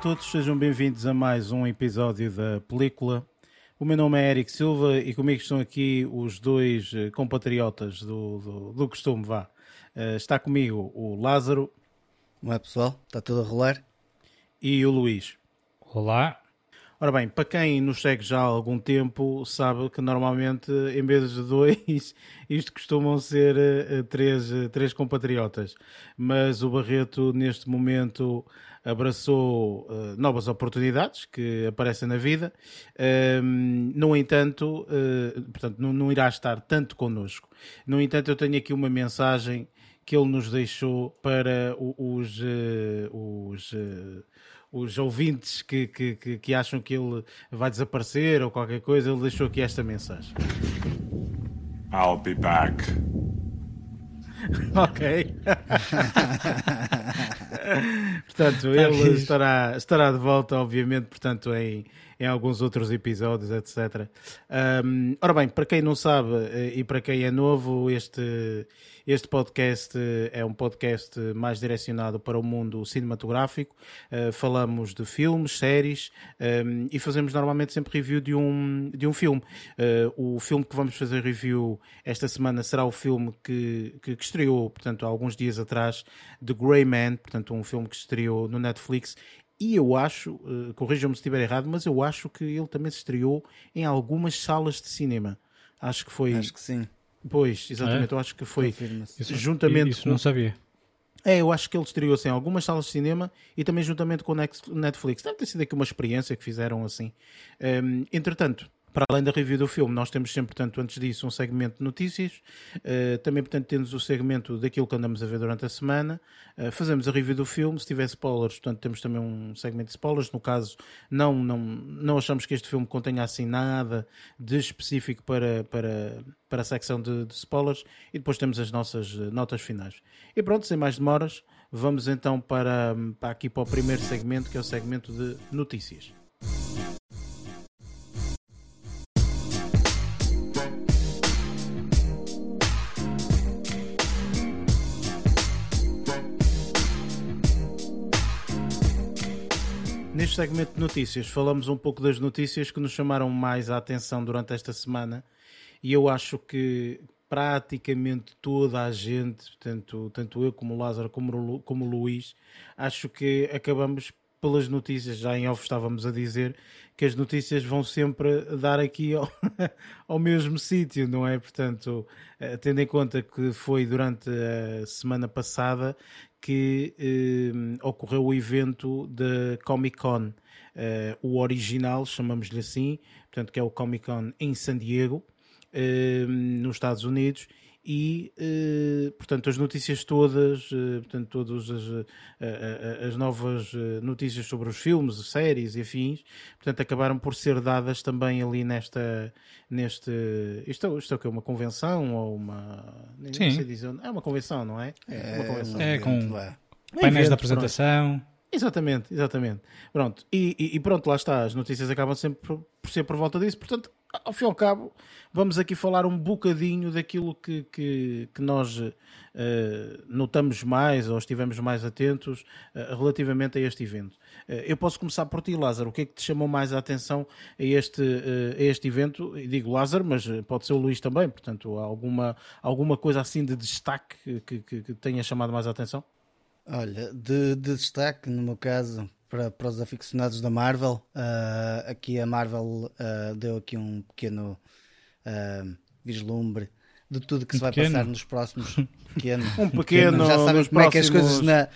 Olá a todos, sejam bem-vindos a mais um episódio da película. O meu nome é Eric Silva e comigo estão aqui os dois eh, compatriotas do, do, do costume, vá. Uh, está comigo o Lázaro. Não é pessoal? Está tudo a rolar? E o Luís. Olá. Ora bem, para quem nos segue já há algum tempo, sabe que normalmente, em vez de dois, isto costumam ser uh, três, uh, três compatriotas. Mas o Barreto, neste momento, abraçou uh, novas oportunidades que aparecem na vida. Ehm, no entanto, portanto, não, não, irá estar tanto connosco. No entanto, eu tenho aqui uma mensagem que ele nos deixou para os, os os ouvintes que, que, que, que, acham que ele vai desaparecer ou qualquer coisa, ele deixou aqui esta mensagem. I'll be back. ok. portanto, ele estará, estará de volta, obviamente, portanto, em, em alguns outros episódios, etc. Um, ora bem, para quem não sabe eh, e para quem é novo, este, este podcast eh, é um podcast mais direcionado para o mundo cinematográfico. Uh, falamos de filmes, séries um, e fazemos normalmente sempre review de um, de um filme. Uh, o filme que vamos fazer review esta semana será o filme que, que, que estreou, portanto, há alguns dias atrás, The Grey Man, portanto, um filme que estreou no Netflix e eu acho, uh, corrijam-me se estiver errado, mas eu acho que ele também se estreou em algumas salas de cinema. Acho que foi. Acho que sim. Pois, exatamente, é? eu acho que foi isso, juntamente. Isso com... não sabia. É, eu acho que ele estreou-se em algumas salas de cinema e também juntamente com o Netflix. Deve ter sido aqui uma experiência que fizeram assim. Um, ehm, entretanto, para além da review do filme, nós temos sempre, portanto, antes disso, um segmento de notícias. Uh, também, portanto, temos o segmento daquilo que andamos a ver durante a semana. Uh, fazemos a review do filme. Se tiver spoilers, portanto, temos também um segmento de spoilers. No caso, não, não, não achamos que este filme contenha assim nada de específico para, para, para a secção de, de spoilers. E depois temos as nossas eh, notas finais. E pronto, sem mais demoras, vamos então para, para aqui para o primeiro segmento, que é o segmento de notícias. Neste segmento de notícias, falamos um pouco das notícias que nos chamaram mais a atenção durante esta semana e eu acho que praticamente toda a gente, tanto, tanto eu como o Lázaro como, como o Luís, acho que acabamos pelas notícias, já em off estávamos a dizer que as notícias vão sempre dar aqui ao, ao mesmo sítio, não é? Portanto, eh, tendo em conta que foi durante a semana passada que eh, ocorreu o evento da Comic Con, eh, o original, chamamos-lhe assim, portanto, que é o Comic Con em San Diego, eh, nos Estados Unidos, e eh, portanto as notícias todas, eh, portanto todas as, eh, as novas notícias sobre os filmes, séries e afins, portanto acabaram por ser dadas também ali nesta neste isto, isto é o que é uma convenção ou uma Sim. Dizer, é uma convenção, não é? É, uma convenção. É com painéis de apresentação. Pronto. Exatamente, exatamente. Pronto, e, e, e, pronto, lá está, as notícias acabam sempre por, por, ser por volta disso, portanto, ao fim e ao cabo, vamos aqui falar um bocadinho daquilo que, que, que nós uh, notamos mais ou estivemos mais atentos uh, relativamente a este evento. Uh, eu posso começar por ti, Lázaro, o que é que te chamou mais a atenção a este, a este evento? E digo Lázaro, mas pode ser o Luís também, portanto, alguma, alguma coisa assim de destaque que, que, que tenha chamado mais a atenção? Olha, de, de, destaque, no meu caso, para, para os aficionados da Marvel, uh, aqui a Marvel uh, deu aqui um pequeno uh, vislumbre de tudo que um se vai pequeno. passar nos próximos. Pequeno, um pequeno. Já sabemos como próximos... é que as coisas na,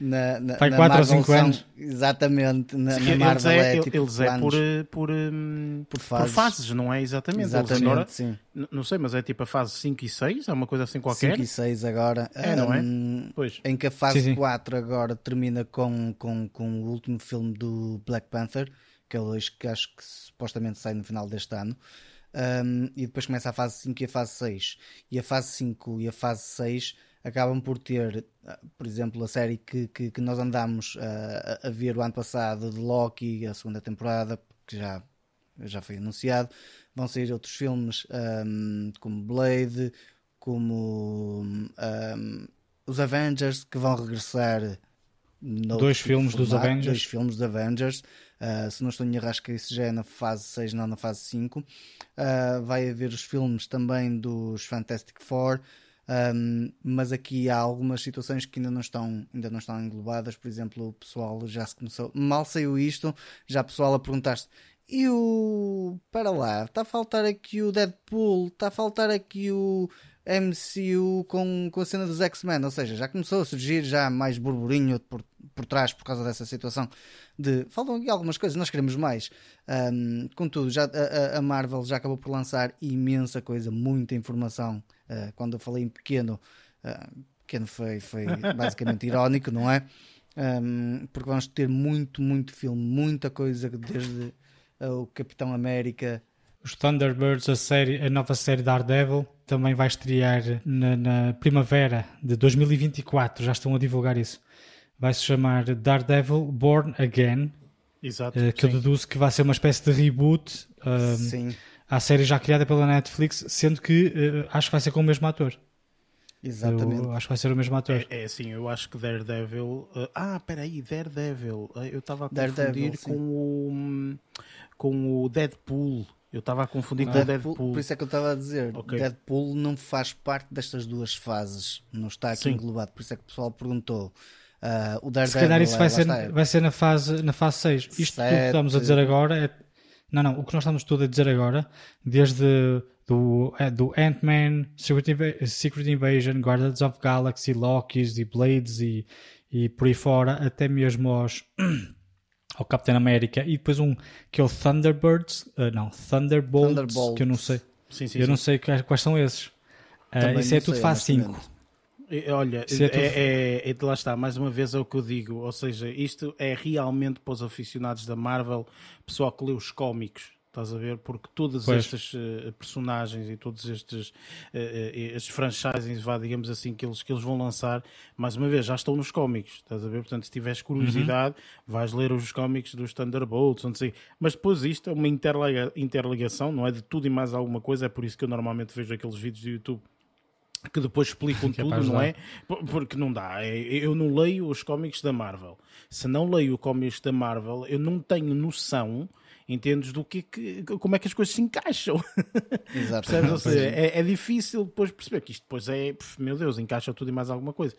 na, na, Vai 4 ou 5 anos. Exatamente, na, na Marvel eles é, é, tipo eles é por, por, um, por, fases. por, fases. não é exatamente? Exatamente, agora, sim. Não sei, mas é tipo a fase 5 e 6, é uma coisa assim qualquer? 5 e 6 agora. É, não é? Um, pois. Em que a fase sim, sim. 4 agora termina com, com, com o último filme do Black Panther, que é o que acho que supostamente sai no final deste ano. Um, e depois começa a fase 5 e a fase 6. E a fase 5 e a fase 6 acabam por ter, ah, por exemplo, a série que, que, que nós andámos a, a, ver o ano passado de Loki, a segunda temporada, que já, já foi anunciado. Vão sair outros filmes um, como Blade, como um, os Avengers, que vão regressar dois filmes formato, dos Avengers. Dois filmes dos Avengers. Uh, se não estou em que isso já é na fase 6, não na fase 5. Uh, vai haver os filmes também dos Fantastic Four. Um, mas aqui há algumas situações que ainda não estão ainda não estão englobadas. Por exemplo o pessoal já se começou mal saiu isto já o pessoal a perguntar-se e o para lá está a faltar aqui o Deadpool está a faltar aqui o MCU com, com a cena dos X-Men, ou seja, já começou a surgir já mais burburinho por, por trás por causa dessa situação de faltam aqui algumas coisas, nós queremos mais. Um, contudo, já, a, a, Marvel já acabou por lançar imensa coisa, muita informação. Uh, quando eu falei em pequeno, uh, pequeno foi, foi basicamente irónico, não é? Um, porque vamos ter muito, muito filme, muita coisa desde uh, o Capitão América os Thunderbirds, a, série, a nova série Daredevil, também vai estrear na, na, primavera de 2024. Já estão a divulgar isso. Vai se chamar Daredevil Born Again. Exato. Uh, que sim. eu deduzo que vai ser uma espécie de reboot uh, sim. à série já criada pela Netflix, sendo que uh, acho que vai ser com o mesmo ator. Exatamente. Eu acho que vai ser o mesmo ator. É, é assim, eu acho que Daredevil. Uh, ah, peraí, Daredevil. Eu estava a confundir Daredevil, com, o, com o Deadpool. Eu estava a confundir com o Deadpool. Por isso é que eu estava a dizer. Okay. Deadpool não faz parte destas duas fases. Não está aqui Sim. englobado. Por isso é que o pessoal perguntou. Uh, o Daredevil, Se calhar isso vai, ser, vai ser na fase, na fase 6. Isto Sete. que estamos a dizer agora é. Não, não. O que nós estamos tudo a dizer agora, desde do, é, do Ant-Man, Secret, Secret Invasion, Guardians of Galaxy, Lokis e Blades e, e por aí fora, até mesmo aos ao Capitão América e depois um que é o Thunderbirds, uh, não, Thunderbolts, Thunderbolt. que eu não sei. Sim, sim, eu sim. não sei quais, quais são esses. Uh, isso é tudo fase 5. Olha, é, é, é, é, lá está, mais uma vez é o que eu digo, ou seja, isto é realmente para os aficionados da Marvel, pessoal que lê os cómicos, Estás a ver? Porque todas pois. estas uh, personagens e todos estes, uh, uh, estes franchises, vá, digamos assim, que eles, que eles vão lançar, mais uma vez, já estão nos cómics. Estás a ver? Portanto, se tiveres curiosidade, uhum. vais ler os cómics dos Thunderbolts, não sei. Mas depois isto é uma interliga interligação, não é de tudo e mais alguma coisa. É por isso que eu normalmente vejo aqueles vídeos do YouTube que depois explicam que tudo, não é? Porque não dá. É, eu não leio os cómics da Marvel. Se não leio os cómics da Marvel, eu não tenho noção entendes do que, que como é que as coisas se encaixam. Seja, é, é, difícil depois perceber que isto depois é, meu Deus, encaixa tudo e mais alguma coisa.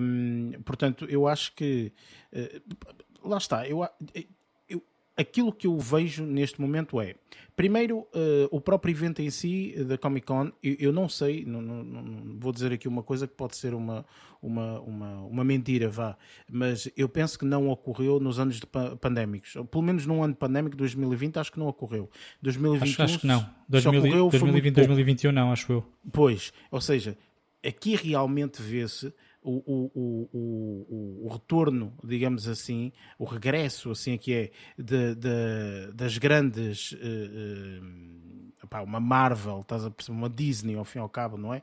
Um, portanto, eu acho que uh, lá está, eu, eu, aquilo que eu vejo neste momento é Primeiro, uh, o próprio evento em si da Comic Con, eu, eu não sei, não, não, não, vou dizer aqui uma coisa que pode ser uma, uma, uma, uma mentira, vá, mas eu penso que não ocorreu nos anos pandémicos. Pelo menos num ano pandémico, 2020, acho que não ocorreu. 2021, acho, acho que não. 2000, ocorreu, 2020, 2021 não, acho eu. Pois, ou seja, aqui realmente vê-se o, o, o, o, retorno, digamos assim, o regresso, assim que é, de, de, das grandes. Uh, uh, uma Marvel, estás a perceber, uma Disney ao fim e ao cabo, não é?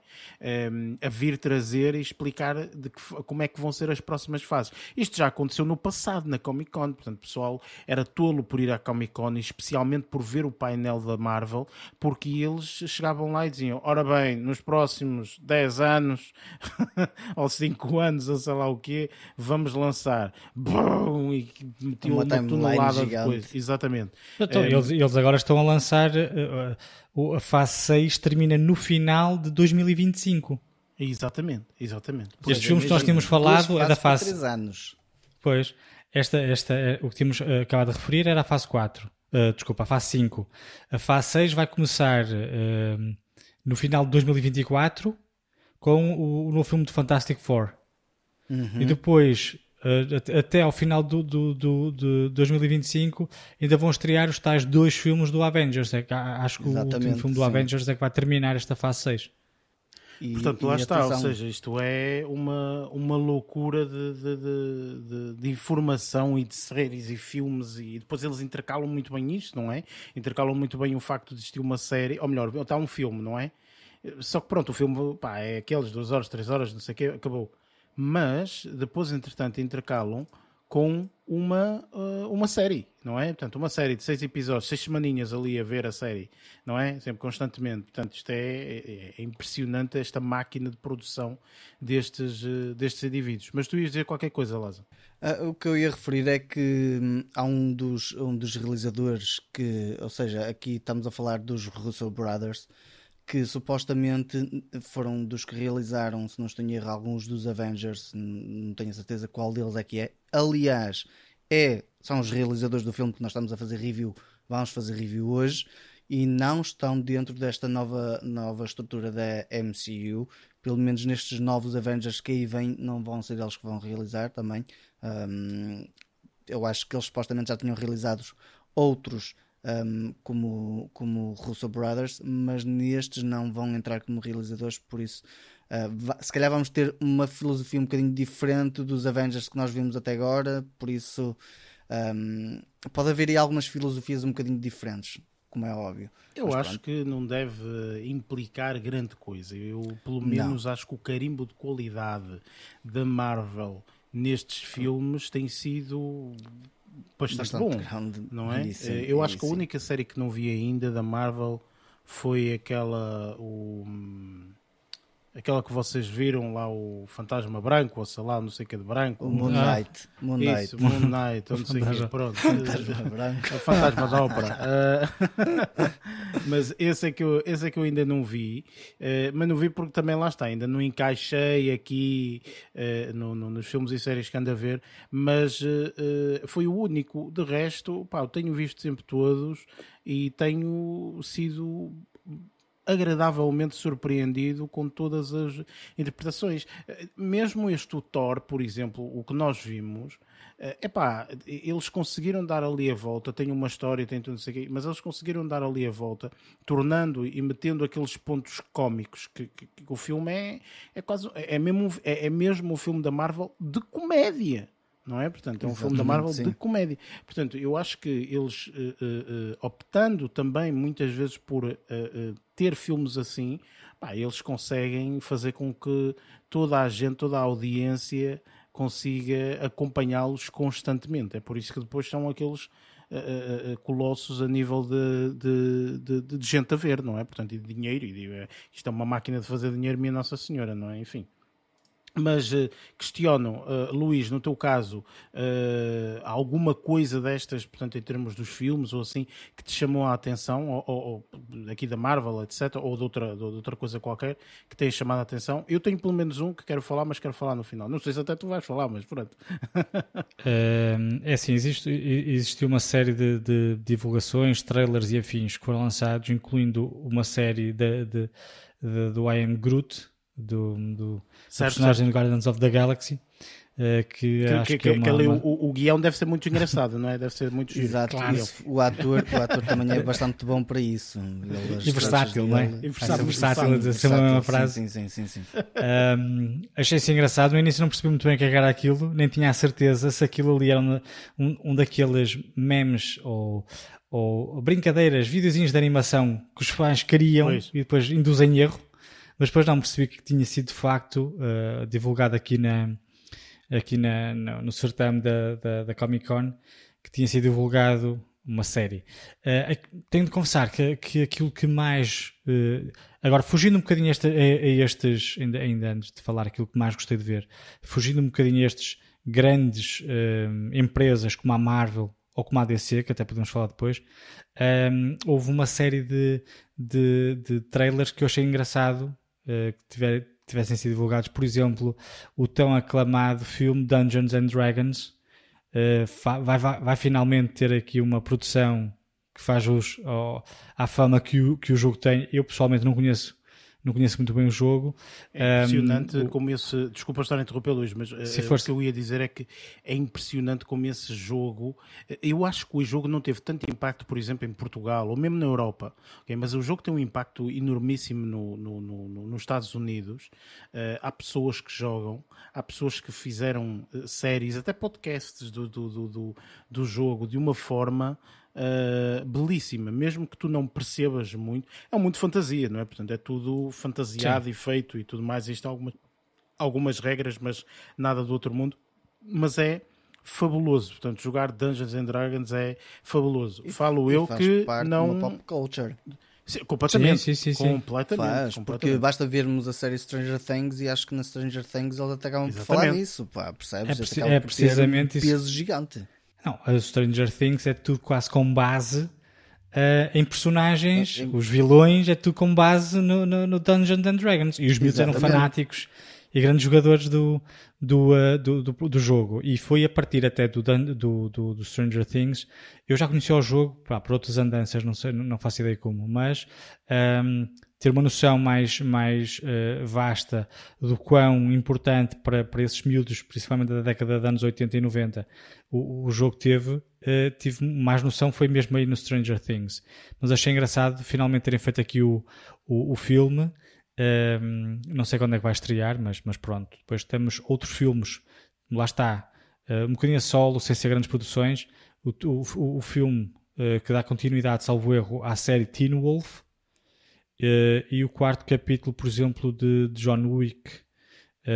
Um, a vir trazer e explicar de que, como é que vão ser as próximas fases. Isto já aconteceu no passado, na Comic Con, portanto, o pessoal era tolo por ir à Comic Con, especialmente por ver o painel da Marvel, porque eles chegavam lá e diziam: ora bem, nos próximos 10 anos, ou 5 anos, ou sei lá o quê, vamos lançar. Bum, e metiam uma, uma tonelada de coisa. Exatamente. Então, um, eles, eles agora estão a lançar. Uh, a fase 6 termina no final de 2025. Exatamente, exatamente. Pois Estes filmes que nós tínhamos falado é da fase. Três anos. Pois, esta, esta, é, o que tínhamos uh, acabado de referir era a fase 4. Uh, eh, desculpa, a fase 5. A fase 6 vai começar uh, no final de 2024 com o, o novo filme de Fantastic Four. Uhum. E depois Uh, até ao final do, do, do, de 2025 ainda vão estrear os tais dois filmes do Avengers. É que, acho que Exatamente, o último filme do sim. Avengers é que vai terminar esta fase 6. E, Portanto, lá está, atenção. ou seja, isto é uma, uma loucura de, de, de, de, informação e de séries e filmes, e depois eles intercalam muito bem isto, não é? Intercalam muito bem o facto de existir uma série, ou melhor, está um filme, não é? Só que pronto, o filme pá, é aqueles duas horas, três horas, não sei o quê, acabou mas depois, entretanto, intercalam com uma, uh, uma série, não é? Portanto, uma série de seis episódios, seis semaninhas ali a ver a série, não é? Sempre constantemente. Portanto, isto é, é, é impressionante esta máquina de produção destes, uh, destes indivíduos. Mas tu ias dizer qualquer coisa, Lázaro. Uh, o que eu ia referir é que hum, há um dos, um dos realizadores que, ou seja, aqui estamos a falar dos Russo Brothers, que supostamente foram dos que realizaram, se não estou em erro, alguns dos Avengers, não tenho certeza qual deles é que é. Aliás, é, são os realizadores do filme que nós estamos a fazer review, vamos fazer review hoje, e não estão dentro desta nova, nova estrutura da MCU. Pelo menos nestes novos Avengers que aí vêm, não vão ser eles que vão realizar também. Um, eu acho que eles supostamente já tinham realizados outros um, como, como Russo Brothers, mas nestes não vão entrar como realizadores, por isso uh, se calhar vamos ter uma filosofia um bocadinho diferente dos Avengers que nós vimos até agora, por isso um, pode haver aí algumas filosofias um bocadinho diferentes. Como é óbvio. Eu mas, acho pronto. que não deve implicar grande coisa. Eu, pelo menos, não. acho que o carimbo de qualidade da Marvel nestes filmes tem sido bastante, bastante bom, grande, não é? Isso, eh, Eu acho que a única série que não vi ainda da Marvel foi aquela o aquela que vocês viram lá, o Fantasma Branco, ou sei lá, não sei o que é de branco. O Moon Knight. Ah, Moon Knight. Isso, Moon Knight, ou não sei o que, pronto. Fantasma Branco. O Fantasma da Ópera. Uh, mas esse é, que eu, esse é que eu ainda não vi, uh, mas não vi porque também lá está, ainda não encaixei aqui uh, no, no, nos filmes e séries que ando a ver, mas foi o único. De resto, pá, eu tenho visto sempre todos e tenho sido agradavelmente surpreendido com todas as interpretações. Mesmo este o Thor, por exemplo, o que nós vimos, é eh, pá, eles conseguiram dar ali a volta, tem uma história, tem tudo isso aqui, mas eles conseguiram dar ali a volta, tornando e metendo aqueles pontos cómicos que, que, que o filme é, é quase, é mesmo, é, é mesmo o filme da Marvel de comédia não é? Portanto, é um Exatamente, filme da Marvel sim. de comédia. Portanto, eu acho que eles, uh, uh, optando também muitas vezes por uh, ter filmes assim, pá, eles conseguem fazer com que toda a gente, toda a audiência consiga acompanhá-los constantemente. É por isso que depois são aqueles colossos a nível de, de, de, de, gente a ver, não é? Portanto, e de dinheiro. E de, isto é uma máquina de fazer dinheiro, minha Nossa Senhora, não é? Enfim. Mas uh, questiono, uh, Luís, no teu caso, uh, alguma coisa destas, portanto, em termos dos filmes ou assim, que te chamou a atenção, ou, ou, ou aqui da Marvel, etc., ou de outra, de outra coisa qualquer, que tenha chamado a atenção? Eu tenho pelo menos um que quero falar, mas quero falar no final. Não sei se até tu vais falar, mas pronto. é assim, existe, existiu uma série de, de, divulgações, trailers e afins que foram lançados, incluindo uma série de, de, de do I Am Groot, do, do certo, personagem certo. do Guardians of the Galaxy. Uh, que, que, acho que, que, é uma, que ali, uma... o, o, guião deve ser muito engraçado, não é? Deve ser muito Exato, claro. isso, o, ator, o ator também é bastante bom para isso. Ele, e versátil, não é? E versátil, versátil, versátil, a mesma frase. Sim, sim, sim. sim, um, achei isso engraçado. No início não percebi muito bem o que era aquilo, nem tinha a certeza se aquilo ali era um, um daqueles memes ou, ou brincadeiras, videozinhos de animação que os fãs criam pois. e depois induzem erro mas depois não percebi que tinha sido de facto uh, divulgado aqui, na, aqui na, no, no certame da, da, da, Comic Con, que tinha sido divulgado uma série. Uh, tenho de confessar que, que aquilo que mais. Uh, agora, fugindo um bocadinho a, a, estes. Ainda, ainda, antes de falar aquilo que mais gostei de ver, fugindo um bocadinho a estes grandes empresas como a Marvel ou como a DC, que até podemos falar depois, um, houve uma série de, de, de, trailers que eu achei engraçado que tiver, tivessem sido divulgados, por exemplo, o tão aclamado filme Dungeons and Dragons uh, vai, vai, vai, finalmente ter aqui uma produção que faz os, oh, à fama que o, que o jogo tem. Eu pessoalmente não conheço não conheço muito bem o jogo. É impressionante um, como esse. Desculpa estar a interromper, Luís, mas uh, o que eu ia dizer é que é impressionante como esse jogo. Eh, eu acho que o jogo não teve tanto impacto, por exemplo, em Portugal ou mesmo na Europa, okay? mas o jogo tem um impacto enormíssimo no, no, no, no nos Estados Unidos. Uh, há pessoas que jogam, há pessoas que fizeram séries, até podcasts do, do, do, do, do jogo de uma forma uh, belíssima, mesmo que tu não percebas muito. É um mundo de fantasia, não é? Portanto, é tudo fantasiado Sim. e feito e tudo mais. Existem algumas, algumas regras, mas nada do outro mundo. Mas é fabuloso. Portanto, jogar Dungeons and Dragons é fabuloso. E, Falo e eu que não. pop culture. Sim, completamente. Sim, sim, sim, completamente, Faz, completamente. porque basta vermos a série Stranger Things e acho que na Stranger Things eles até acabam por falar nisso, pá, percebes? É, é precisamente um peso gigante. Não, a Stranger Things é tudo quase com base uh, em personagens, os vilões, é tudo com base no, no, no Dungeons and Dragons. E os miúdos eram fanáticos e grandes jogadores do, do, uh, do, do, do, jogo. E foi a partir até do, do, do, do Stranger Things. Eu já conhecia o jogo, pá, por outras andanças, não, sei, não faço ideia como, mas um, ehm, ter uma noção mais, mais uh, vasta do quão importante para, para esses miúdos, principalmente da década de anos 80 e 90, o, o jogo teve, uh, tive mais noção, foi mesmo aí no Stranger Things. Mas achei engraçado finalmente terem feito aqui o, o, o filme um, não sei quando é que vai estrear, mas, mas pronto. Depois temos outros filmes, lá está, uh, um bocadinho a solo, sem ser grandes produções. O, o, o filme que dá continuidade, salvo erro, à série Teen Wolf. Uh, e o quarto capítulo, por exemplo, de, de John Wick,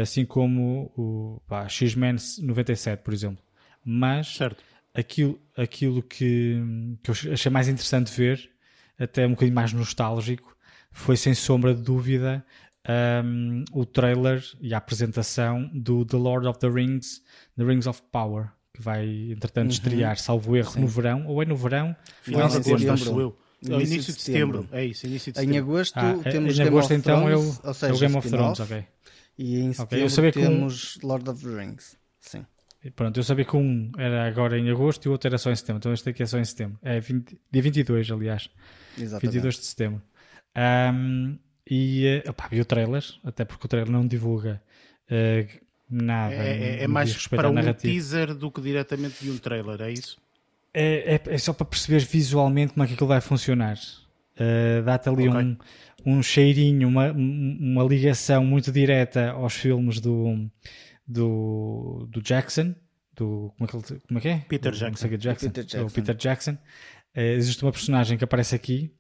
assim como o X-Men 97, por exemplo. Mas certo. Aquilo, aquilo que, que eu achei mais interessante ver, até um bocadinho mais nostálgico, foi sem sombra de dúvida um, o trailer e a apresentação do The Lord of the Rings, The Rings of Power, que vai entretanto uhum. estrear, salvo erro, Sim. no verão, ou é no verão? Final de agosto, acho eu. No início, início de setembro. setembro. É isso, início de setembro. Em agosto ah, temos em Game agosto, of então Thrones, é o, ou seja, é o Game of Thrones, ok. E em setembro okay, temos um... Lord of the Rings. Sim. Pronto, eu sabia que um era agora em agosto e o outro era só em setembro. Então este aqui é só em setembro. É 20, dia 22, aliás. Exatamente. 22 de setembro. Um, e uh, opa, vi o trailer, até porque o trailer não divulga uh, nada. É, é, é mais para um teaser do que diretamente de um trailer, é isso? É, é, é só para perceber visualmente como é que aquilo vai funcionar. Uh, Dá-te ali okay. um, um cheirinho, uma, uma ligação muito direta aos filmes do, do, do Jackson. Do, como, é que, como é que é? Peter Jackson. Jackson. Peter Jackson. Peter Jackson. Uh, existe uma personagem que aparece aqui,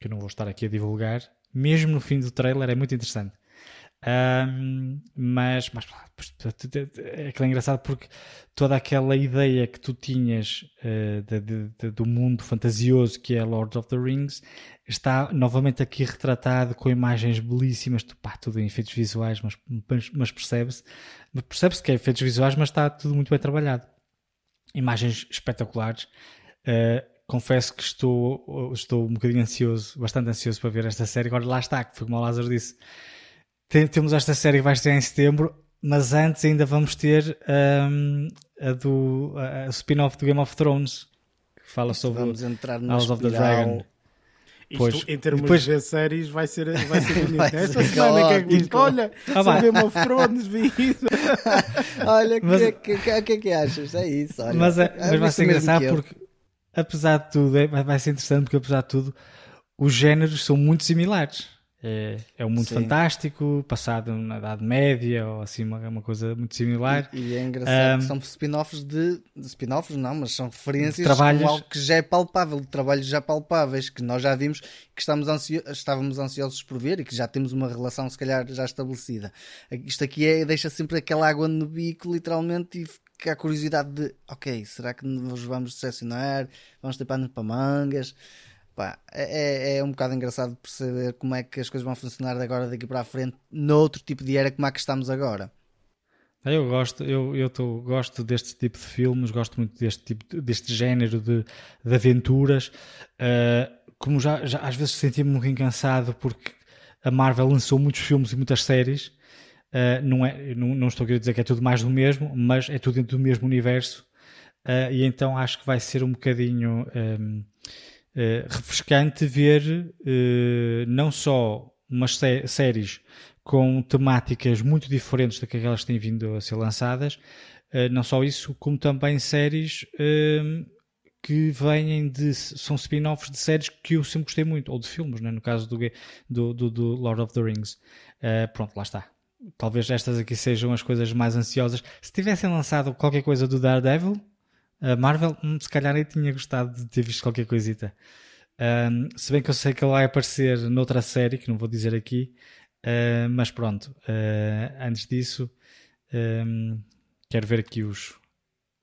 que eu não vou estar aqui a divulgar, mesmo no fim do trailer, é muito interessante. Um, mas, mas é aquele engraçado porque toda aquela ideia que tu tinhas uh, de, de, de, do mundo fantasioso que é Lord of the Rings está novamente aqui retratado com imagens belíssimas, pá, tudo em efeitos visuais, mas, mas, mas percebe-se percebe-se que é efeitos visuais, mas está tudo muito bem trabalhado. Imagens espetaculares. Uh, confesso que estou, estou um bocadinho ansioso, bastante ansioso para ver esta série. Agora lá está, que foi como o Lázaro disse. Temos esta série que vai estar em setembro, mas antes ainda vamos ter um, a do a, a spin-off do Game of Thrones, que fala sobre vamos entrar House of the Dragon. Isto, pois, em termos depois... de séries, vai ser, vai ser bonito. vai Esta semana que é que visto, olha, ah, sobre Game of Thrones, vi isso. olha, o mas... que, que, que, é que achas? É isso. Olha. Mas, é, mas vai ser engraçado porque apesar de tudo, é, vai ser interessante porque apesar de tudo, os géneros são muito similares. É, é um mundo Sim. fantástico, passado na Idade Média, ou assim, uma, uma coisa muito similar. E, e é engraçado um, que são spin-offs de, de spin-offs, não, mas são referências trabalhos, algo que já é palpável, de trabalhos já palpáveis, que nós já vimos, que estamos ansio, estávamos ansiosos por ver e que já temos uma relação, se calhar, já estabelecida. Isto aqui é, deixa sempre aquela água no bico, literalmente, e que a curiosidade de, ok, será que nos vamos decepcionar? Vamos ter pano para mangas? Pá, é, é, é um bocado engraçado perceber como é que as coisas vão funcionar de agora daqui para a frente noutro tipo de era como é que estamos agora. Eu gosto, eu, eu tô, gosto deste tipo de filmes, gosto muito deste tipo, deste género de, de aventuras. Uh, como já, já às vezes senti-me um bocadinho cansado porque a Marvel lançou muitos filmes e muitas séries Uh, não, é, não, não, estou a querer dizer que é tudo mais do mesmo, mas é tudo dentro do mesmo universo. Uh, e então acho que vai ser um bocadinho um, uh, eh, refrescante ver não só umas sé séries com temáticas muito diferentes daquelas que têm vindo a ser lançadas, não só isso, como também séries que vêm de. são spin-offs de séries que eu sempre gostei muito, ou de filmes, né? no caso do, do, do, do Lord of the Rings. pronto, lá está talvez estas aqui sejam as coisas mais ansiosas. Se tivessem lançado qualquer coisa do Daredevil, a Marvel, hum, se calhar eu tinha gostado de ter visto qualquer coisita. Um, se bem que eu sei que ele vai aparecer noutra série, que não vou dizer aqui, uh, mas pronto, uh, antes disso, um, quero ver aqui os,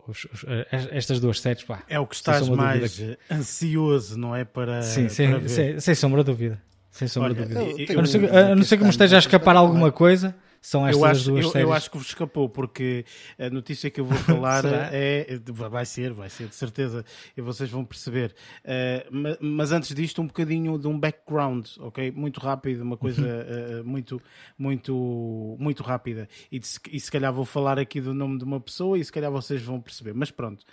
os, os, estas duas séries, pá, é o que estás mais ansioso, não é? Para, sim, sem, sem, sem, sombra de dúvida. Sem sombra de dúvida. Eu, eu, a não ser, a não ser que me esteja a escapar alguma coisa são estas eu acho, duas eu, séries. Eu acho que vos escapou, porque a notícia que eu vou falar é. Vai ser, vai ser, de certeza, e vocês vão perceber. Uh, mas antes disto, um bocadinho de um background, ok? Muito rápido, uma coisa uh, muito, muito, muito rápida. E, de, e se calhar vou falar aqui do nome de uma pessoa e se calhar vocês vão perceber. Mas pronto,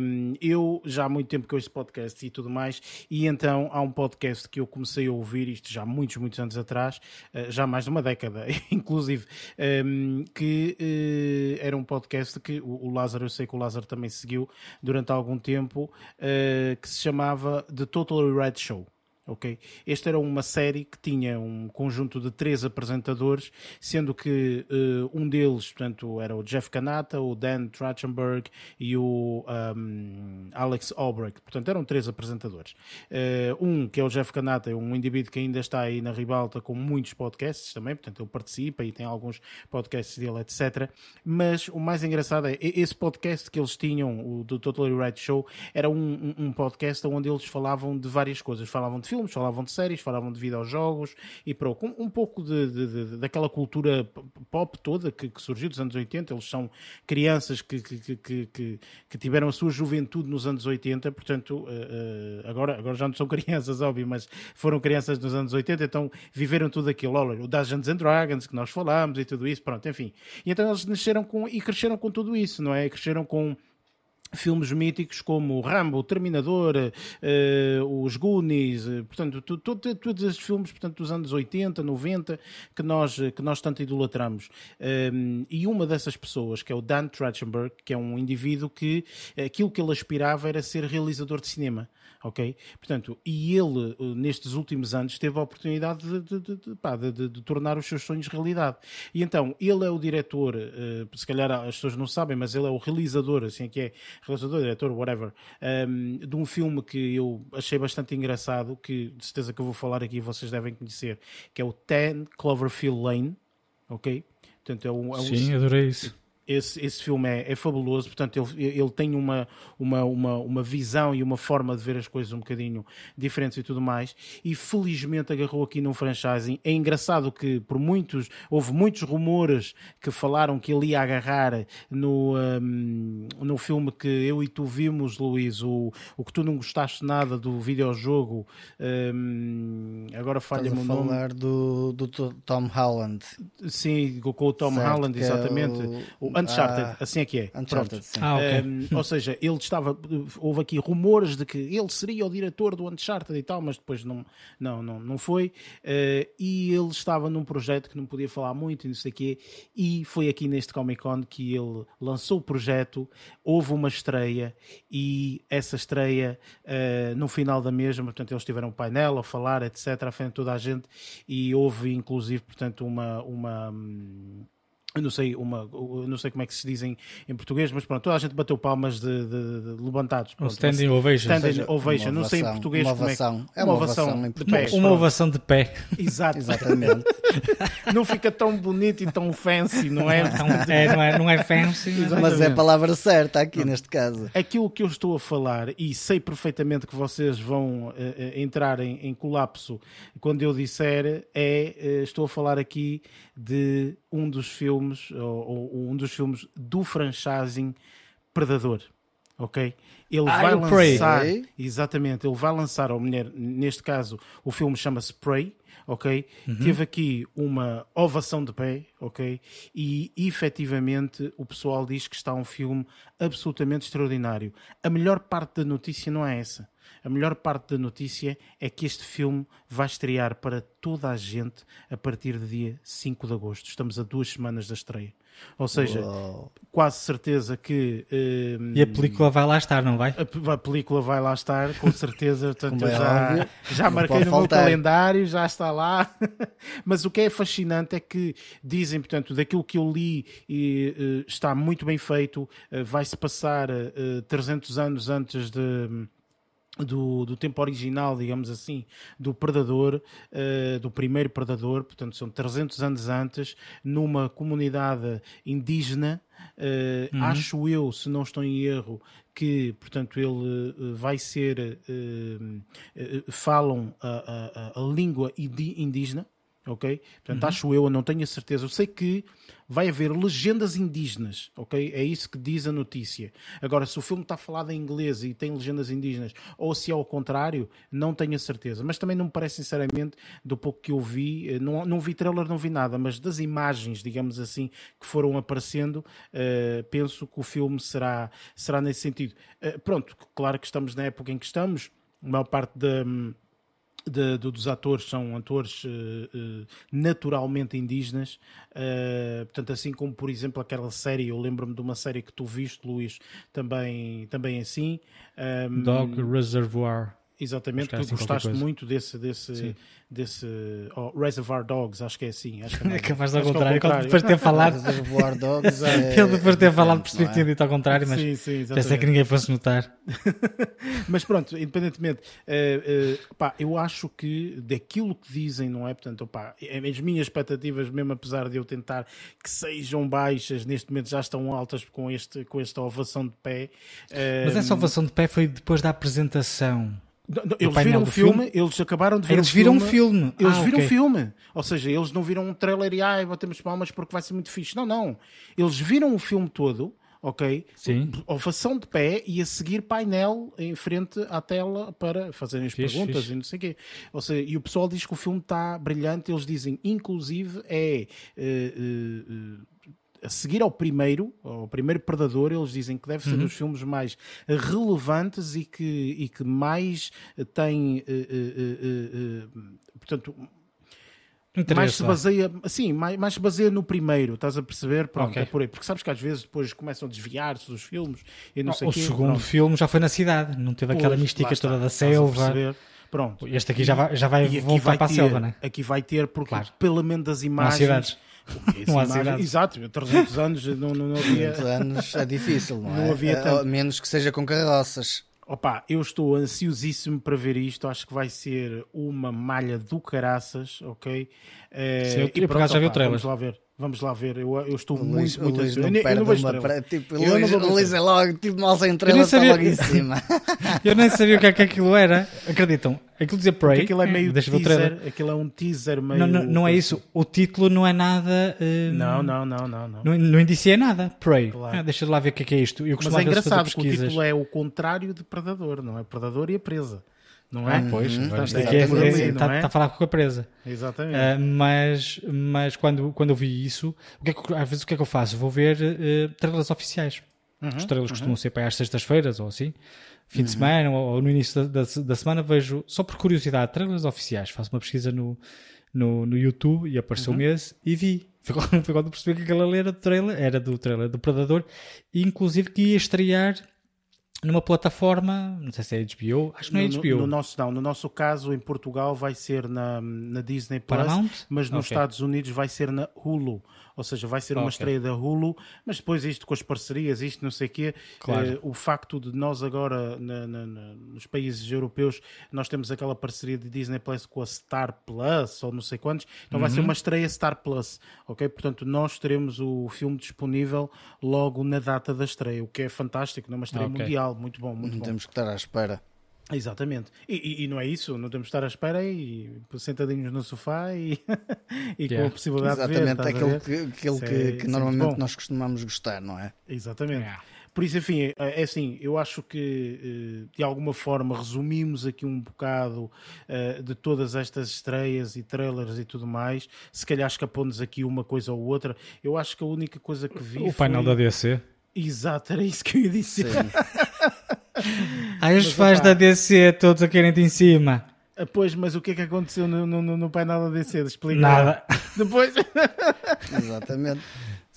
um, eu já há muito tempo que ouço podcast e tudo mais, e então há um podcast que eu comecei a ouvir, isto já muitos, muitos anos atrás, já mais de uma década, inclusive um, ehm, que uh, era um podcast que o, o, Lázaro, eu sei que o Lázaro também seguiu durante algum tempo, uh, que se chamava The Totally Red Show ok? Esta era uma série que tinha um conjunto de três apresentadores, sendo que uh, um deles, portanto, era o Jeff Kanata, o Dan Trachtenberg e o um, Alex Albrecht. Portanto, eram três apresentadores. Uh, um, que é o Jeff Kanata, é um indivíduo que ainda está aí na ribalta com muitos podcasts também, portanto, ele participa e tem alguns podcasts dele, etc. Mas o mais engraçado é, esse podcast que eles tinham, o do Totally Right Show, era um, um, um podcast onde eles falavam de várias coisas. Falavam de filmes, filmes, falavam de séries, falavam de videojogos e pronto, um, um pouco de, de, de, daquela cultura pop toda que, que, surgiu dos anos 80. Eles são crianças que, que, que, que tiveram a sua juventude nos anos 80, portanto, uh, uh, agora, agora já não são crianças, óbvio, mas foram crianças nos anos 80, então viveram tudo aquilo. Olha, o Dungeons and Dragons que nós falamos e tudo isso, pronto, enfim. E então eles nasceram com e cresceram com tudo isso, não é? Cresceram com filmes míticos como Rambo, o Terminador, uh, os Goonies, uh, portanto, todos esses filmes portanto, dos anos 80, 90 que nós, que nós tanto idolatramos. Um, e uma dessas pessoas, que é o Dan Trachtenberg, que é um indivíduo que aquilo que ele aspirava era ser realizador de cinema ok? Portanto, e ele, eh, nestes últimos anos, teve a oportunidade de, de, de, pá, de, tornar os seus sonhos realidade. E então, ele é o diretor, uh, se calhar as pessoas não sabem, mas ele é o realizador, assim que é, realizador, diretor, whatever, um, ehm, de um filme que eu achei bastante engraçado, que de certeza que eu vou falar aqui vocês devem conhecer, que é o Ten Cloverfield Lane, ok? Portanto, é um, é um... Sim, adorei isso esse, esse filme é, é fabuloso, portanto, ele, ele tem uma, uma, uma, uma visão e uma forma de ver as coisas um bocadinho diferentes e tudo mais, e felizmente agarrou aqui num franchising. É engraçado que, por muitos, houve muitos rumores que falaram que ele ia agarrar no, um, no filme que eu e tu vimos, Luís, o, o que tu não gostaste nada do videojogo, um, agora falha-me o nome. falar do, do Tom Holland. Sim, com o Tom certo, Holland, exatamente. É o, o Uncharted, ah, assim é que é. Uncharted, ah, okay. um, ou seja, ele estava. Houve aqui rumores de que ele seria o diretor do Uncharted e tal, mas depois não, não, não, não foi. Uh, e ele estava num projeto que não podia falar muito e não sei o quê. E foi aqui neste Comic Con que ele lançou o projeto, houve uma estreia e essa estreia, uh, no final da mesma, portanto, eles tiveram um painel a falar, etc., à frente de toda a gente, e houve inclusive, portanto, uma. uma hum, eu não sei uma não sei como é que se dizem em, português mas pronto toda a gente bateu palmas de, de, de levantados pronto, standing ovation standing ovation. não sei em português uma ovação. como é, é uma ovação, em português. uma, uma ovação de pé. Exato. Exatamente. Não fica tão bonito e tão fancy não é? Não é, não é, não é fancy mas é a palavra certa aqui neste caso. Aquilo que eu estou a falar e sei perfeitamente que vocês vão uh, entrar em, em, colapso quando eu disser é uh, estou a falar aqui de um dos filmes, ou, ou um dos filmes do franchising Predador. Ok? Ele ah, vai lançar, exatamente, ele vai lançar, ou mulher, neste caso, o filme chama-se Prey, ok? Uhum. Teve aqui uma ovação de pé, ok? E efetivamente o pessoal diz que está um filme absolutamente extraordinário. A melhor parte da notícia não é essa. A melhor parte da notícia é que este filme vai estrear para toda a gente a partir do dia 5 de agosto. Estamos a duas semanas da estreia. Ou seja, Uou. quase certeza que. Uh, e a película vai lá estar, não vai? A, a película vai lá estar, com certeza. Portanto, é já, já marquei no faltar. meu calendário, já está lá. Mas o que é fascinante é que dizem, portanto, daquilo que eu li, e, uh, está muito bem feito. Uh, vai-se passar 300 anos antes de do, do tempo original, digamos assim, do Predador, uh, do primeiro Predador, portanto são 300 anos antes, numa comunidade indígena, uh, uhum. acho eu, se não estou em erro, que, portanto, ele uh, vai ser, falam a, a, a língua indígena, ok? Portanto, uhum. acho eu, não tenho a certeza. Eu sei que vai haver legendas indígenas, ok? É isso que diz a notícia. Agora, se o filme está falado em inglês e tem legendas indígenas, ou se é ao contrário, não tenho a certeza. Mas também não me parece, sinceramente, do pouco que eu vi, eh, não, não vi trailer, não vi nada, mas das imagens, digamos assim, que foram aparecendo, uh, penso que o filme será, será nesse sentido. Uh, pronto, claro que estamos na época em que estamos, a maior parte da. Um, de, de, dos atores são atores uh, naturalmente indígenas, uh, portanto, assim como por exemplo aquela série, eu lembro-me de uma série que tu viste, Luís, também, também assim. Um, Dog Reservoir. Exatamente, tu assim gostaste muito desse, desse, desse oh, Reservoir Dogs, acho que é assim. Acho que é, é capaz de ao contrário, contrário. depois de ter falado. Reservoir Dogs é... Ele depois de ter falado percebi que tinha dito ao contrário, mas sim, sim, pensei que ninguém fosse notar. mas pronto, independentemente, uh, uh, pá, eu acho que daquilo que dizem, não é? Portanto, pá, as minhas expectativas, mesmo apesar de eu tentar que sejam baixas, neste momento já estão altas com, este, com esta ovação de pé. Uh, mas essa ovação de pé foi depois da apresentação. Eles viram o filme, filme, eles acabaram de ver eles o viram filme. filme. Eles ah, viram o okay. filme. Ou seja, eles não viram um trailer e ai, batemos palmas porque vai ser muito fixe. Não, não. Eles viram o filme todo, ok? Sim. Ovação de pé e a seguir painel em frente à tela para fazerem as fixe, perguntas fixe. e não sei o quê. Ou seja, e o pessoal diz que o filme está brilhante. Eles dizem, inclusive, é. Uh, uh, a seguir ao primeiro, ao primeiro Predador, eles dizem que deve ser uhum. dos filmes mais relevantes e que, e que mais tem, uh, uh, uh, portanto, mais se baseia, assim, mais, mais se baseia no primeiro, estás a perceber? Pronto, okay. é por aí. Porque sabes que às vezes depois começam a desviar-se dos filmes e não, sei O quê, segundo pronto. filme já foi na cidade, não teve aquela pois, mística toda da selva. Pronto. Este aqui já vai, já vai voltar vai para ter, a selva, né? Aqui vai ter, porque claro. pelo menos das imagens não há cidade. Exato, 300 anos não, não, não havia. 300 anos é difícil, não, não é? Havia tanto. Menos que seja com carroças. Opa, eu estou ansiosíssimo para ver isto. Acho que vai ser uma malha do caraças, ok? É, Sim, eu, e pronto, já vi o trailer. Vamos lá ver. Vamos lá ver, eu, eu estou Luís, muito, muito ansioso. Eu, eu, não vejo pra, tipo, eu Luís, não Luís é logo, tipo, mal sem trailer, está logo em cima. eu nem sabia o que, é que aquilo era. Acreditam? Aquilo dizia Prey. Porque aquilo é meio Deixa teaser, aquilo é um teaser meio... Não, não, não é isso, o título não é nada... Hum, não, não, não, não, não. Não, não indicia nada, Prey. Claro. Ah, deixa lá ver o que é, que é isto. Eu Mas é engraçado que o título é o contrário de Predador, não é? Predador e a presa. Não é? Ah, pois, uhum. está, é, é, tá, é? tá a falar com a presa. Exatamente. Uh, mas mas quando, quando eu vi isso, o que é que, às vezes o que é que eu faço? Vou ver uh, trailers oficiais. Uhum, Os trailers uhum. costumam ser para às sextas-feiras ou assim, fim de uhum. semana ou, ou, no início da, da, da, semana. Vejo, só por curiosidade, trailers oficiais. Faço uma pesquisa no, no, no YouTube e apareceu uhum. mês e vi. Quando, foi quando percebi que aquela era do trailer, era do trailer do Predador, e inclusive que ia estrear numa plataforma, não sei se é HBO, acho que não é HBO. No, no, nosso, não, no nosso caso, em Portugal, vai ser na, na Disney Plus, Paramount? mas nos okay. Estados Unidos vai ser na Hulu. Ou seja, vai ser uma okay. estreia da Hulu, mas depois isto com as parcerias, isto não sei o quê, claro. eh, o facto de nós agora, na, na, na, nos países europeus, nós temos aquela parceria de Disney Plus com a Star Plus, ou não sei quantos, então uhum. vai ser uhum. uma estreia Star Plus, ok? Portanto, nós teremos o filme disponível logo na data da estreia, o que é fantástico, numa estreia okay. mundial, muito bom, muito não bom. Temos que estar à espera. Exatamente. E, e, e, não é isso, não temos de estar à espera e sentadinhos no sofá e, e yeah. com a possibilidade Exatamente, de ver. Exatamente, aquele, que, aquele que, que normalmente nós costumamos gostar, não é? Exatamente. Yeah. Por isso, enfim, é, é assim, eu acho que eh, de alguma forma resumimos aqui um bocado uh, de todas estas estreias e trailers e tudo mais. Se calhar escapou-nos aqui uma coisa ou outra. Eu acho que a única coisa que vi. O foi... painel da DC. Exato, era isso que eu ia dizer. Aí os fãs da DC todos a querem-te em cima. Ah, pois, mas o que é que aconteceu no, no, no painel da DC? Explica. Nada. Depois. Exatamente.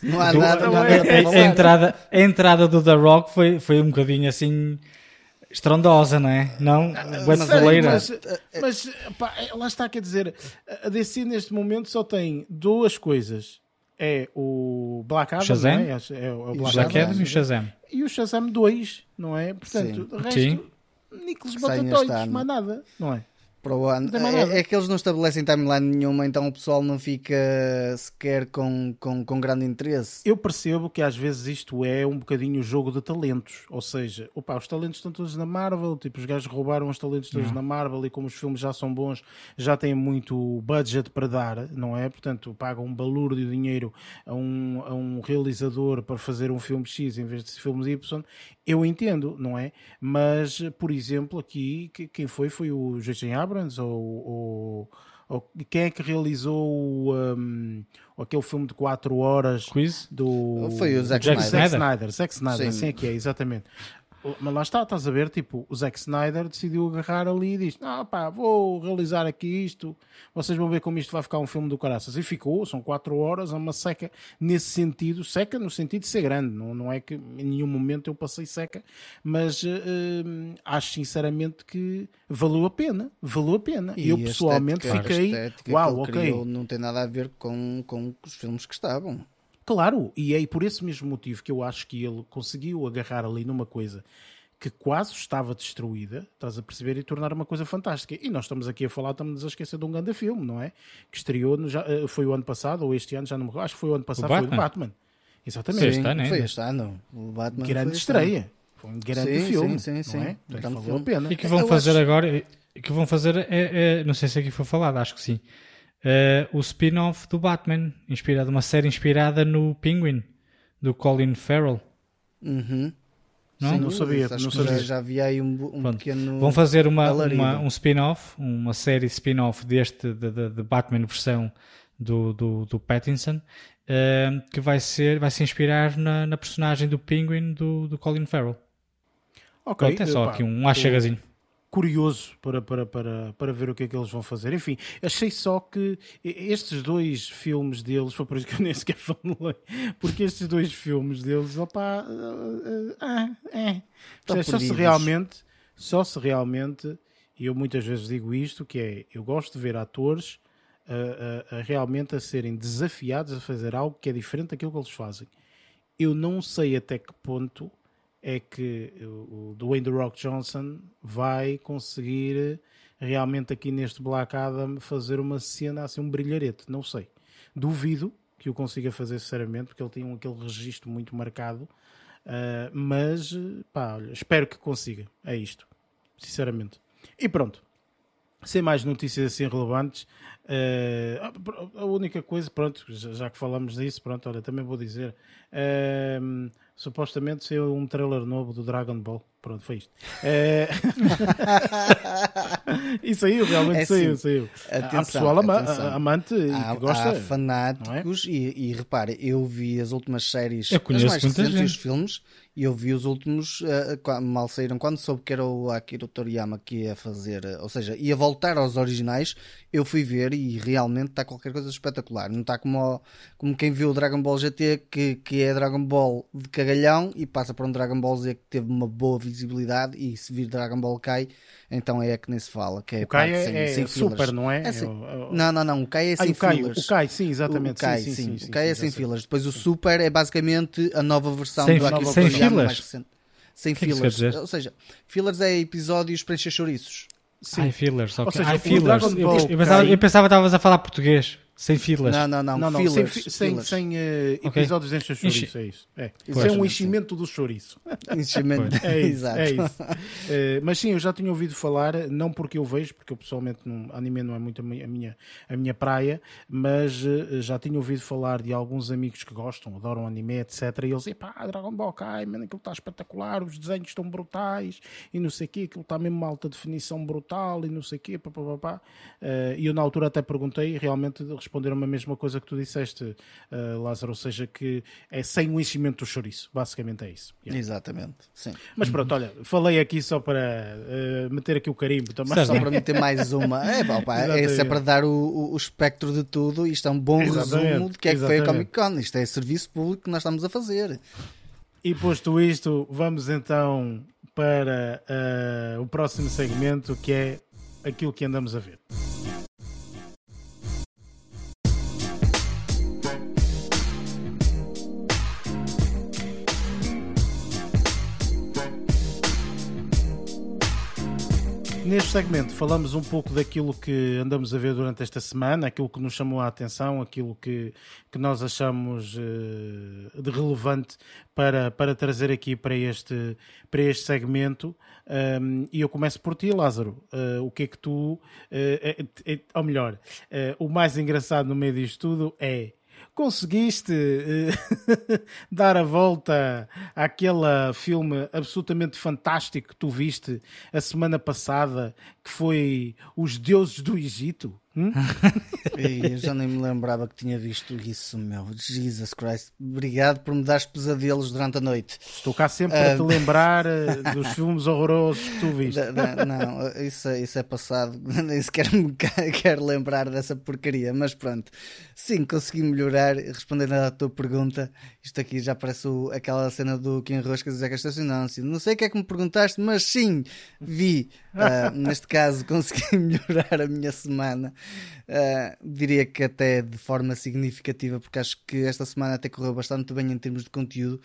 Não há nada. Não, a, a, entrada, a entrada do The Rock foi, foi um bocadinho assim estrondosa, não é? Não? Ah, Brasileira. Mas, mas pá, lá está, quer dizer, a DC neste momento só tem duas coisas é o Black Adam, Shazam? É? é? o Black, Black Adam e o Shazam. E o Shazam 2, não é? Portanto, Sim. o resto... Sim. Ano. mais nada, não é? Para o ano. Não É, é que eles não estabelecem timeline nenhuma, então o pessoal não fica sequer com, com, com grande interesse. Eu percebo que às vezes isto é um bocadinho o jogo de talentos, ou seja, opa, os talentos estão todos na Marvel, tipo, os gajos roubaram os talentos todos na Marvel e como os filmes já são bons, já têm muito budget para dar, não é? Portanto, pagam um balúrdio de dinheiro a um, a um realizador para fazer um filme X em vez de filmes Y, eu entendo, não é? Mas, por exemplo, aqui, que- quem foi? Foi o J.J. Abrams ou... ou ou quem é que realizou um, aquele filme de 4 horas Quiz? do Foi o Zack Jack Snyder. Zack Snyder, Zack Snyder, Sim. assim é que é, exatamente. Mas lá está, estás a ver, tipo, o Zack Snyder decidiu agarrar ali e disse, ah pá, vou realizar aqui isto, vocês vão ver como isto vai ficar um filme do caraças. E ficou, são 4 horas, é uma seca nesse sentido, seca no sentido de ser grande, não, não é que em nenhum momento eu passei seca, mas eh, acho sinceramente que valeu a pena, valeu a pena. E eu pessoalmente estética- fiquei, uau, ok. criou não tem nada a ver com, com os filmes que estavam. Claro, e é por esse mesmo motivo que eu acho que ele conseguiu agarrar ali numa coisa que quase estava destruída, estás a perceber, e tornar uma coisa fantástica. E nós estamos aqui a falar, estamos a esquecer de um grande filme, não é? Que estreou, no- já, eh, foi o ano passado, ou este ano, já não me acho que foi o ano passado, foi o Batman? Exatamente. Sim, este ano foi este ano. O Batman grande foi este ano. estreia. Foi um grande Sim, filme, sim, sim, sim. não é? Um grande valeu filme. a pena. E que vão Eu fazer acho- agora, e que vão fazer, é, é- não sei se aqui foi falado, acho que sim, é, o spin-off do Batman, inspirado, uma série inspirada no Penguin, do Colin Farrell. Uhum. Não? Sem Não sabia, não sabia. Já, havia aí um, um pequeno. Vão fazer uma, uma- um spin-off, uma série spin-off deste, de, de- de Batman versão do, do, do Pattinson, eh, que vai, ser, vai se inspirar na, na personagem do Penguin do, do Colin Farrell. Ok, Pronto, é só epá, aqui um achagazinho. Curioso para, para, para, para ver o que é que eles vão fazer. Enfim, achei só que estes dois filmes deles, foi por isso que eu nem sequer falei, porque estes dois filmes deles, opá, ah, é. Estão Só se realmente, só se realmente, e eu muitas vezes digo isto, que é, eu gosto de ver atores a, a- a realmente a serem desafiados a fazer algo que é diferente daquilo que eles fazem. Eu não sei até que ponto é que o Dwayne The Rock Johnson vai conseguir realmente aqui neste Black Adam fazer uma cena assim, um brilharete, não sei. Duvido que o consiga fazer sinceramente, porque ele tem um, aquele registro muito marcado, ah, mas pá, olha, espero que consiga. É isto, sinceramente. E pronto. Sem mais notícias assim relevantes, eh, a única coisa, pronto, já, já que falamos disso, pronto, olha, também vou dizer, eh, supostamente saiu um trailer novo do Dragon Ball, pronto, foi isto. Eh, e saiu, realmente É saiu, saiu. Há atenção, pessoal ama- atenção. amante e Há, que gosta. há fanáticos e, e repare, eu vi as últimas séries, Eu as conheço mais muita recentes os filmes, e eu vi os últimos qua- mal saíram. Quando soube que era o Akira Toriyama que ia fazer, eh, ou seja, ia voltar aos originais, eu fui ver e realmente está qualquer coisa espetacular. Não está como, o- como quem viu o Dragon Ball GT, que, que é Dragon Ball de cagalhão e passa para um Dragon Ball Z que teve uma boa visibilidade. E se vir Dragon Ball Kai, então é que nem se fala. Que é O Kai é, sem- é sem super, fillers. não é? É sem- É o- é o- Não, não, não. O Kai é Ah, sem o Kai, fillers. o Kai, sim, exatamente. O Kai, sim, sim, sim, sim, o Kai é sem fillers. Depois o Super é basicamente a nova versão Sem do Akira Toriyama fillers? mais recente. Sem que é que fillers. dizer? Ou seja, fillers é episódios para encher chouriços. Ai, fillers, ok. seja, Ai, fillers. Eu, pensava, eu pensava que estavas a falar português, sem fillers. Não, não, não. Não, não, fillers. sem, fi- sem, sem Ok. episódios de encher chouriço, Enche- é isso. É. Pois. Isso é um enchimento do chouriço. Enchimento. É isso, Exato. é isso. Eh, mas sim, eu já tinha ouvido falar, não porque eu vejo, porque eu pessoalmente não, anime não é muito a mi- a minha, a minha praia, mas eh, já tinha ouvido falar de alguns amigos que gostam, adoram anime, etc. E eles, epá, Dragon Ball Kai, mano, aquilo está espetacular, os desenhos estão brutais e não sei o quê, aquilo está mesmo uma alta definição brutal e não sei o quê, pá, pá, pá, pá. Eh, E eu na altura até perguntei realmente responderam-me a mesma coisa que tu disseste, eh, Lázaro, ou seja, que é sem o enchimento do chouriço, basicamente é isso. Yeah. Exatamente. Sim. Mas pronto, olha, falei aqui só para eh, meter aqui o carimbo também. Certo. Só para meter mais uma. É, pá, pá, é, Exatamente. é para dar o, o- o espectro de tudo. Isto é um bom Exatamente, resumo de que é que foi a exatamente. Comic Con. Isto é serviço público que nós estamos a fazer. E posto isto, vamos então para eh, o próximo segmento que é aquilo que andamos a ver. Neste segmento falamos um pouco daquilo que andamos a ver durante esta semana, aquilo que nos chamou a atenção, aquilo que, que nós achamos uh, de relevante para, para trazer aqui para este, para este segmento. Um, e eu começo por ti, Lázaro. Uh, o que é que tu. Uh, ou melhor, o mais engraçado no meio disto tudo é conseguiste uh, dar a volta àquele filme absolutamente fantástico que tu viste a semana passada, que foi Os Deuses do Egito? Hum? eu já nem me lembrava que tinha visto isso, meu. Jesus Christ. Obrigado por me dar pesadelos durante a noite. Estou cá sempre uh... a te ah, lembrar eh, dos filmes horrorosos que tu viste. Não, não isso, é, isso é passado. Nem sequer me quero lembrar dessa porcaria. Mas pronto. Sim, consegui melhorar. Respondendo à tua pergunta, isto aqui já parece o, aquela cena do Kim Roscas e Zeca Estacionância. Não sei o que é que me perguntaste, mas sim, vi. Uh, neste caso, consegui melhorar a minha semana. Uh, diria que até de forma significativa, porque acho que esta semana até correu bastante bem em termos de conteúdo,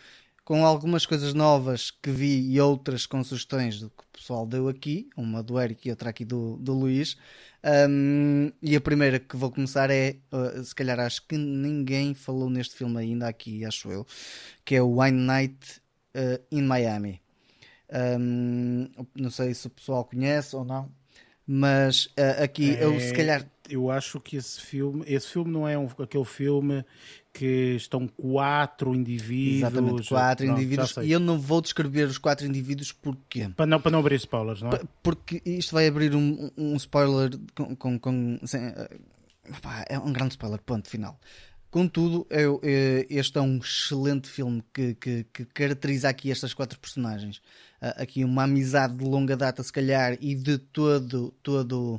com algumas coisas novas que vi e outras com sugestões do que o pessoal deu aqui, uma do Eric e outra aqui do, do Luís. Um, e a primeira que vou começar é, uh, se calhar acho que ninguém falou neste filme ainda aqui, acho eu, que é o Wine Night uh, in Miami. Um, não sei se o pessoal conhece ou não, mas uh, aqui é, eu se calhar. Eu acho que esse filme, esse filme não é um, aquele filme que estão quatro indivíduos. Exatamente, quatro indivíduos. E eu não vou descrever os quatro indivíduos porque. Para não, para não abrir spoilers, não é? Porque isto vai abrir um, um spoiler com. com, com sem, uh, é um grande spoiler, ponto final. Contudo, eu, eh, este é um excelente filme que, que, que caracteriza aqui estas quatro personagens. Uh, aqui uma amizade de longa data, se calhar, e de todo, todo,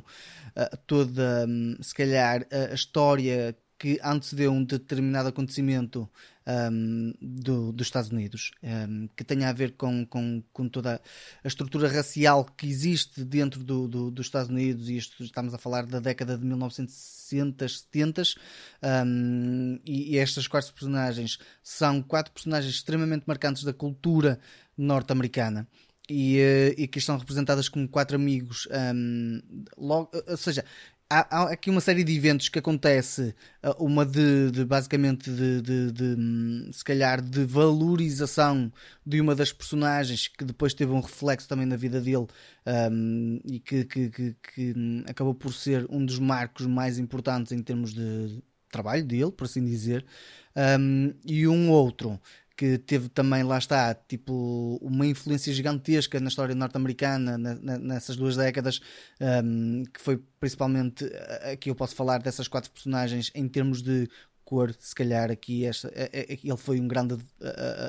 uh, toda, um, se calhar, a história que antecedeu um determinado acontecimento um, do, dos Estados Unidos, um, que tenha a ver com, com, com, toda a estrutura racial que existe dentro do, do, dos Estados Unidos, e isto, estamos a falar da década de 1960, 70, um, e, e estas quatro personagens são quatro personagens extremamente marcantes da cultura norte-americana. E, eh, e, que estão representadas como quatro amigos. Um, logo, ou seja, há, há, aqui uma série de eventos que acontece, uh, uma de, de basicamente de, de, de, hum, se calhar de valorização de uma das personagens que depois teve um reflexo também na vida dele um, e que, que, que, que, hum, acabou por ser um dos marcos mais importantes em termos de trabalho dele, por assim dizer, um, e um outro que teve também, lá está, tipo, uma influência gigantesca na história norte-americana nessas duas décadas, um, que foi principalmente, aqui eu posso falar dessas quatro personagens em termos de cor, se calhar aqui esta, ele foi um grande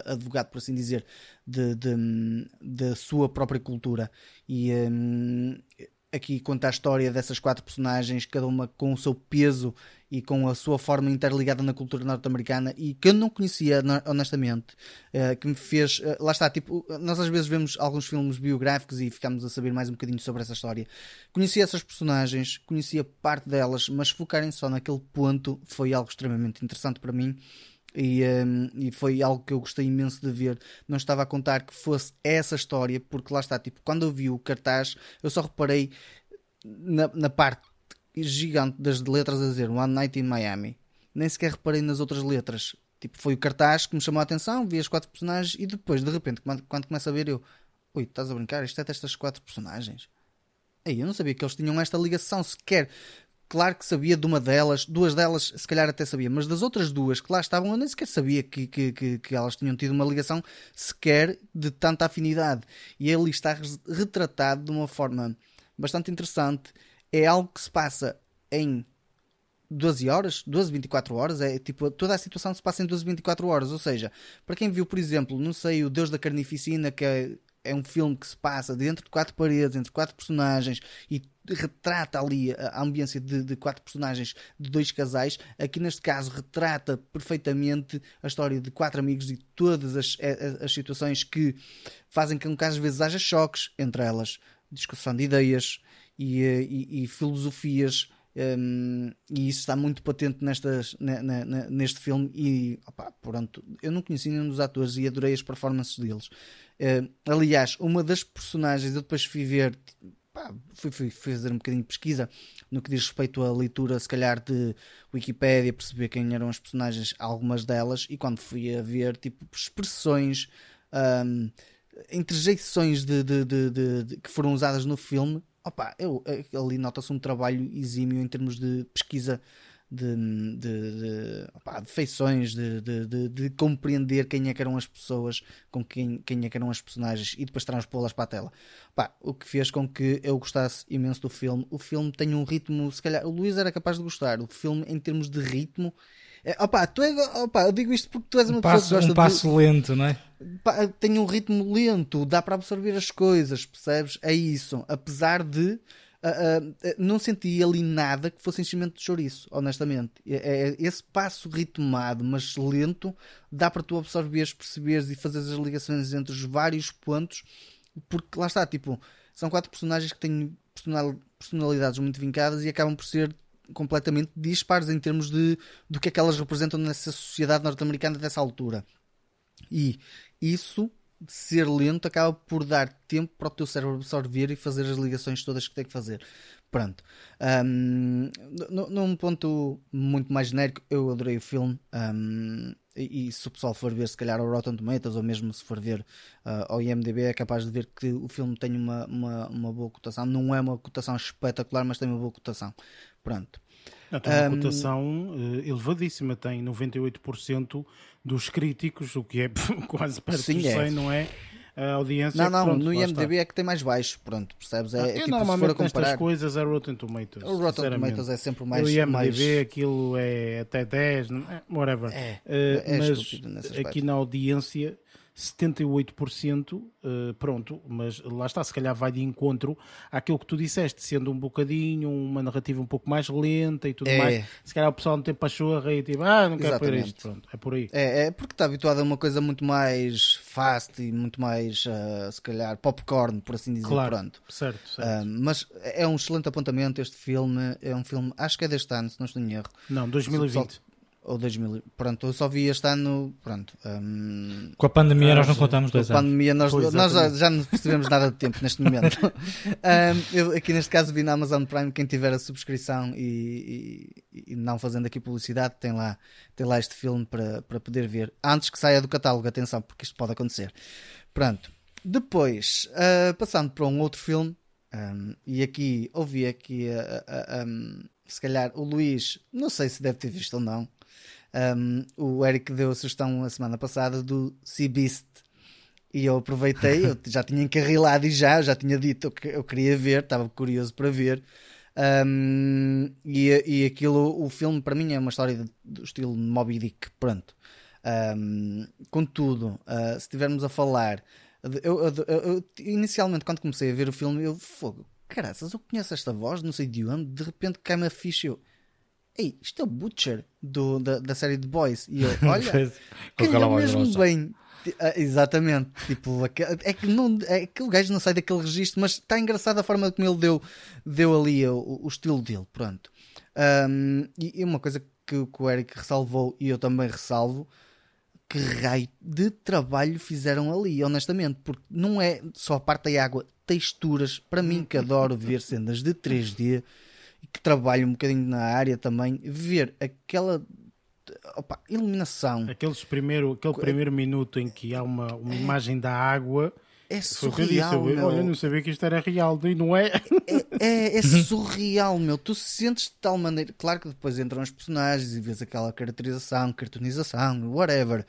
advogado, por assim dizer, de, de, da sua própria cultura. E um, aqui conta a história dessas quatro personagens, cada uma com o seu peso e com a sua forma interligada na cultura norte-americana e que eu não conhecia honestamente, uh, que me fez, uh, lá está, tipo, nós às vezes vemos alguns filmes biográficos e ficamos a saber mais um bocadinho sobre essa história. Conhecia essas personagens, conhecia parte delas, mas focarem só naquele ponto foi algo extremamente interessante para mim. E, um, ehm, e, foi algo que eu gostei imenso de ver. Não estava a contar que fosse essa história, porque lá está, tipo, quando eu vi o cartaz, eu só reparei na, na parte gigante das letras a dizer One Night in Miami. Nem sequer reparei nas outras letras. Tipo, foi o cartaz que me chamou a atenção, vi as quatro personagens e depois, de repente, quando começa a ver, eu, ui, estás a brincar? Isto é destas quatro personagens. Aí eu não sabia que eles tinham esta ligação sequer. Claro que sabia de uma delas, duas delas se calhar até sabia, mas das outras duas que lá estavam eu nem sequer sabia que, que, que, que elas tinham tido uma ligação sequer de tanta afinidade. E ali está retratado de uma forma bastante interessante é algo que se passa em 12 horas, 12, 24 horas, é tipo, toda a situação se passa em 12, 24 horas, ou seja, para quem viu, por exemplo, não sei, o Deus da Carnificina, que é, é um filme que se passa dentro de quatro paredes, entre quatro personagens e retrata ali a ambiência de, de, quatro personagens de dois casais. Aqui neste caso retrata perfeitamente a história de quatro amigos e todas as, as, as situações que fazem com que às vezes haja choques entre elas, discussão de ideias, e, eh, e, e filosofias. Um, e isso está muito patente nestas, neste filme e opa, pronto, eu não conheci nenhum dos atores e adorei as performances deles uh, aliás, uma das personagens eu depois fui ver pá, fui, fui, fazer um bocadinho de pesquisa no que diz respeito à leitura, se calhar, de Wikipédia, perceber quem eram as personagens, algumas delas, e quando fui a ver, tipo, expressões, um, interjeições de, de, de, de, que foram usadas no filme, opa, eu, ali nota-se um trabalho exímio em termos de pesquisa de, de, de, opa, de feições, de, de, de, compreender quem é que eram as pessoas, com quem, quem é que eram as personagens e depois transpô-las para a tela. Opa, o que fez com que eu gostasse imenso do filme. O filme tem um ritmo, se calhar, o Luís era capaz de gostar. O filme, em termos de ritmo, é, opa, tu és, opa, eu digo isto porque tu és uma um passo, pessoa que gosta Um passo de, lento, não é? Tem um ritmo lento, dá para absorver as coisas, percebes? É isso. Apesar de Uh, uh, não senti ali nada que fosse enchimento de chouriço, honestamente. É, é, esse passo ritmado, mas lento, dá para tu absorveres, perceberes e fazeres as ligações entre os vários pontos, porque lá está, tipo, são quatro personagens que têm personalidades muito vincadas e acabam por ser completamente dispares em termos de do que é que elas representam nessa sociedade norte-americana dessa altura. E isso de ser lento acaba por dar tempo para o teu cérebro absorver e fazer as ligações todas que tem que fazer. Pronto. Um, num ponto muito mais genérico, eu adorei o filme. Um, e, e, se o pessoal for ver, se calhar, o Rotten Tomatoes, ou mesmo se for ver uh, ao IMDb, é capaz de ver que o filme tem uma, uma, uma boa cotação. Não é uma cotação espetacular, mas tem uma boa cotação. Pronto. Não, tem uma um, cotação uh, elevadíssima, tem 98% dos críticos, o que é quase perto sim, dos 100, é. não é? A audiência. Não, não, pronto, no IMDB é que tem mais baixo, pronto, percebes? É, ah, é tipo, normalmente comparar... coisas é Rotten Tomatoes. O Rotten Tomatoes é sempre mais. O IMDB mais... aquilo é até 10, whatever. É, uh, é mas aqui na audiência 78%, uh, eh, pronto, mas lá está, se calhar vai de encontro àquilo que tu disseste, sendo um bocadinho, uma narrativa um pouco mais lenta e tudo é. mais. Se calhar o pessoal não tem pachorra e tipo, ah, não quero por isto, pronto, é por aí. É, é porque está habituado a uma coisa muito mais fast e muito mais, uh, se calhar, popcorn, por assim dizer, claro, pronto. Certo, certo. Uh, mas é um excelente apontamento este filme, é um filme, acho que é deste ano, se não estou em erro. Não, 2020 ou 2000. Pronto, eu só vi este ano. Pronto, um, com a pandemia, nós não contamos dois anos. Com a pandemia, nós, nós já, já, não percebemos nada de tempo neste momento. um, eu, aqui neste caso, vi na Amazon Prime. Quem tiver a subscrição e, e, e, não fazendo aqui publicidade, tem lá, tem lá este filme para, para poder ver antes que saia do catálogo. Atenção, porque isto pode acontecer. Pronto, depois, uh, passando para um outro filme, um, e aqui ouvi aqui. Uh, uh, um, se calhar o Luís, não sei se deve ter visto ou não, um, o Eric deu a sugestão a semana passada do Sea Beast. E eu aproveitei, eu já tinha encarrilado e já, já tinha dito que eu queria ver, estava curioso para ver. Um, e, e aquilo, o filme para mim é uma história do estilo Moby Dick, pronto. Um, contudo, uh, se estivermos a falar, eu, eu, eu, inicialmente quando comecei a ver o filme, eu fogo, caraças, eu conheço esta voz, não sei de onde, de repente cai-me a ficha. Eu, Ei, isto é o Butcher do, da, da série de Boys. E eu, olha, calhou mesmo bem. Uh, exatamente, tipo, é que não, é que o gajo não sai daquele registro, mas está engraçada a forma como ele deu, deu ali o, o estilo dele. Pronto, um, e, uma coisa que, que, o Eric ressalvou e eu também ressalvo: que raio de trabalho fizeram ali, honestamente, porque não é só a parte da água, texturas. Para mim, que adoro ver cenas de 3D e que trabalha um bocadinho na área também, ver aquela opa, iluminação. Aqueles primeiro, aquele primeiro minuto em que há uma, uma é, imagem da água. É surreal. Eu, olha, não sabia que isto era real, não é? É, é, é surreal, meu. Tu sentes de tal maneira. Claro que depois entram os personagens e vês aquela caracterização, cartonização, whatever.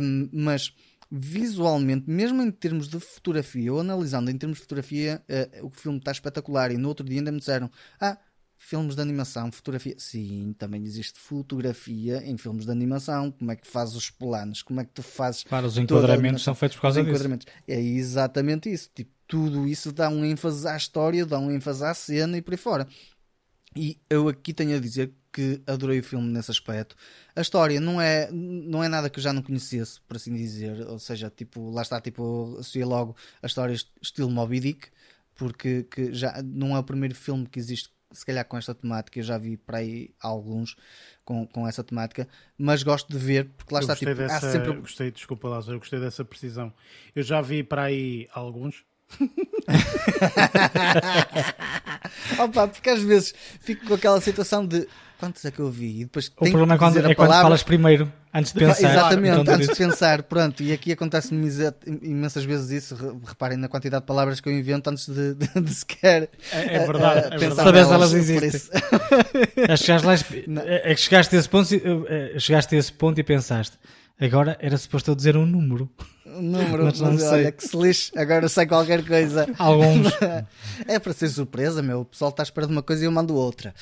Um, mas visualmente, mesmo em termos de fotografia, ou analisando em termos de fotografia, uh, o filme está espetacular. E no outro dia ainda me disseram: Ah, filmes de animação, fotografia. Sim, também existe fotografia em filmes de animação. Como é que fazes os planos? Como é que tu fazes. Claro, os enquadramentos são feitos por causa disso. É exatamente isso. Tipo, tudo isso dá um ênfase à história, dá um ênfase à cena e por aí fora. E eu aqui tenho a dizer que adorei o filme nesse aspecto. A história não é, não é nada que eu já não conhecesse, por assim dizer. Ou seja, tipo, lá está, tipo, associei logo a história estilo Moby Dick, porque que já não é o primeiro filme que existe, se calhar, com esta temática. Eu já vi para aí alguns com, com essa temática, mas gosto de ver, porque lá eu está, tipo, dessa, sempre... Gostei, desculpa lá, eu gostei dessa precisão. Eu já vi para aí alguns Opa, porque às vezes fico com aquela situação de quantos é que eu vi? E depois o problema é quando, é quando falas primeiro, antes de pensar. Exatamente, então, antes de pensar. Pronto, e aqui acontece-me imensas vezes isso. Reparem na quantidade de palavras que eu invento antes de, de, de sequer. É, é verdade, uh, é verdade. Saber se elas existem. é, chegaste lá, é que chegaste a, esse ponto, chegaste a esse ponto e pensaste. Agora era suposto eu dizer um número. Um número, mas, mas olha que se lixe, agora sei qualquer coisa. Alguns. é para ser surpresa, meu. O pessoal está à espera de uma coisa e eu mando outra.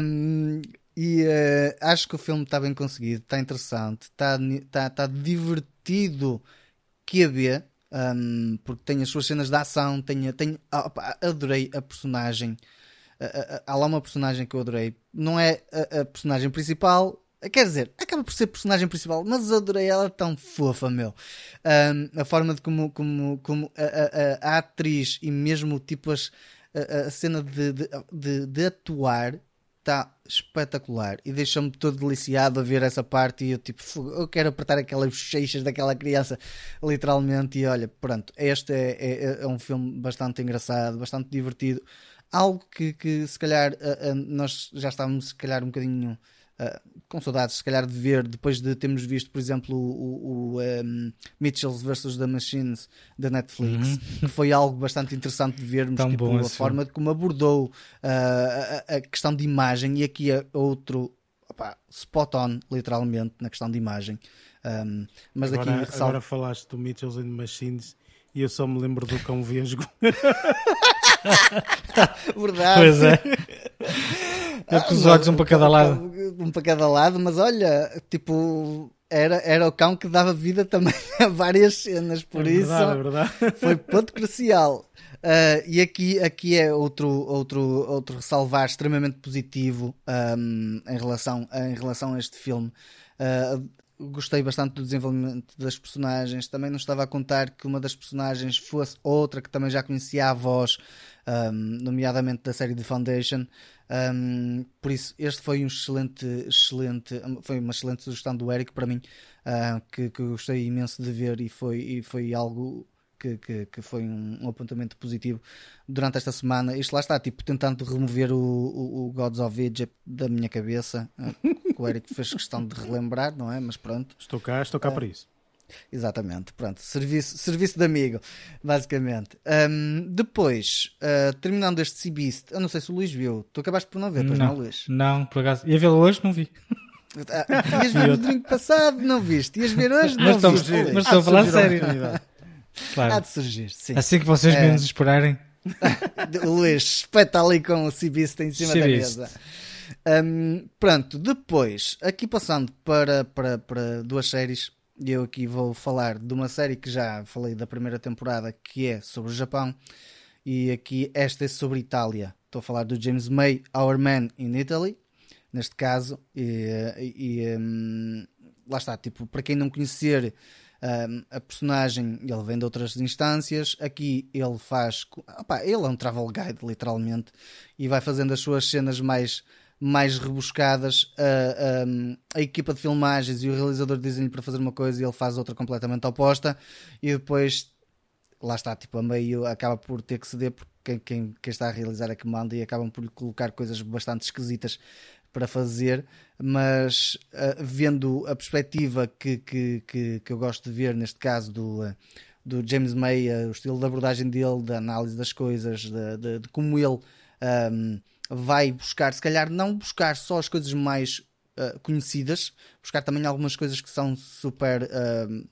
Um, e uh, acho que o filme está bem conseguido, está interessante, está, está, está divertido que a ver, um, porque tem as suas cenas de ação, tem, tem, opa, adorei a personagem. há lá uma personagem que eu adorei. Não é a, a personagem principal, Quer dizer, acaba por ser personagem principal, mas adorei ela tão fofa, meu. Um, a forma de como, como, como a, a, a, atriz e mesmo tipo as, a, a cena de, de, de, de atuar está espetacular. E deixa-me todo deliciado a ver essa parte e eu tipo, eu quero apertar aquelas bochechas daquela criança. Literalmente e olha, pronto, este é, é, é um filme bastante engraçado, bastante divertido. Algo que, que se calhar nós já estávamos se calhar um bocadinho ah, com saudades, se calhar, de ver, depois de termos visto, por exemplo, o, o um, Mitchells vs. The Machines da Netflix, uhum. que foi algo bastante interessante de vermos tipo, a forma de como abordou uh, a, a, questão de imagem, e aqui é outro opa, spot on, literalmente, na questão de imagem. Um, mas agora, aqui, agora falaste do Mitchells and Machines e eu só me lembro do cão vesgo. Verdade. Pois é. É com os olhos um para cada lado. Um para cada lado, mas olha, tipo, era, era o cão que dava vida também a várias cenas, por é verdade, isso é verdade. foi ponto crucial. Uh, e aqui, aqui é outro, outro, outro ressalvar extremamente positivo um, em, relação, em relação a este filme. Uh, gostei bastante do desenvolvimento das personagens. Também não estava a contar que uma das personagens fosse outra que também já conhecia a voz, um, nomeadamente da série The Foundation. Um, por isso, este foi um excelente, excelente, foi uma excelente sugestão do Eric para mim, uh, que, que gostei imenso de ver e foi, e foi algo que, que, que, foi um, apontamento positivo durante esta semana. Isto lá está, tipo, tentando remover o, o, o Gods of Egypt da minha cabeça, uh, que o Eric fez questão de relembrar, não é? Mas pronto. Estou cá, estou cá uh, para isso. Exatamente, pronto, serviço, serviço de amigo, basicamente. Um, depois, uh, terminando este Beast, eu não sei se o Luís viu, tu acabaste por não ver, pois não, não Luís? Não, por acaso, ia vê-lo hoje, não vi. Uh, ias ver no domingo passado, não viste, ias ver hoje, não mas viste. Estou, mas estou a falar sério. Claro. Há de surgir, sim. Assim que vocês é... menos esperarem. o Luís espeta ali com o Sea Beast em cima da mesa. Um, pronto, depois, aqui passando para, para, para duas séries eu aqui vou falar de uma série que já falei da primeira temporada, que é sobre o Japão, e aqui esta é sobre Itália. Estou a falar do James May, Our Man in Italy, neste caso, e, e um, lá está, tipo, para quem não conhecer um, a personagem, ele vem de outras instâncias, aqui ele faz, opa, ele é um travel guide, literalmente, e vai fazendo as suas cenas mais mais rebuscadas, a, a, a, equipa de filmagens e o realizador dizem-lhe para fazer uma coisa e ele faz outra completamente oposta, e depois lá está, tipo, a meio acaba por ter que ceder porque quem, quem, está a realizar é que manda e acabam por colocar coisas bastante esquisitas para fazer, mas vendo a perspectiva que, que, que, que, eu gosto de ver, neste caso do, do James May, o estilo de abordagem dele, da análise das coisas, de, de, de como ele. Um, vai buscar, se calhar não buscar só as coisas mais uh, conhecidas, buscar também algumas coisas que são super. Uh,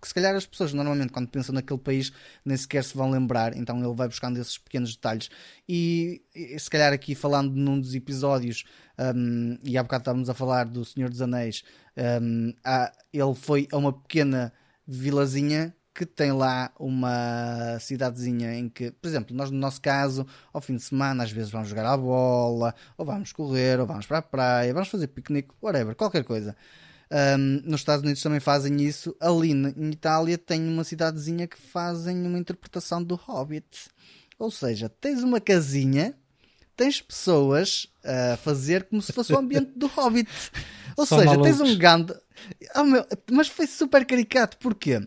que se calhar as pessoas normalmente quando pensam naquele país nem sequer se vão lembrar, então ele vai buscando esses pequenos detalhes. E, e se calhar aqui falando num dos episódios, um, e há bocado estávamos a falar do Senhor dos Anéis, um, há, ele foi a uma pequena vilazinha que tem lá uma cidadezinha em que, por exemplo, nós no nosso caso, ao fim de semana, às vezes vamos jogar à bola, ou vamos correr, ou vamos para a praia, vamos fazer piquenique, whatever, qualquer coisa. Um, nos Estados Unidos também fazem isso. Ali em Itália tem uma cidadezinha que fazem uma interpretação do Hobbit. Ou seja, tens uma casinha, tens pessoas a fazer como se fosse o ambiente do Hobbit. Ou São seja, malucos. tens um Gandalf. Oh, meu, mas foi super caricato, porquê?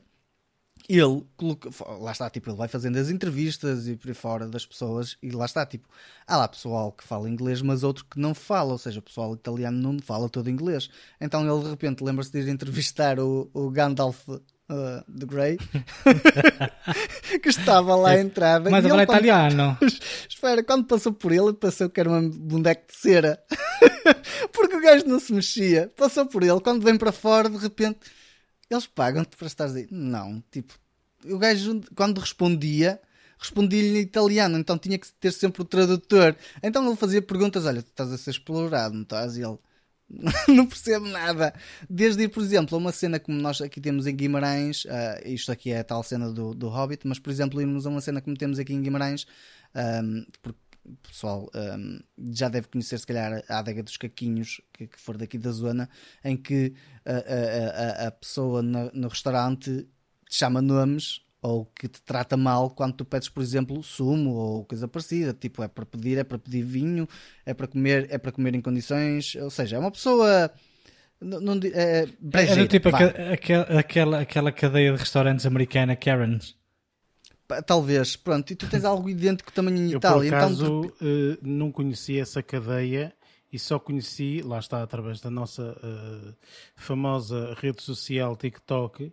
Ele coloca, lá está, tipo, ele vai fazendo as entrevistas e por aí fora das pessoas, e lá está, tipo, há lá pessoal que fala inglês, mas outro que não fala, ou seja, o pessoal italiano não fala todo inglês. Então ele de repente lembra-se de ir entrevistar o, o Gandalf uh, de Grey, que estava lá à entrada. Mas ele é italiano. Espera, quando passou por ele, pensou que era um boneco de cera. Porque o gajo não se mexia. Passou por ele, quando vem para fora, de repente eles pagam-te para estares aí. Não, tipo, o gajo, quando respondia, respondia-lhe em italiano, então tinha que ter sempre o tradutor. Então ele fazia perguntas: Olha, tu estás a ser explorado, não estás? E ele. não percebo nada. Desde por exemplo, uma cena como nós aqui temos em Guimarães, uh, isto aqui é a tal cena do, do Hobbit, mas por exemplo, irmos a uma cena como temos aqui em Guimarães, um, porque o pessoal um, já deve conhecer, se calhar, a adega dos caquinhos, que, que for daqui da zona, em que a, a, a, pessoa no, no restaurante te chama nomes ou que te trata mal quando tu pedes, por exemplo, sumo ou coisa parecida, tipo, é para pedir, é para pedir vinho, é para comer, é para comer em condições, ou seja, é uma pessoa não, não é, é, do tipo aquela, aquela, aquela cadeia de restaurantes americana Karen's. Talvez, pronto, e tu tens algo idêntico também em Itália. Eu, por acaso, então, uh, não conheci essa cadeia e só conheci, lá está, através da nossa uh, famosa rede social TikTok,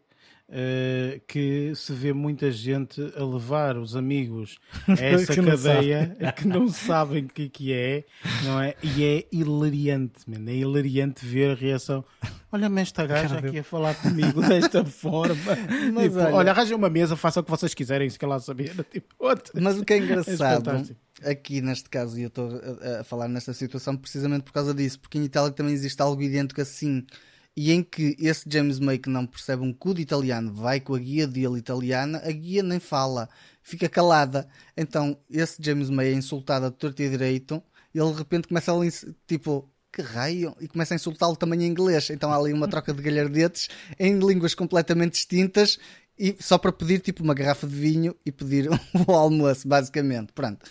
Uh, que se vê muita gente a levar os amigos a essa que cadeia que não sabem o que, que é, não é? E é hilariante, man. é hilariante ver a reação. Olha-me esta gaja aqui a falar comigo desta forma. Mas tipo, olha, olha arranjem uma mesa, façam o que vocês quiserem, se calhar saber. Tipo, Mas o que é engraçado, é aqui neste caso, e eu estou a, a falar nesta situação precisamente por causa disso, porque em Itália também existe algo idêntico assim e em que esse James May que não percebe um cu de italiano vai com a guia dele italiana, a guia nem fala, fica calada. Então esse James May é insultado a torto e direito, e ele de repente começa a tipo, que raio, e começa a insultá-lo também em inglês. Então há ali uma troca de galhardetes em línguas completamente distintas e só para pedir tipo uma garrafa de vinho e pedir o almoço, basicamente. Pronto.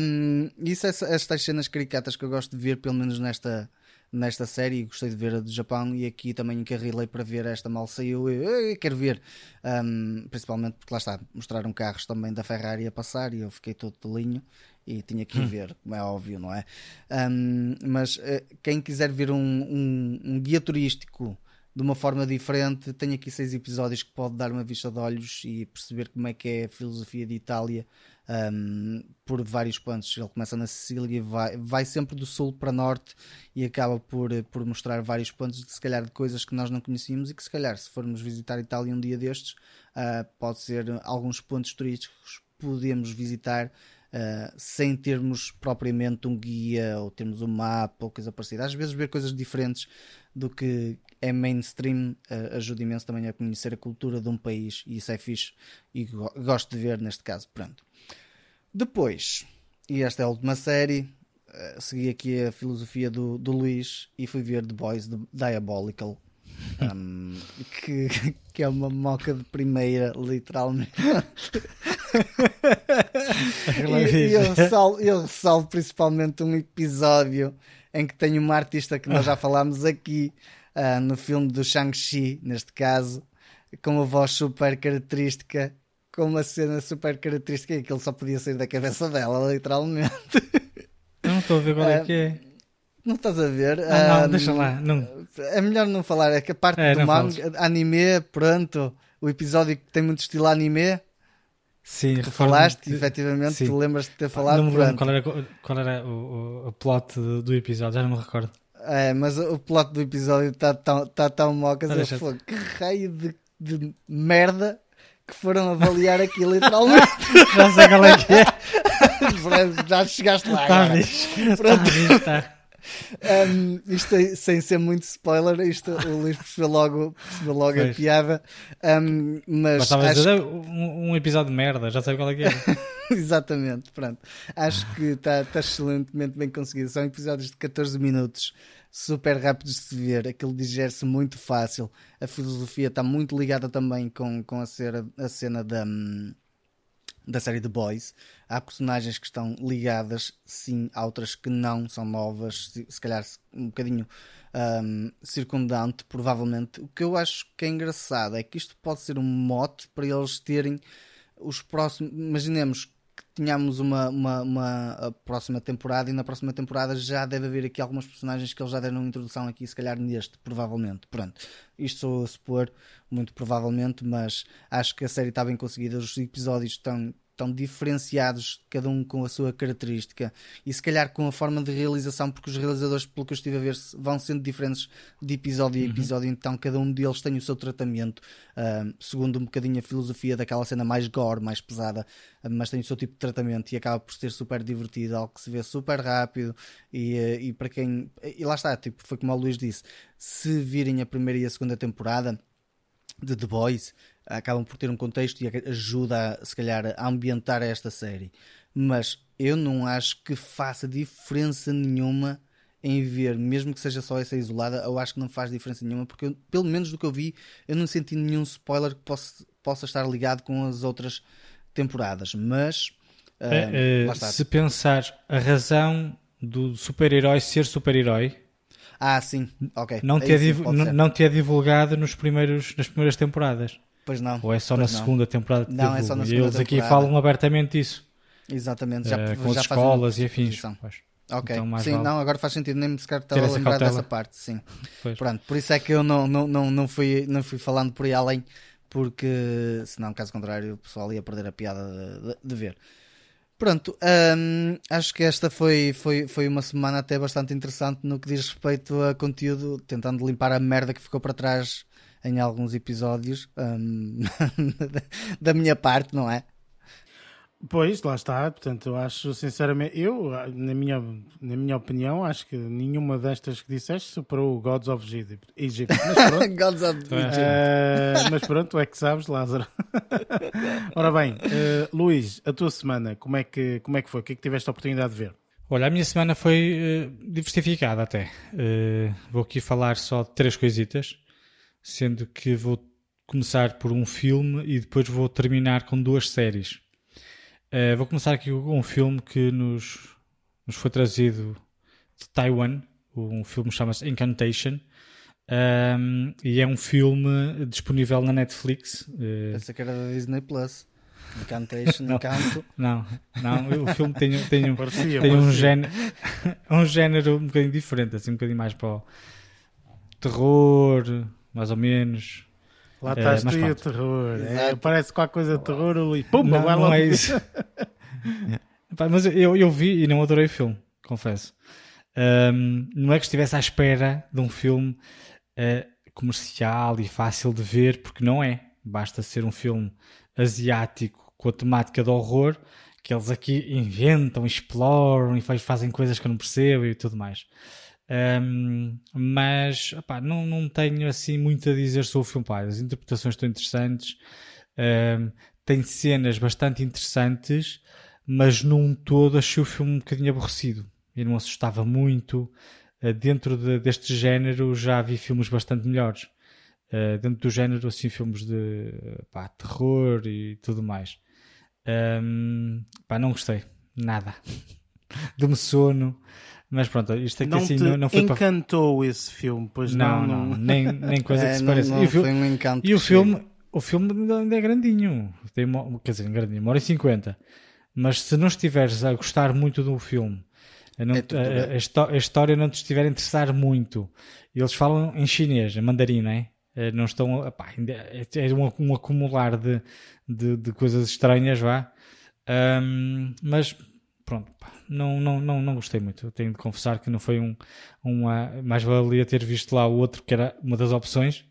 Um, isso é estas cenas caricatas que eu gosto de ver, pelo menos nesta, nesta série gostei de ver a do Japão e aqui também encarrilei para ver esta mal saiu eu, quero ver um, principalmente porque lá está mostraram carros também da Ferrari a passar e eu fiquei todo linho e tinha que ir hum. ver, como é óbvio, não é? Um, mas uh, quem quiser ver um, um, um guia turístico de uma forma diferente. Tenho aqui seis episódios que pode dar uma vista de olhos e perceber como é que é a filosofia de Itália um, por vários pontos. Ele começa na Sicília e vai, vai sempre do sul para norte e acaba por, por mostrar vários pontos de se calhar de coisas que nós não conhecíamos e que se calhar se formos visitar Itália um dia destes uh, pode ser alguns pontos turísticos podemos visitar Uh, sem termos propriamente um guia ou termos um mapa ou coisa parecida. Às vezes ver coisas diferentes do que é mainstream uh, ajuda imenso também a conhecer a cultura de um país e isso é fixe e go gosto de ver neste caso. Pronto. Depois, e esta é a última série, uh, segui aqui a filosofia do, do Luís e fui ver The Boys The Diabolical. Um, que, que é uma moca de primeira, literalmente. e, e eu, ressalvo, eu ressalvo principalmente um episódio em que tem uma artista que nós já falámos aqui uh, no filme do Shang-Chi, neste caso, com uma voz super característica, com uma cena super característica e que ele só podia sair da cabeça dela, literalmente. Eu não estou a ver qual é que é. Não estás a ver? Ah, não, um, deixa lá. Não. É melhor não falar, é que a parte é, do manga, anime, pronto, o episódio que tem muito estilo anime. Sim, tu falaste, de... efetivamente, sim. tu lembras de ter falado. Não me lembro qual era, qual era o, o plot do, episódio, já não me recordo. É, mas o plot do episódio está tão, tá tão mocas. Eu falo, que raio de, de merda que foram avaliar aqui literalmente. Já sei qual é que é. Já chegaste lá. Está Pronto. Está um, isto é, sem ser muito spoiler, isto, o Luís percebeu logo, percebeu logo a piada. Um, mas Bastava acho... dizer um, um, episódio de merda, já sabe qual é que é. Exatamente, pronto. Acho que está tá excelentemente bem conseguido. São episódios de 14 minutos, super rápidos de se ver. Aquilo digere-se muito fácil. A filosofia está muito ligada também com, com a, cena, a cena da. Hum, da série The Boys. Há personagens que estão ligadas, sim, há outras que não, são novas, se, se calhar um bocadinho um, circundante, provavelmente. O que eu acho que é engraçado é que isto pode ser um mote para eles terem os próximos. Imaginemos que tenhamos uma, uma, uma próxima temporada e na próxima temporada já deve haver aqui algumas personagens que eles já deram introdução aqui, se calhar neste, provavelmente. Pronto, isto sou a supor, muito provavelmente, mas acho que a série está bem conseguida, os episódios estão estão diferenciados, cada um com a sua característica e se calhar com a forma de realização, porque os realizadores, pelo que eu estive a ver, vão sendo diferentes de episódio a uhum. episódio, uhum. então cada um deles tem o seu tratamento, uh, segundo um bocadinho a filosofia daquela cena mais gore, mais pesada, uh, mas tem o seu tipo de tratamento e acaba por ser super divertido, algo que se vê super rápido e, uh, e para quem. E lá está, tipo, foi como o Luís disse: se virem a primeira e a segunda temporada de The Boys acabam por ter um contexto e ajuda, se calhar, a ambientar esta série. Mas eu não acho que faça diferença nenhuma em ver, mesmo que seja só essa isolada, eu acho que não faz diferença nenhuma, porque eu, pelo menos do que eu vi, eu não senti nenhum spoiler que possa, possa estar ligado com as outras temporadas. Mas é, é, se pensar a razão do super-herói ser super-herói. Ah, sim, ok. Não, te é, não, não te é divulgado nos primeiros, nas primeiras temporadas. Pois não. Ou é só na não. segunda temporada que Não, é só na segunda E eles aqui falam abertamente disso. Exatamente. Já, uh, com já as escolas e afins. Ok, então, sim, vale. não, agora faz sentido, nem me sequer estava a lembrar dessa parte, sim. Pois. Pronto, por isso é que eu não, não, não, não, fui, não fui falando por aí além, porque senão, caso contrário, o pessoal ia perder a piada de, de, de ver. Pronto, hum, acho que esta foi, foi, foi uma semana até bastante interessante no que diz respeito a conteúdo, tentando limpar a merda que ficou para trás em alguns episódios um, da minha parte, não é? Pois, lá está. Portanto, eu acho, sinceramente, eu, na minha, na minha opinião, acho que nenhuma destas que disseste superou o Gods of Egypt. Egypt. Mas pronto, Gods of Egypt. Uh, mas pronto, é que sabes, Lázaro. Ora bem, uh, Luís, a tua semana, como é, que, como é que foi? O que é que tiveste a oportunidade de ver? Olha, a minha semana foi uh, diversificada até. vou aqui falar só de três coisitas sendo que vou começar por um filme e depois vou terminar com duas séries. Uh, vou começar aqui com um filme que nos, nos foi trazido de Taiwan. Um filme chama-se Incantation. Um, e é um filme disponível na Netflix. Uh, Pensa que era da Disney Plus. Incantation, não, Encanto. Não, não, o filme tem, tem, parecia, tem um, género, um género um bocadinho diferente, assim, um bocadinho mais para o terror, mais ou menos. Lá estás tu e o terror. É, parece qualquer coisa de terror e pum, não, não é isso. mas eu, eu vi e não adorei o filme, confesso. Um, não é que estivesse à espera de um filme uh, comercial e fácil de ver, porque não é. Basta ser um filme asiático com a temática do horror, que eles aqui inventam, exploram e fazem coisas que eu não percebo e tudo mais. Um, mas opá, não, não tenho assim muito a dizer sobre o filme. Pá, as interpretações estão interessantes, um, tem cenas bastante interessantes, mas num todo achei o filme um bocadinho aborrecido e não assustava muito. Uh, dentro de, deste género já vi filmes bastante melhores. Uh, dentro do género, assim, filmes de pá, terror e tudo mais. Um, pá, não gostei. Nada. Deu-me sono. Mas pronto, isto aqui não assim não, não foi encantou para... esse filme, pois não. Não, não, nem, nem coisa é, que se pareça. E o, foi um e o filme, o filme ainda é grandinho. Tem quer dizer, grandinho, uma hora e cinquenta. Mas se não estiveres a gostar muito do filme, não, é a, a, a, história não te estiver a interessar muito, eles falam em chinês, em mandarim, não é? Eh, não estão. Epá, é, é um, um acumular de, de, de, coisas estranhas, vá. Um, mas pronto, não, não, não, não gostei muito. Eu tenho de confessar que não foi um. Uma, mais valia ter visto lá o outro, que era uma das opções.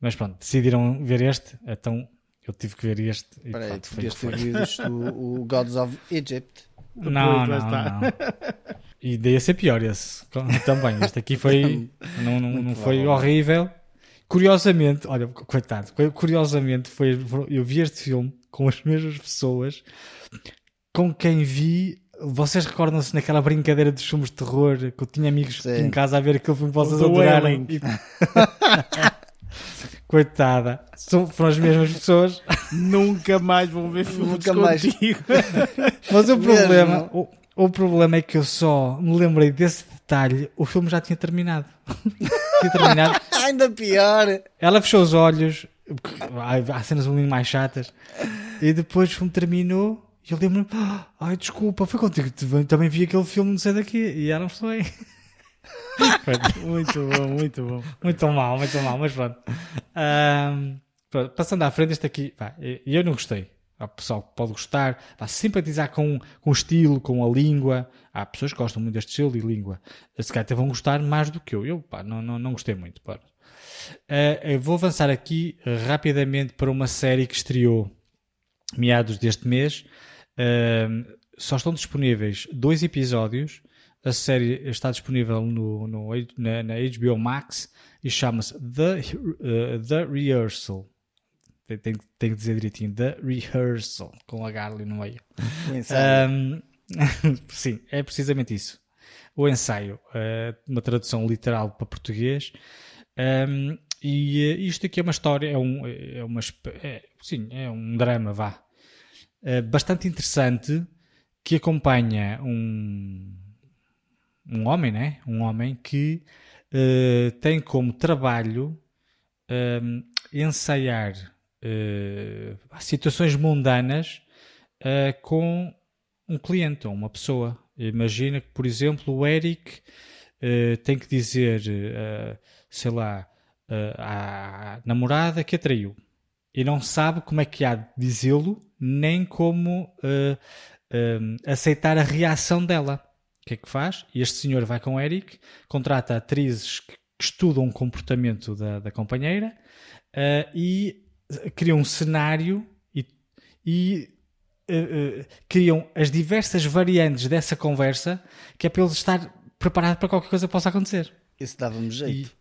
Mas pronto, decidiram ver este, então eu tive que ver este. Espera aí, podias ter visto o, o Gods of Egypt. Não, não, não. E daí a ser pior esse também. Este aqui foi. Não, não, não foi horrível. Curiosamente, olha, coitado, curiosamente foi, eu vi este filme com as mesmas pessoas com quem vi. Vocês recordam-se naquela brincadeira dos filmes de terror que eu tinha amigos em casa a ver aquele filme que vocês adoraram? E... Coitada. São, foram as mesmas pessoas. Nunca mais vão ver filmes Nunca mais. contigo. Mas o problema, o, o problema é que eu só me lembrei desse detalhe. O filme já tinha terminado. tinha terminado. Ainda pior. Ela fechou os olhos. há cenas um bocadinho mais chatas. E depois o filme terminou. E eu lembro-me, "Ah, ai desculpa, foi contigo que também vi aquele filme, não sei daqui. E ela não foi. muito bom, muito bom. Muito mal, muito mal, mas pronto. Ahm, pronto, Passando à frente, este aqui, pá, eu não gostei. Há pessoal que pode gostar, pá, simpatizar com, com o estilo, com a língua. Há pessoas que gostam muito deste estilo e língua. Se calhar até vão gostar mais do que eu. Eu pá, não, não, não gostei muito. pá. Eu vou avançar aqui rapidamente para uma série que estreou meados deste mês. Só estão disponíveis dois episódios. A série está disponível no, no- na, na HBO Max e chama-se The, eh, The Rehearsal. Tem, que dizer direitinho: The Rehearsal, com H ali no meio. Ahm, sim, é precisamente isso. O ensaio, eh, uma tradução literal para português. Ahm, e eh, isto aqui é uma história, é um, é uma, é- sim, é um drama, vá. Eh, bastante interessante que acompanha um, um homem, né? Um homem que eh, tem como trabalho ahm, ensaiar eh, situações mundanas com um cliente ou uma pessoa. Imagina que, por exemplo, o Eric tem que dizer, sei lá, à namorada que atraiu e não sabe como é que há de dizê-lo, nem como eh, aceitar a reação dela. O que é que faz? Este senhor vai com o Eric, contrata atrizes que, que estudam o comportamento da, da companheira eh, e cria um cenário e, e eh, criam as diversas variantes dessa conversa que é para ele estar preparado para qualquer coisa que possa acontecer. Isso dava-me E jeito.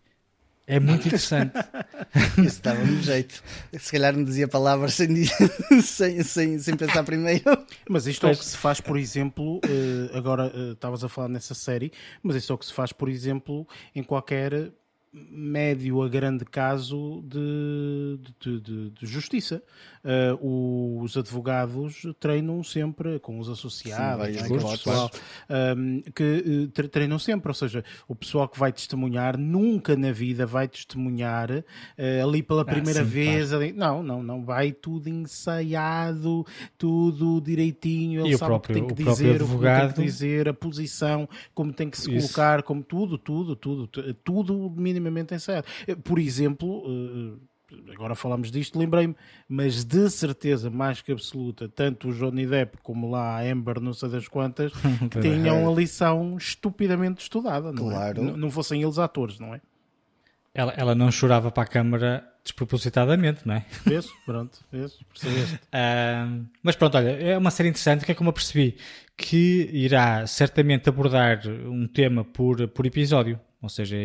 É muito interessante. Isso dava-me jeito. Se calhar não dizia palavras sem, sem, sem, sem pensar primeiro. Mas isto é o Pois. que se faz, por exemplo, eh, agora eh, estavas a falar nessa série, mas isto é o que se faz, por exemplo, em qualquer médio a grande caso de, de, de- de justiça. Eh, os advogados treinam sempre com os associados, Sim, é? o cursos, pessoal, ehm, que eh, tre- treinam sempre, ou seja, o pessoal que vai testemunhar nunca na vida vai testemunhar eh, ali pela primeira sim, vez. ali- Não, não, não, vai tudo ensaiado, tudo direitinho, ele E o sabe próprio- o que tem que próprio dizer, o que tem advogado- que dizer, a posição, como tem que se Isso. colocar, como tudo, tudo, tudo, tu- tudo minimamente ensaiado. Eh, Por exemplo, eh, agora falamos disto, lembrei-me, mas de certeza mais que absoluta, tanto o Johnny Depp como lá a Amber, não sei das quantas, que é. tinham a lição estupidamente estudada, não Claro. é? Não fossem eles atores, não é? Ela, ela não chorava para a câmara despropositadamente, não é? Vês? Pronto, vês? Percebeste? Ahm, mas pronto, olha, é uma série interessante que é como eu percebi que irá certamente abordar um tema por, por episódio. Ou seja,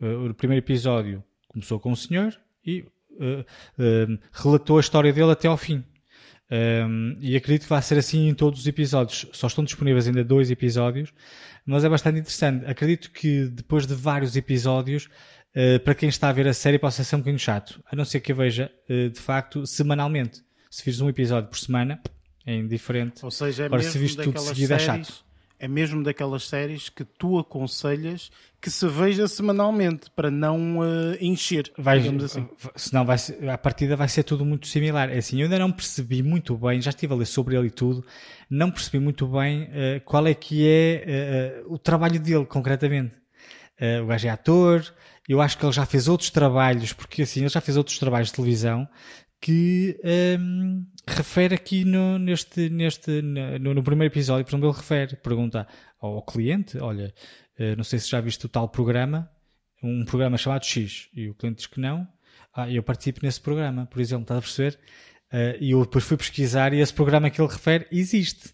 eh, o primeiro episódio começou com o senhor e eh, eh, relatou a história dele até ao fim. Um, e acredito que vai ser assim em todos os episódios. Só estão disponíveis ainda dois episódios, mas é bastante interessante. Acredito que depois de vários episódios, uh, para quem está a ver a série, possa ser um bocadinho chato. A não ser que a veja uh, de facto semanalmente. Se fiz um episódio por semana, é indiferente. Ou seja, é Agora, se viste tudo daquelas seguido, é séries, chato. É mesmo daquelas séries que tu aconselhas que se veja semanalmente para não eh, encher, Vai, digamos assim. senão vai ser, a partida vai ser tudo muito similar. É assim, eu ainda não percebi muito bem, já estive a ler sobre ele e tudo, não percebi muito bem eh, qual é que é eh, o trabalho dele concretamente. O gajo é ator, eu acho que ele já fez outros trabalhos, porque assim, ele já fez outros trabalhos de televisão que ehm, refere aqui no, neste, neste, no, no primeiro episódio, por exemplo, ele refere, pergunta ao cliente, olha, eh, não sei se já viste o tal programa, um programa chamado X, e o cliente diz que não, ah, eu participo nesse programa, por exemplo, estás a perceber? Eh, e eu depois fui pesquisar e esse programa que ele refere existe.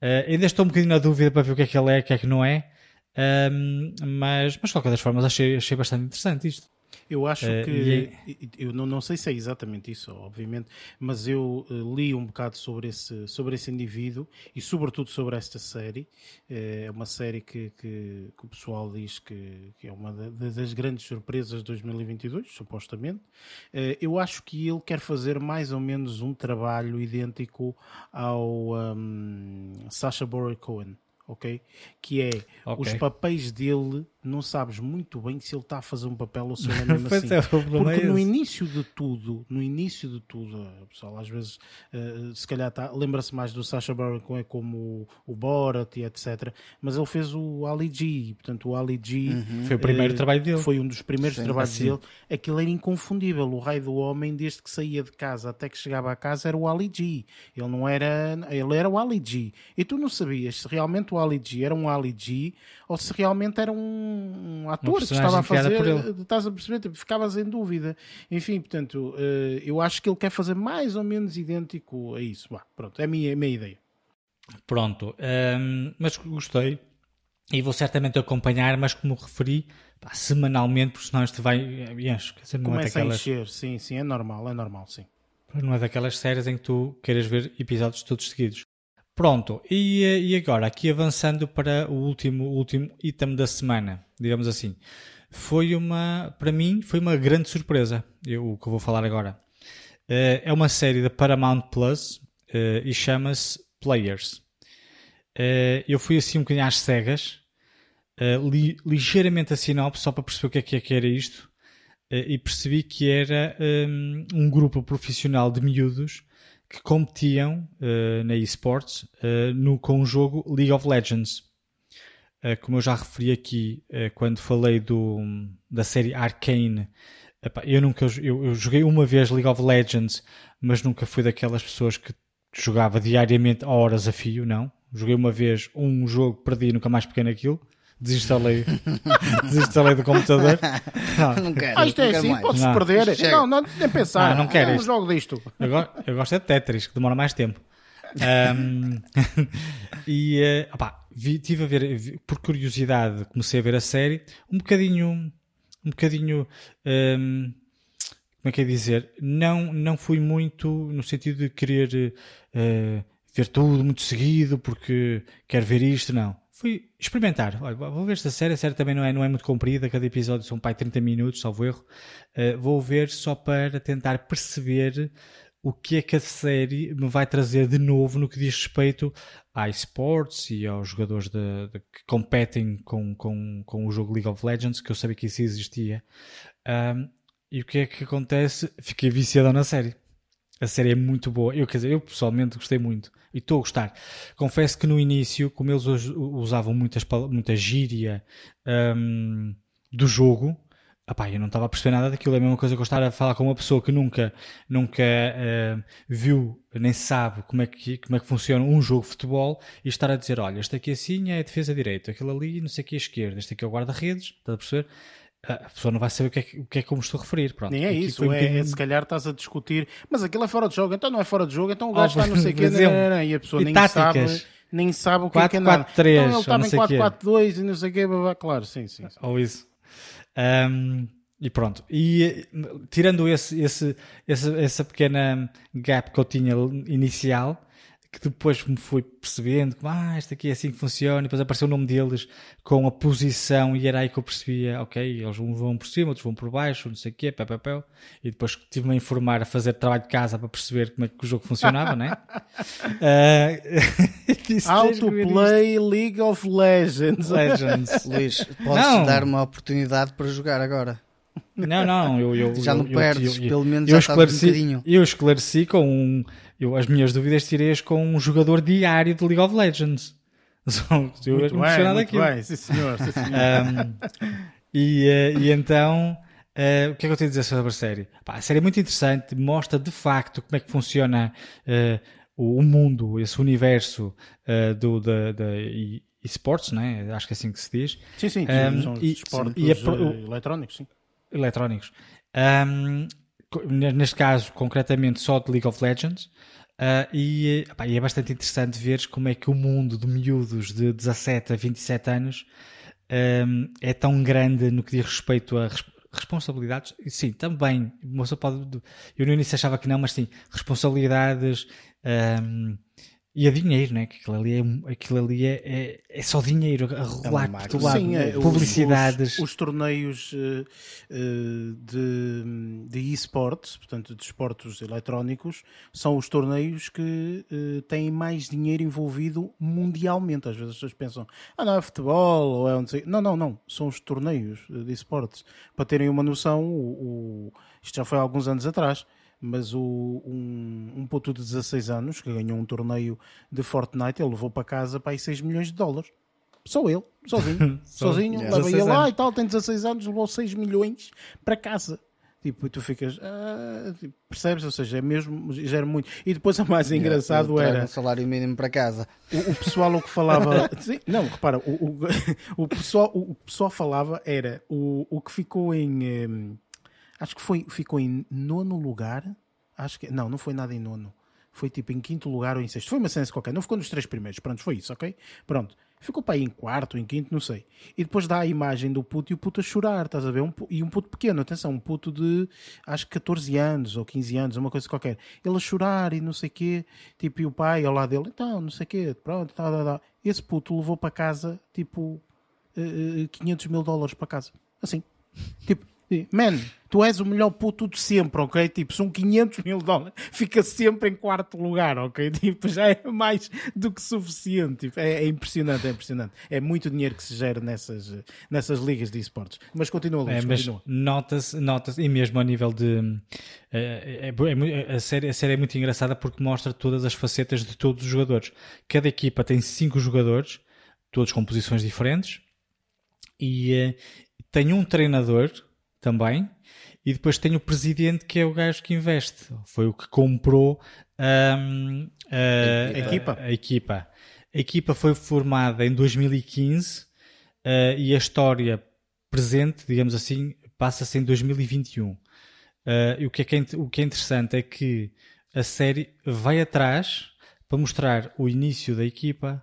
Eh, ainda estou um bocadinho na dúvida para ver o que é que ele é, o que é que não é, Ahm, mas, mas de qualquer das formas achei, achei bastante interessante isto. Eu acho uh, que. Eu não, não sei se é exatamente isso, obviamente, mas eu uh, li um bocado sobre esse, sobre esse indivíduo e, sobretudo, sobre esta série. Uh, é uma série que, que, que, o pessoal diz que, que é uma das grandes surpresas de 2022, supostamente. eu acho que ele quer fazer mais ou menos um trabalho idêntico ao um, Sacha Baron Cohen ok? Que é okay. os papéis dele não sabes muito bem se ele está a fazer um papel ou se ele é mesmo assim. É, Porque é no início de tudo, no início de tudo, eh, pessoal, às vezes uh, se calhar tá, lembra-se mais do Sacha Baron Cohen como o, o Borat e etc. Mas ele fez o Ali G, portanto o Ali G uhum. foi o primeiro uh, trabalho dele. Foi um dos primeiros Sim, trabalhos assim. dele. Aquilo era inconfundível. O raio do homem, desde que saía de casa até que chegava a casa, era o Ali G. Ele não era, ele era o Ali G. E tu não sabias se realmente o Ali G era um Ali G ou se realmente era um ator que estava a fazer, estás a perceber, tipo, ficavas em dúvida. Enfim, portanto, eh, eu acho que ele quer fazer mais ou menos idêntico a isso. Bah, pronto, é a minha, a minha ideia. Pronto, um, ehm, mas gostei e vou certamente acompanhar, mas como referi, pá, semanalmente, porque senão isto vai enche. Começa é daquelas... a encher, sim, sim, é normal, é normal, sim. Não é daquelas séries em que tu queiras ver episódios todos seguidos. Pronto, e, e agora, aqui avançando para o último, último item da semana, digamos assim. Foi uma, para mim, foi uma grande surpresa, eu, o que eu vou falar agora. Uh, é uma série da Paramount Plus uh, e chama-se Players. Uh, eu fui assim um bocadinho às cegas, li ligeiramente a sinopse só para perceber o que é que, é era isto e percebi que era um, um grupo profissional de miúdos que competiam uh, na eSports uh, no, com o jogo League of Legends. Uh, como eu já referi aqui quando falei do, da série Arcane, epá, eu nunca eu, eu, joguei uma vez League of Legends, mas nunca fui daquelas pessoas que jogava diariamente horas a fio, não. Joguei uma vez um jogo, perdi nunca mais peguei naquilo desinstalei, desinstalei do computador. Não, não quero. Ah, isto é assim, pode-se perder. Chega. Não, não, nem pensar. Ah, não quero. É um jogo disto. Eu, eu, gosto é de Tetris, que demora mais tempo. Um, e uh, opá, vi, tive a ver, vi, por curiosidade, comecei a ver a série, um bocadinho, um bocadinho, um, como é que é dizer? Não, não fui muito no sentido de querer uh, ver tudo muito seguido porque quero ver isto, não fui experimentar. Olha, vou ver esta série. A série também não é, não é muito comprida. Cada episódio são pai 30 minutos, salvo erro. Uh, vou ver só para tentar perceber o que é que a série me vai trazer de novo no que diz respeito a esportes e aos jogadores de, de, que competem com, com, com o jogo League of Legends, que eu sabia que isso existia. Um, e o que é que acontece? Fiquei viciado na série. A série é muito boa. Eu, quer dizer, eu pessoalmente gostei muito. E estou a gostar. Confesso que no início, como eles usavam muitas, muita gíria um, do jogo, Epá, eu não estava a perceber nada daquilo. É a mesma coisa que eu estar a falar com uma pessoa que nunca, nunca uh, viu, nem sabe como é, que, como é que funciona um jogo de futebol e estar a dizer: olha, este aqui assim é a defesa direita, aquele ali não sei o que é esquerda, este aqui é o guarda-redes. Estás a perceber? A pessoa não vai saber o que é, o que é como estou a referir. Pronto. Nem é isso, um é, bocadinho... é, se calhar estás a discutir, mas aquilo é fora de jogo, então não é fora de jogo, então o gajo oh, está não sei o quê, não, e a pessoa e nem táticas. sabe, nem sabe o que 4, é que é nada. 4, 3, então ele estava em 4-4-2 e não sei o quê, claro, sim, sim. sim. Ou isso. Um, e pronto. E tirando esse, esse, esse, essa pequena gap que eu tinha inicial, que depois me fui percebendo que ah, isto aqui é assim que funciona, e depois apareceu o nome deles com a posição e era aí que eu percebia, ok, eles vão por cima, outros vão por baixo, não sei o quê, pé, pé, pé. e depois tive-me a informar, a fazer trabalho de casa para perceber como é que o jogo funcionava, né? uh, Autoplay League of Legends. Legends. Luís, podes dar uma oportunidade para jogar agora. Não, não, eu, eu já não eu, perdes, eu, pelo menos eu já esclareci, um bocadinho. Eu esclareci com um, eu, as minhas dúvidas tirei com um jogador diário de League of Legends. eu muito bem, muito bem, sim senhor, sim senhor. Um, e, uh, e então, uh, o que é que eu tenho a dizer sobre a série? Pá, a série é muito interessante, mostra de facto como é que funciona uh, o, mundo, esse universo do, da, da esportes, né? acho que é assim que se diz. Sim, sim, um, são e, esportes e a, eletrónicos, sim. Eletrónicos. Um, neste caso, concretamente, só de League of Legends. Uh, e, e, é bastante interessante ver como é que o mundo de miúdos de 17 a 27 anos um, é tão grande no que diz respeito a responsabilidades, sim, também. pode, eu no início achava que não, mas sim, responsabilidades. Um, e a dinheiro, né? que aquilo ali é, aquilo ali é, é, é só dinheiro a rolar é por todo lado. Sim, é, publicidades. Os, os, os torneios uh, uh, de, de esportes, portanto, de esportes eletrónicos, são os torneios que uh, têm mais dinheiro envolvido mundialmente. Às vezes as pessoas pensam, ah, não é futebol, ou é onde sei. Não, não, não. São os torneios de esportes. Para terem uma noção, o, o... isto já foi há alguns anos atrás mas o, um, um puto de 16 anos que ganhou um torneio de Fortnite, ele levou para casa para aí 6 milhões de dólares. Só ele, sozinho, sozinho, yeah. leva ele lá e tal, tem 16 anos, levou 6 milhões para casa. Tipo, e tu ficas, ah, tipo, percebes? Ou seja, é mesmo, gera muito. E depois o mais engraçado yeah, era. Um salário mínimo para casa. O, o pessoal o que falava. sim, não, repara, o, o, o, pessoal, o pessoal falava era o, o que ficou em. Acho que foi, ficou em nono lugar. Acho que não, não foi nada em nono. Foi tipo em quinto lugar ou em sexto. Foi uma ciência qualquer. Não ficou nos três primeiros. Pronto, foi isso, ok? Pronto. Ficou para aí em quarto, em quinto, não sei. E depois dá a imagem do puto e o puto a chorar, estás a ver? Um, e um puto pequeno, atenção, um puto de acho que 14 anos ou 15 anos, uma coisa qualquer. Ele a chorar e não sei o quê, tipo, e o pai ao lado dele, então, não sei o quê, pronto, tá, tá, tá. Esse puto levou para casa, tipo, uh, uh, 500 mil dólares para casa. Assim. Tipo, Man, tu és o melhor puto de sempre, ok? Tipo, são 500 mil dólares, fica sempre em quarto lugar, ok? Tipo, já é mais do que suficiente. Tipo, é, é, impressionante, é impressionante. É muito dinheiro que se gera nessas, nessas ligas de esportes. Mas continua, Luís, é, continua. Nota-se, nota e mesmo a nível de. É, é, é, a, série, a série é muito engraçada porque mostra todas as facetas de todos os jogadores. Cada equipa tem cinco jogadores, todos com posições diferentes, e tem um treinador também. E depois tem o presidente que é o gajo que investe. Foi o que comprou um, a, a, equipa. A, a, equipa. A equipa foi formada em 2015 uh, e a história presente, digamos assim, passa-se em 2021. Uh, e o que, é que é, o que é interessante é que a série vai atrás para mostrar o início da equipa,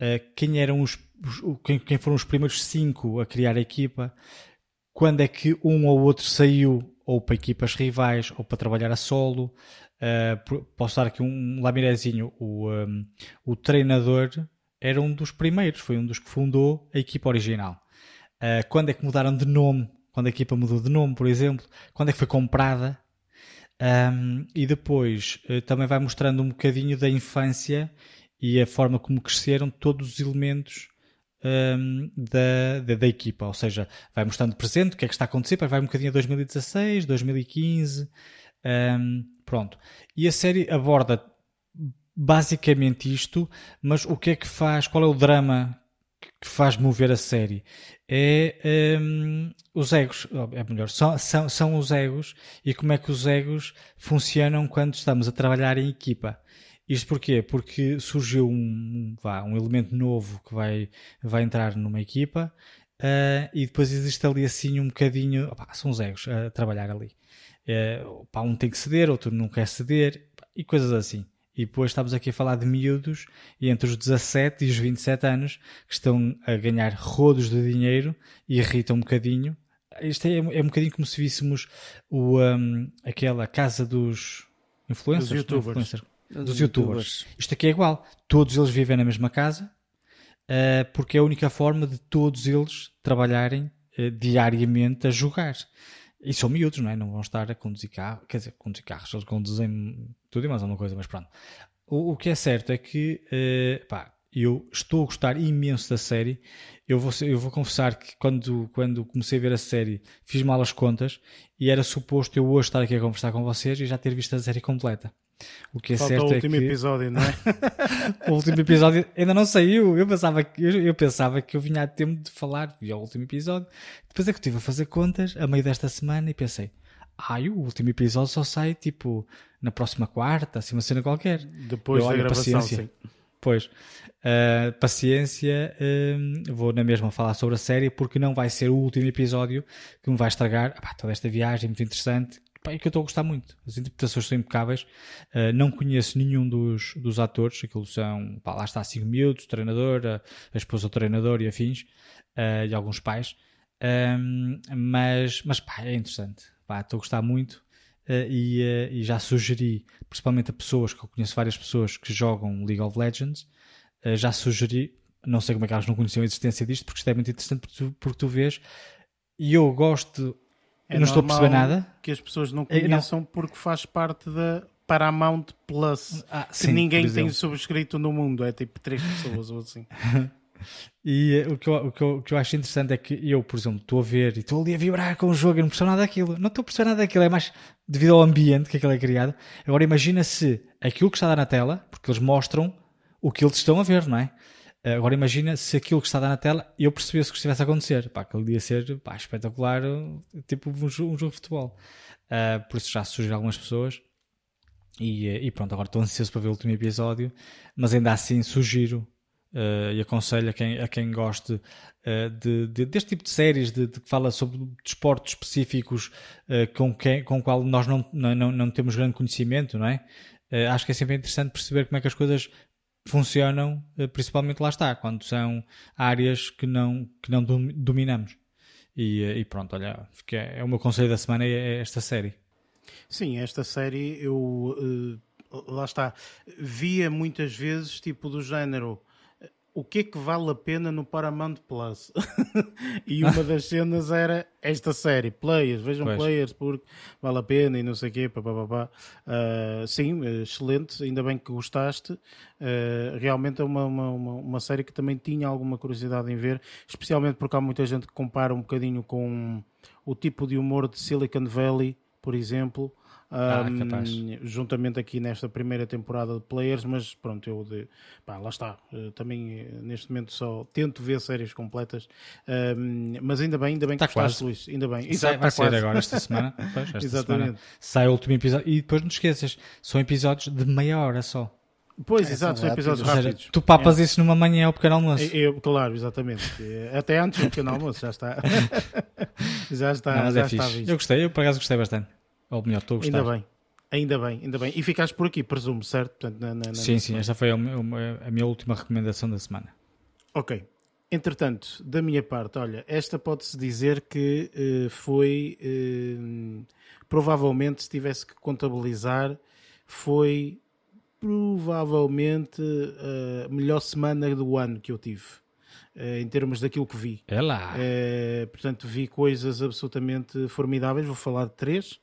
uh, quem eram os, os quem, quem, foram os primeiros cinco a criar a equipa, quando é que um ou outro saiu ou para equipas rivais ou para trabalhar a solo. Uh, posso dar aqui um lamirezinho. O, um, o treinador era um dos primeiros, foi um dos que fundou a equipa original. Uh, quando é que mudaram de nome? Quando a equipa mudou de nome, por exemplo? Quando é que foi comprada? Um, e depois uh, também vai mostrando um bocadinho da infância e a forma como cresceram todos os elementos um, da, da, da, equipa, ou seja, vai mostrando presente o que é que está a acontecer, vai um bocadinho a 2016, 2015, um, pronto. E a série aborda basicamente isto, mas o que é que faz, qual é o drama que faz mover a série? É um, os egos, é melhor, são, são, são os egos e como é que os egos funcionam quando estamos a trabalhar em equipa. Isto porquê? Porque surgiu um, vá, um elemento novo que vai, vai entrar numa equipa uh, e depois existe ali assim um bocadinho. São os egos a trabalhar ali. Uh, um tem que ceder, outro não quer ceder e coisas assim. E depois estamos aqui a falar de miúdos e entre os 17 e os 27 anos que estão a ganhar rodos de dinheiro e irritam um bocadinho. Isto é, é um bocadinho como se víssemos o, um, aquela casa dos influencers, dos youtubers dos youtubers. Isto aqui é igual. Todos eles vivem na mesma casa uh, porque é a única forma de todos eles trabalharem uh, diariamente a jogar. E são miúdos, não é? Não vão estar a conduzir carros. Quer dizer, conduzir carros, eles conduzem tudo e mais alguma coisa, mas pronto. O, o que é certo é que uh, pá, eu estou a gostar imenso da série. Eu vou, eu vou confessar que quando, quando comecei a ver a série fiz mal as contas e era suposto eu hoje estar aqui a conversar com vocês e já ter visto a série completa. O que é Falta certo o último é que... episódio, não é? o último episódio ainda não saiu. Eu pensava, que, eu, eu, pensava que eu vinha a tempo de falar, o último episódio. Depois é que estive a fazer contas a meio desta semana e pensei, ai, ah, o último episódio só sai tipo na próxima quarta, assim uma cena qualquer. Depois eu, da gravação, paciência. sim. Pois, uh, paciência, uh, vou na mesma falar sobre a série porque não vai ser o último episódio que me vai estragar toda esta viagem muito interessante pá, é que eu estou a gostar muito. As interpretações são impecáveis. Uh, não conheço nenhum dos, dos atores, aquilo são, pá, lá está, 5 miúdos, treinador, a, a, esposa do treinador e afins, uh, e alguns pais. Um, mas, mas pá, é interessante. Pá, estou a gostar muito uh, e, uh, e, já sugeri, principalmente a pessoas, que eu conheço várias pessoas que jogam League of Legends, uh, já sugeri, não sei como é que elas não conheciam a existência disto, porque isto é muito interessante porque tu, porque tu vês, e eu gosto, é eu não estou a perceber nada. Que as pessoas não conheçam não. porque faz parte da Paramount Plus, ah, que sim, ninguém tem subscrito no mundo, é tipo três pessoas ou assim. E uh, o, que eu, o, que eu, o, que eu, acho interessante é que eu, por exemplo, estou a ver e estou ali a vibrar com o jogo e não percebo nada daquilo. Não estou a perceber nada daquilo, é mais devido ao ambiente que aquilo é criado. Agora imagina se aquilo que está a dar na tela, porque eles mostram o que eles estão a ver, não é? Agora imagina se aquilo que está na tela eu percebesse que estivesse a acontecer. Pá, aquele dia ser pá, espetacular, tipo um jogo, um jogo de futebol. Uh, por isso já surgiram algumas pessoas. E, e, pronto, agora estou ansioso para ver o último episódio, mas ainda assim sugiro Uh, e aconselho a quem, a quem goste uh, de, de, deste tipo de séries de, de, que fala sobre desportos específicos com, quem, com o qual nós não, não, não temos grande conhecimento, não é? acho que é sempre interessante perceber como é que as coisas funcionam, principalmente lá está, quando são áreas que não, que não dominamos. E, e pronto, olha, é o meu conselho da semana é esta série. Sim, esta série eu lá está, via muitas vezes tipo do género o que é que vale a pena no Paramount Plus? e uma das cenas era esta série, Players, vejam pois. Players porque vale a pena e não sei o quê, papapá. Uh, sim, excelente, ainda bem que gostaste. Uh, realmente é uma, uma, uma, série que também tinha alguma curiosidade em ver, especialmente porque há muita gente que compara um bocadinho com o tipo de humor de Silicon Valley, por exemplo. Ah, um, juntamente aqui nesta primeira temporada de Players, mas pronto, eu de, pá, lá está. Uh, também eh, neste momento só tento ver séries completas, um, mas ainda bem, ainda bem está que quase. gostaste, Luís. Ainda bem. Exato, vai ser agora esta semana. Pois, esta Exatamente. Semana sai o último episódio e depois não te esqueças, são episódios de meia hora só. Pois, é, exato, são episódios rápidos. Seja, tu papas é. isso numa manhã ao pequeno almoço. Eu, claro, exatamente. Até antes do pequeno almoço, já está. já está. Não, já é está eu gostei, eu por acaso gostei bastante. Ou melhor, estou a gostar. Ainda bem. Ainda bem, ainda bem. E ficaste por aqui, presumo, certo? Portanto, na, na, sim, sim, esta foi a, a, minha última recomendação da semana. Ok. Entretanto, da minha parte, olha, esta pode-se dizer que uh, foi, uh, provavelmente, se tivesse que contabilizar, foi provavelmente a melhor semana do ano que eu tive. Uh, em termos daquilo que vi. É lá. Uh, portanto, vi coisas absolutamente formidáveis. Vou falar de três.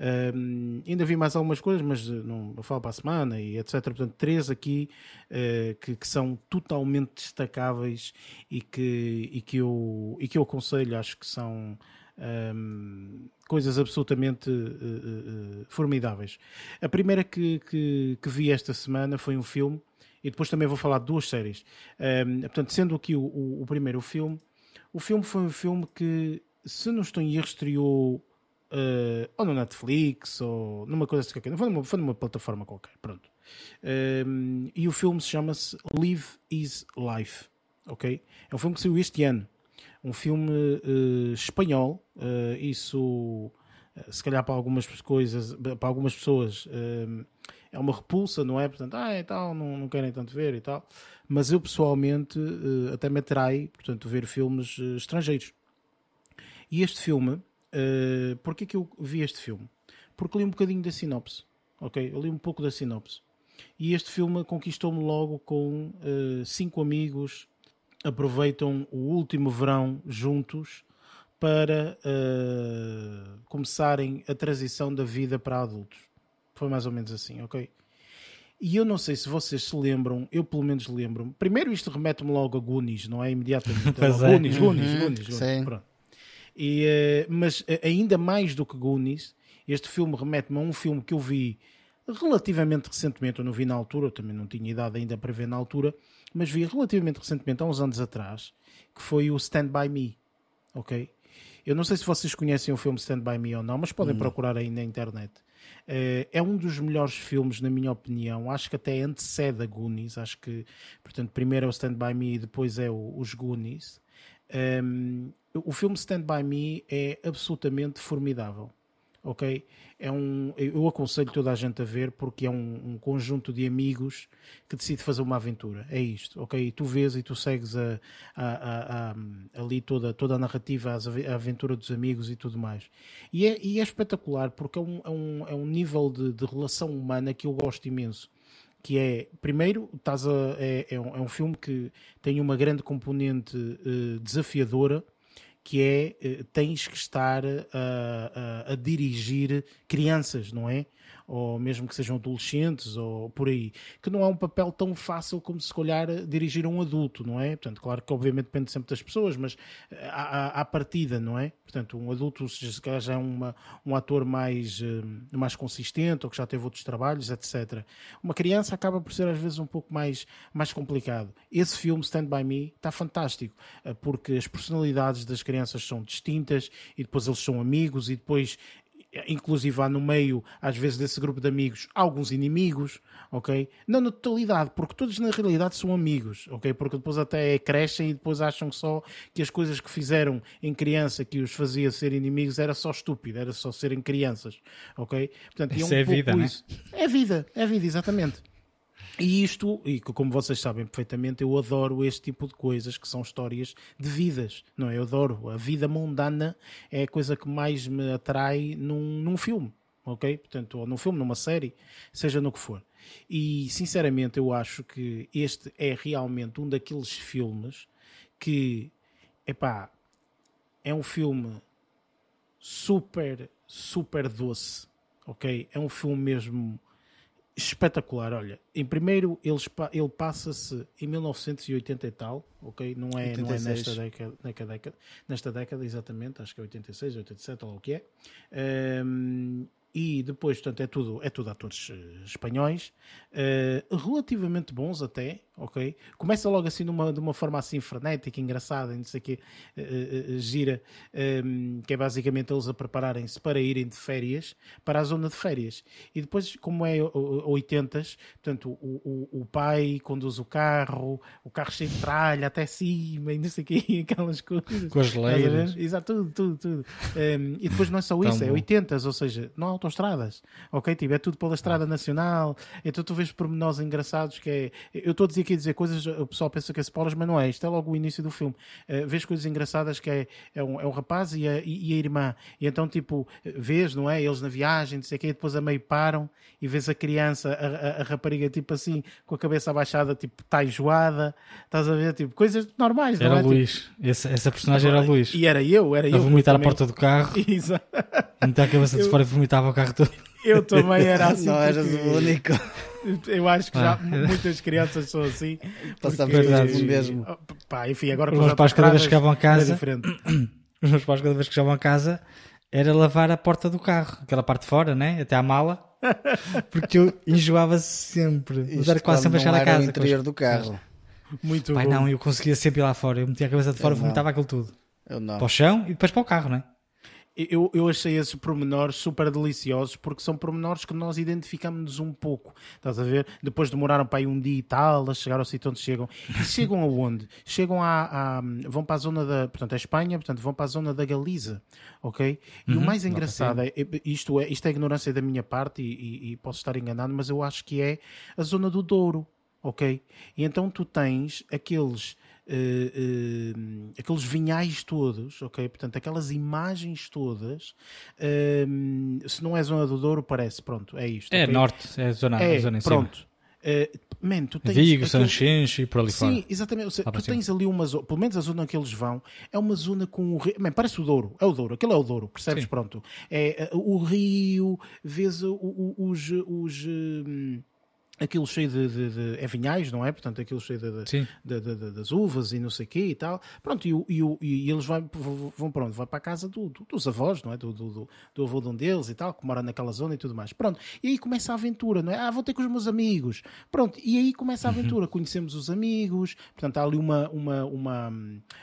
Uh, ainda vi mais algumas coisas, mas não eu falo para a semana e etc. Portanto, três aqui que, que, são totalmente destacáveis e que, e, que eu, e que eu aconselho. Acho que são. Um, coisas absolutamente formidáveis. A primeira que, que, que vi esta semana foi um filme e depois também vou falar de duas séries. Um, portanto, sendo aqui o, o, o, primeiro filme, o filme foi um filme que, se não estou em erro, estreou uh, ou no Netflix ou numa coisa assim qualquer, foi numa, foi numa plataforma qualquer, pronto. Um, e o filme se chama-se Live is Life, ok? É um filme que saiu este ano. Um filme uh, espanhol, uh, isso se calhar para algumas coisas, para algumas pessoas é uma repulsa, não é? Portanto, ah, e tal, não, não querem tanto ver e tal. Mas eu pessoalmente uh, até me atrai, portanto, ver filmes uh, estrangeiros. E este filme, uh, porquê que eu vi este filme? Porque li um bocadinho da sinopse, ok? Eu li um pouco da sinopse. E este filme conquistou-me logo com uh, cinco amigos aproveitam o último verão juntos para uh, começarem a transição da vida para adultos. Foi mais ou menos assim, ok? E eu não sei se vocês se lembram, eu pelo menos lembro-me. Primeiro isto remete-me logo a Goonies, não é? Imediatamente. pois é. Goonies, Goonies, uhum, Goonies, Goonies. Pronto. E, uh, mas eh, ainda mais do que Goonies, este filme remete-me a um filme que eu vi relativamente recentemente, eu não vi na altura, eu também não tinha idade ainda para ver na altura, mas vi relativamente recentemente, há uns anos atrás, que foi o Stand By Me, ok? Eu não sei se vocês conhecem o filme Stand By Me ou não, mas podem hum. procurar aí na internet. Uh, é um dos melhores filmes, na minha opinião. Acho que até antecede a Goonies. Acho que, portanto, primeiro é o Stand By Me e depois é o, os Goonies. Um, ehm, o filme Stand By Me é absolutamente formidável. Ok? É um, eu aconselho toda a gente a ver porque é um, um, conjunto de amigos que decide fazer uma aventura. É isto, ok? E tu vês e tu segues a, a, a, ali toda, toda a narrativa, a aventura dos amigos e tudo mais. E é, e é espetacular porque é um, é um, é um nível de, de relação humana que eu gosto imenso que é, primeiro, estás a, é, é, um, é um filme que tem uma grande componente uh, desafiadora, que é uh, tens que estar a, a, a, dirigir crianças, não é? Ou mesmo que sejam adolescentes, ou por aí, que não é um papel tão fácil como se calhar dirigir um adulto, não é? Portanto, claro que obviamente depende sempre das pessoas, mas eh, à, à partida, não é? Portanto, um adulto se calhar já é uma, um ator mais, eh, mais consistente, ou que já teve outros trabalhos, etc. Uma criança acaba por ser às vezes um pouco mais, mais complicado. Esse filme, Stand By Me, está fantástico, eh, porque as personalidades das crianças são distintas, e depois eles são amigos, e depois inclusive há no meio, às vezes, desse grupo de amigos, alguns inimigos, ok? Não na totalidade, porque todos na realidade são amigos, ok? Porque depois até crescem e depois acham só que as coisas que fizeram em criança que os fazia ser inimigos era só estúpido, era só serem crianças, ok? Portanto, isso é, um é vida, isso. Né? É vida, é vida, exatamente. E isto, e como vocês sabem perfeitamente, eu adoro este tipo de coisas que são histórias de vidas, não é? Eu adoro. A vida mundana é a coisa que mais me atrai num, num filme, ok? Portanto, ou num filme, numa série, seja no que for. E sinceramente, eu acho que este é realmente um daqueles filmes que, epá, é um filme super, super doce, ok? É um filme mesmo espetacular. Olha, em primeiro ele, ele passa-se em 1980 e tal, ok? Não é, não é nesta, década, nesta década, nesta década, exatamente, acho que é 86, 87, ou o que é. Um, e depois, portanto, é tudo, é tudo atores uh, espanhóis, uh, relativamente bons até, ok? Começa logo assim numa, de uma forma assim frenética, engraçada, não sei o quê, uh, gira, um, ehm, que é basicamente eles a prepararem-se para irem de férias, para a zona de férias. E depois, como é 80s, portanto, o, o, o pai conduz o carro, o carro cheio de tralha até cima e não sei o quê, aquelas coisas. Com as leiras. Exato, tudo, tudo, tudo. Um, ehm, e depois não é só isso, Tão é bom. 80s, ou seja, não há autoestradas, ok? Tipo, é tudo pela estrada ah. nacional, então tu vês pormenores engraçados que é. Eu estou a dizer aqui a dizer coisas, o pessoal pensa que é spoilers, mas não é. Isto é logo o início do filme. Uh, vês coisas engraçadas que é, é, um, é um rapaz e a, e a irmã, e então, tipo, vês, não é? Eles na viagem, não sei o quê, depois a meio param e vês a criança, a, a, a rapariga, tipo assim, com a cabeça abaixada, tipo, está enjoada, estás a ver, tipo, coisas normais, era não é? Luís, tipo, essa, essa personagem era Luís. E era eu, era a eu. A vomitar à porta do carro. Exato. Meter a cabeça de fora e vomitava o carro todo. Eu também era assim. Não eras o único. Eu acho que já ah. muitas crianças são assim. Passamos porque... mesmo. Pá, enfim, agora os meus pais cada vez que chegavam a casa. Os meus pais cada vez que chegavam a casa era lavar a porta do carro, aquela parte de fora, né? Até à mala. Porque eu enjoava sempre. Isto era quase sempre a chegar a casa. o interior do carro. Muito Pai, bom. não, eu conseguia sempre ir lá fora. Eu metia a cabeça de fora e vomitava aquilo tudo. Eu não. Para o chão e depois para o carro, né? Eu, eu achei esses pormenores super deliciosos porque são pormenores que nós identificamos um pouco. Estás a ver? Depois demoraram para aí um dia e tal a chegar ao sítio onde chegam. E chegam aonde? Chegam a, a, vão para a zona da. Portanto, a Espanha, portanto, vão para a zona da Galiza. Ok? E uhum, o mais engraçado é, isto é. Isto é ignorância da minha parte e, e, e posso estar enganado, mas eu acho que é a zona do Douro. Ok? E então tu tens aqueles uh, aqueles vinhais todos, ok? Portanto, aquelas imagens todas, uh, se não é zona do Douro, parece, pronto, é isto. É okay? norte, é zona, é, zona em pronto. Cima. Uh, man, tu tens Vigo, aquele... E por ali Sim, fora. exatamente. Seja, tu tens ali uma zona, pelo menos a zona que eles vão, é uma zona com o rio. Man, parece o Douro, é o Douro, aquele é o Douro, percebes? Sim. Pronto. É o rio, vês o, o, os. os uh, aquilo cheio de, de, de, é vinhais, não é? Portanto, aquilo cheio de, de, das uvas e não sei o quê e tal. Pronto, e, e, e eles vão, vão para onde? Vão para a casa do, do, dos avós, não é? Do, do, do, avô de um deles e tal, que mora naquela zona e tudo mais. Pronto, e aí começa a aventura, não é? Ah, vou ter com os meus amigos. Pronto, e aí começa a uhum. aventura. Uhum. Conhecemos os amigos, portanto, há ali uma, uma, uma,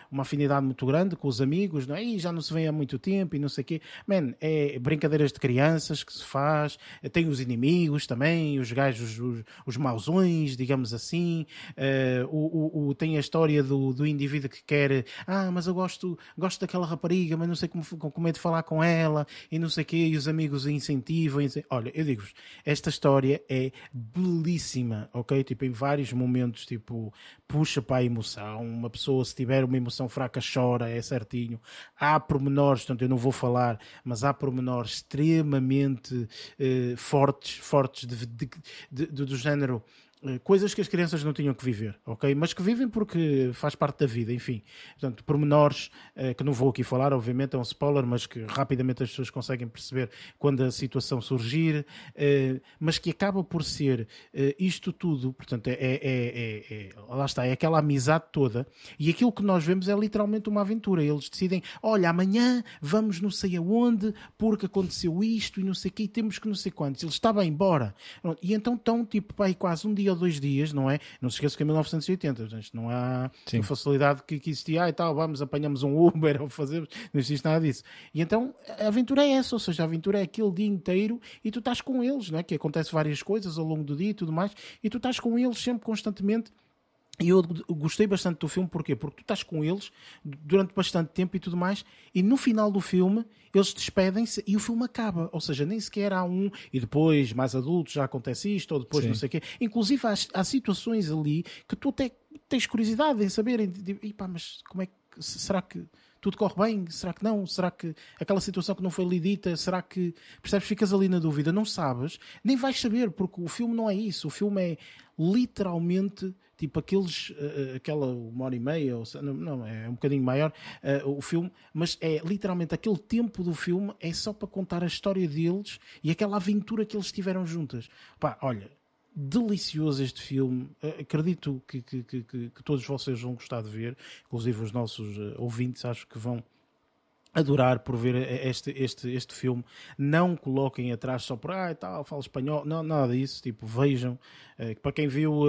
uma afinidade muito grande com os amigos, não é? E já não se vê há muito tempo e não sei o quê. Man, é brincadeiras de crianças que se faz, tem os inimigos também, os gajos, os os, mausões, digamos assim. Uh, o, o, o, tem a história do, do indivíduo que quer, ah, mas eu gosto, gosto daquela rapariga, mas não sei como, como é de falar com ela e não sei o quê, e os amigos incentivam. Olha, eu digo-vos, esta história é belíssima, ok? Tipo, em vários momentos, tipo, puxa para a emoção. Uma pessoa, se tiver uma emoção fraca, chora, é certinho. Há pormenores, portanto, eu não vou falar, mas há pormenores extremamente eh, fortes, fortes de, de, de, do género coisas que as crianças não tinham que viver, ok? Mas que vivem porque faz parte da vida, enfim. Portanto, pormenores uh, que não vou aqui falar, obviamente é um spoiler, mas que rapidamente as pessoas conseguem perceber quando a situação surgir, uh, mas que acaba por ser uh, isto tudo, portanto, é, é, é, é, lá está, é aquela amizade toda, e aquilo que nós vemos é literalmente uma aventura. Eles decidem, olha, amanhã vamos não sei aonde, porque aconteceu isto e não sei o que, e temos que não sei quantos. Ele estava embora. E então estão, tipo, pai, quase um dia ou dois dias, não é? Não se esqueça que é 1980, portanto, não há Sim. facilidade que, que existia, ah, e tal, vamos, apanhamos um Uber ou fazemos, não existe nada disso. E então a aventura é essa, ou seja, a aventura é aquele dia inteiro e tu estás com eles, não é? Que acontece várias coisas ao longo do dia e tudo mais, e tu estás com eles sempre constantemente e eu gostei bastante do filme, porquê? Porque tu estás com eles durante bastante tempo e tudo mais, e no final do filme eles despedem-se e o filme acaba. Ou seja, nem sequer há um e depois, mais adultos, já acontece isto, ou depois Sim. não sei o quê. Inclusive há, há, situações ali que tu até tens curiosidade em saber, e pá, mas como é que será que tudo corre bem? Será que não? Será que aquela situação que não foi lhe dita, será que percebes? Ficas ali na dúvida, não sabes, nem vais saber, porque o filme não é isso. O filme é literalmente tipo aqueles, uh, aquela uma hora e meia, ou, não, é um bocadinho maior uh, o filme, mas é literalmente aquele tempo do filme é só para contar a história deles e aquela aventura que eles tiveram juntas. Pá, olha, delicioso este filme. Acredito que, que, que, que, todos vocês vão gostar de ver, inclusive os nossos ouvintes, acho que vão adorar por ver este, este, este filme. Não coloquem atrás só por ah, tal, falo espanhol, não, nada disso. Tipo, vejam. para quem viu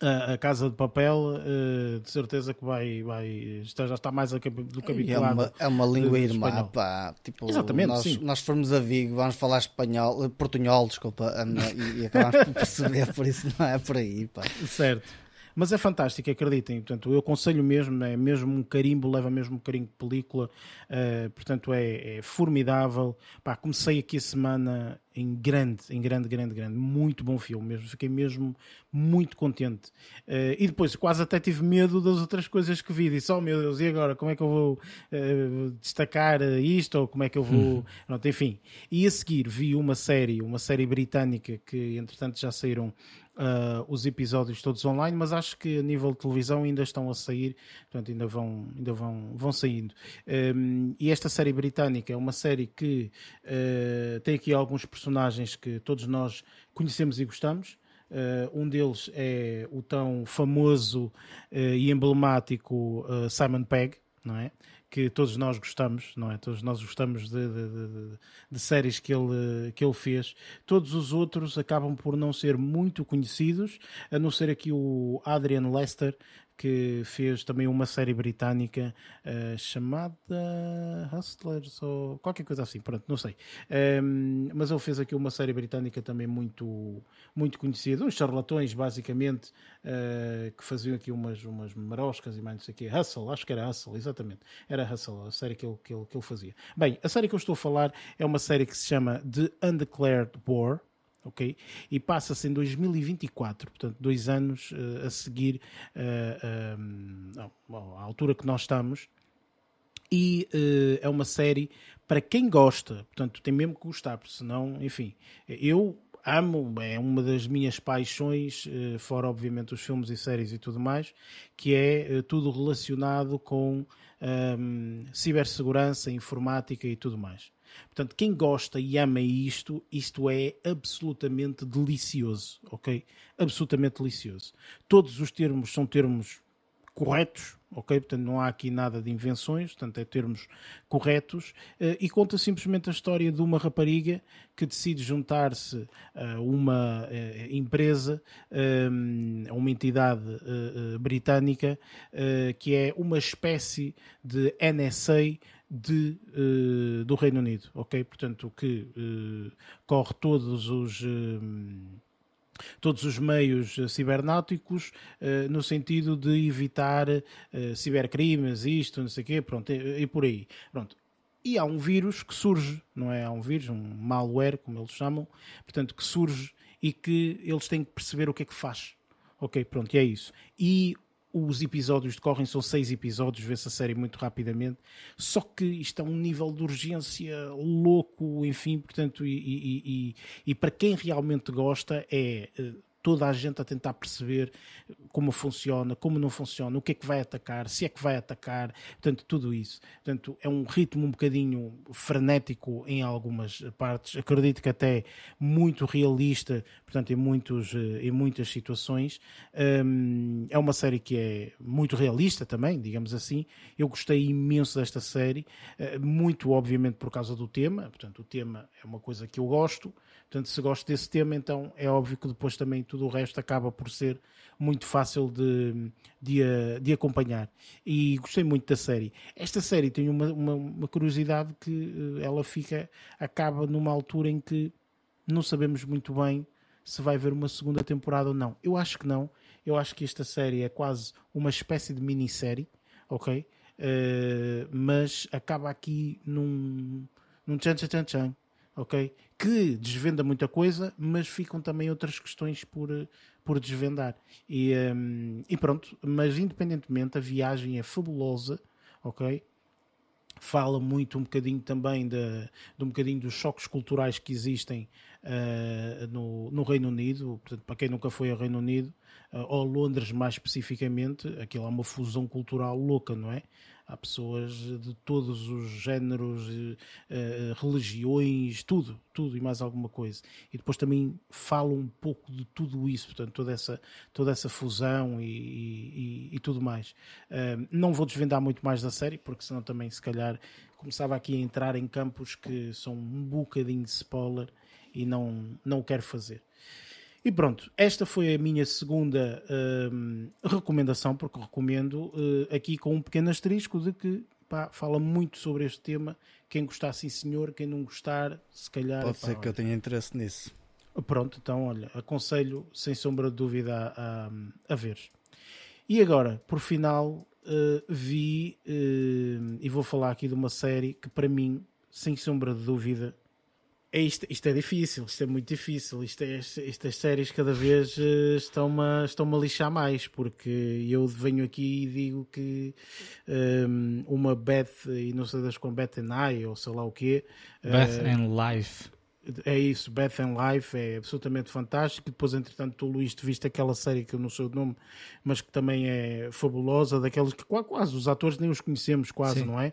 a, a, Casa de Papel, uh, de certeza que vai, vai está, já está mais do que habituado. É uma, é uma língua irmã, pá. Tipo, Exatamente, nós, sim. nós formos a Vigo, vamos falar espanhol, eh, portunhol, desculpa, e, e acabamos por perceber, por isso não é por aí, pá. Certo. Mas é fantástico, acreditem. Portanto, eu aconselho mesmo, é mesmo um carimbo, leva mesmo um carimbo de película. Uh, portanto, é, é formidável. Pá, comecei aqui a semana em grande, em grande, grande, grande. Muito bom filme mesmo. Fiquei mesmo muito contente. Uh, e depois quase até tive medo das outras coisas que vi. Disse, oh meu Deus, e agora? Como é que eu vou uh, destacar isto? Ou como é que eu vou... Uhum. enfim. E a seguir vi uma série, uma série britânica que entretanto já saíram uh, os episódios todos online, mas acho que a nível de televisão ainda estão a sair, portanto ainda vão, ainda vão, vão saindo. Um, e esta série britânica é uma série que uh, tem aqui alguns personagens que todos nós conhecemos e gostamos. Uh, um deles é o tão famoso e emblemático Simon Pegg, não é? Que todos nós gostamos, não é? Todos nós gostamos de, de, de, de, séries que ele, que ele fez. Todos os outros acabam por não ser muito conhecidos, a não ser aqui o Adrian Lester, que fez também uma série britânica uh, chamada Hustlers ou qualquer coisa assim, pronto, não sei. Um, ehm, mas ele fez aqui uma série britânica também muito, muito conhecida, uns charlatões basicamente, uh, que faziam aqui umas, umas maroscas e mais não sei o quê. Hustle, acho que era Hustle, exatamente. Era Hustle, a série que ele, que, ele, que ele fazia. Bem, a série que eu estou a falar é uma série que se chama The Undeclared War ok? E passa-se em 2024, portanto, dois anos uh, a seguir uh, uh, à altura que nós estamos. E é uma série para quem gosta, portanto, tem mesmo que gostar, porque senão, enfim, eu amo, é uma das minhas paixões, fora obviamente os filmes e séries e tudo mais, que é tudo relacionado com um, cibersegurança, informática e tudo mais. Portanto, quem gosta e ama isto, isto é absolutamente delicioso, ok? Absolutamente delicioso. Todos os termos são termos corretos, ok? Portanto, não há aqui nada de invenções, portanto, é termos corretos, uh, e conta simplesmente a história de uma rapariga que decide juntar-se a uma uh, empresa, a uma entidade britânica, que é uma espécie de NSA de, uh, do Reino Unido, ok? Portanto, que uh, corre todos os. Uh, todos os meios cibernáuticos no sentido de evitar cibercrimes, isto, não sei o quê, pronto, e, e por aí. Pronto. E há um vírus que surge, não é? Há um vírus, um malware, como eles chamam, portanto, que surge e que eles têm que perceber o que é que faz. Ok, pronto, e é isso. E os episódios decorrem, são seis episódios, vê-se a série muito rapidamente, só que isto é um nível de urgência louco, enfim, portanto, e, e, e, e para quem realmente gosta é eh, toda a gente a tentar perceber como funciona, como não funciona, o que é que vai atacar, se é que vai atacar, portanto, tudo isso. Portanto, é um ritmo um bocadinho frenético em algumas partes, acredito que até muito realista, portanto, em, muitos, em muitas situações. Um, é uma série que é muito realista também, digamos assim. Eu gostei imenso desta série, eh, muito obviamente por causa do tema, portanto, o tema é uma coisa que eu gosto. Portanto, se gosto desse tema, então é óbvio que depois também tudo o resto acaba por ser muito fácil de, de, de acompanhar. E gostei muito da série. Esta série tem uma, uma, uma curiosidade que eh, ela fica, acaba numa altura em que não sabemos muito bem se vai haver uma segunda temporada ou não. Eu acho que não. Eu acho que esta série é quase uma espécie de minissérie, ok? Uh, mas acaba aqui num, num tchan tchan tchan ok? Que desvenda muita coisa, mas ficam também outras questões por, por desvendar. E, um, e pronto, mas independentemente, a viagem é fabulosa, ok? Fala muito um bocadinho também de, de um bocadinho dos choques culturais que existem uh, no, no Reino Unido. Portanto, para quem nunca foi ao Reino Unido, uh, ou Londres mais especificamente, aquilo é uma fusão cultural louca, não é? Há pessoas de todos os géneros, uh, religiões, tudo, tudo e mais alguma coisa. E depois também falo um pouco de tudo isso, portanto, toda essa, toda essa fusão e, e, e tudo mais. Não vou desvendar muito mais da série, porque senão também, se calhar, começava aqui a entrar em campos que são um bocadinho de spoiler e não, não quero fazer. E pronto, esta foi a minha segunda uh, recomendação, porque recomendo uh, aqui com um pequeno asterisco de que pá, fala muito sobre este tema. Quem gostar, sim senhor, quem não gostar, se calhar. Pode ser que eu tenha interesse nisso. Pronto, então olha, aconselho sem sombra de dúvida a, a, a ver. E agora, por final, uh, vi e vou falar aqui de uma série que para mim, sem sombra de dúvida, é isto, isto, é difícil, isto é muito difícil. Isto é, estas séries cada vez uh, estão-me estão a lixar mais, porque eu venho aqui e digo que um, ehm, uma Beth, e não sei das com Beth and I, ou sei lá o quê. Beth uh, and Life. É isso, Beth and Life é absolutamente fantástico. Depois, entretanto, tu, Luís, te viste aquela série que eu não sei o nome, mas que também é fabulosa, daquelas que quase os atores nem os conhecemos, quase, Sim. não é?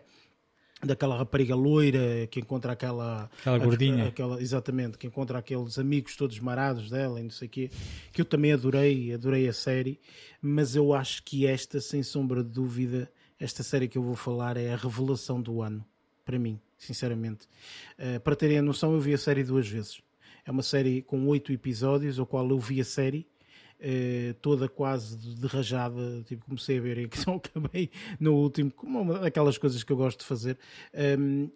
Daquela rapariga loira que encontra aquela aquela gordinha. aquela, exatamente que encontra aqueles amigos todos marados dela e não sei quê que eu também adorei adorei a série mas eu acho que esta sem sombra de dúvida esta série que eu vou falar é a revelação do ano para mim sinceramente. Uh, para terem a noção eu vi a série duas vezes. É uma série com oito episódios ao qual eu vi a série eh, toda quase de rajada, tipo, comecei a ver e que só acabei no último, como uma daquelas coisas que eu gosto de fazer. Um,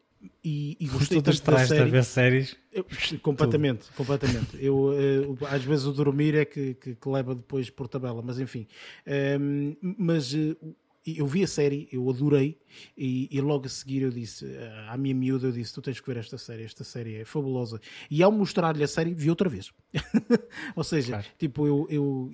e, e gostei tanto da série. a ver séries? Eu, completamente, Tudo. completamente. Eu, uh, às vezes o dormir é que, que, que, leva depois por tabela, mas enfim. Um, mas uh, eu vi a série, eu adorei, e, e, logo a seguir eu disse à minha miúda, eu disse, tu tens que ver esta série, esta série é fabulosa. E ao mostrar-lhe a série, vi outra vez. Ou seja, claro. tipo, eu, eu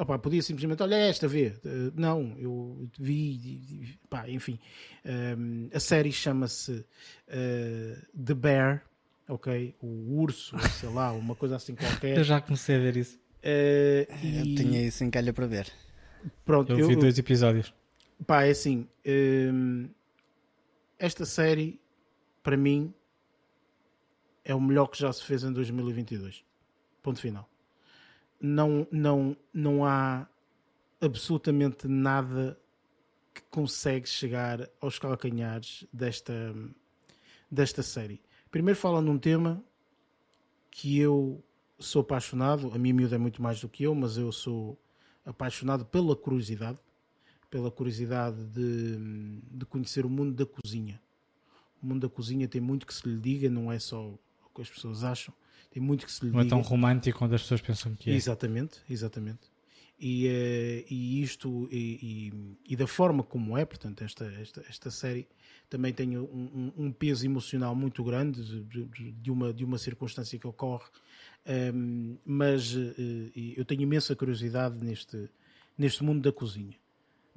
opa, podia simplesmente, olha esta, vê. Uh, não, eu vi, pá, enfim. Um, ehm, a série chama-se uh, The Bear, ok? O urso, sei lá, uma coisa assim qualquer. eu já comecei a ver isso. Uh, e... Eu tinha isso em calha para ver. Pronto, eu, eu vi dois episódios. Pá, é assim. Hum, esta série, para mim, é o melhor que já se fez em 2022. Ponto final. Não, não, não há absolutamente nada que consegue chegar aos calcanhares desta, desta série. Primeiro fala num tema que eu sou apaixonado, a minha miúda é muito mais do que eu, mas eu sou apaixonado pela curiosidade pela curiosidade de, de conhecer o mundo da cozinha. O mundo da cozinha tem muito que se lhe diga, não é só que as pessoas acham. Tem muito que se lhe Não é diga. tão romântico quando as pessoas pensam que é. Exatamente, exatamente. E, eh, e isto, e, e- e da forma como é, portanto, esta, esta, esta série também tem um, um- um peso emocional muito grande de, de- uma, de uma circunstância que ocorre, Ehm, mas eh, eu tenho imensa curiosidade neste, neste mundo da cozinha.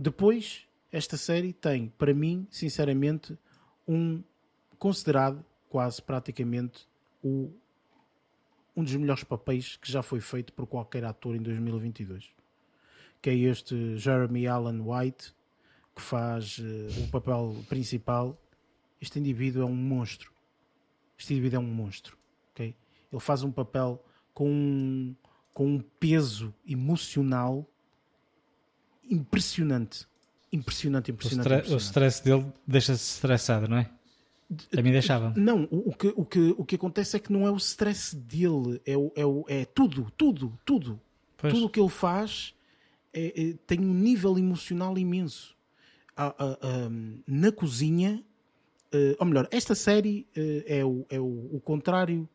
Depois, esta série tem, para mim, sinceramente, um considerado quase praticamente o um dos melhores papéis que já foi feito por qualquer ator em 2022. Que é este Jeremy Allen White, que faz eh, o papel principal. Este indivíduo é um monstro. Este indivíduo é um monstro. ok? Ele faz um papel com um, com um peso emocional impressionante. Impressionante, O, impressionante. o impressionante. stress dele deixa-se estressado, não é? A mim deixava. Não, o, o que, o, que, o que acontece é que não é o stress dele, é, o, é, o, é tudo, tudo, tudo. Pois. Tudo o que ele faz é- é- tem um nível emocional imenso. Ah, ah, ah, na cozinha, eh, ou melhor, esta série eh, é, o, é o, o contrário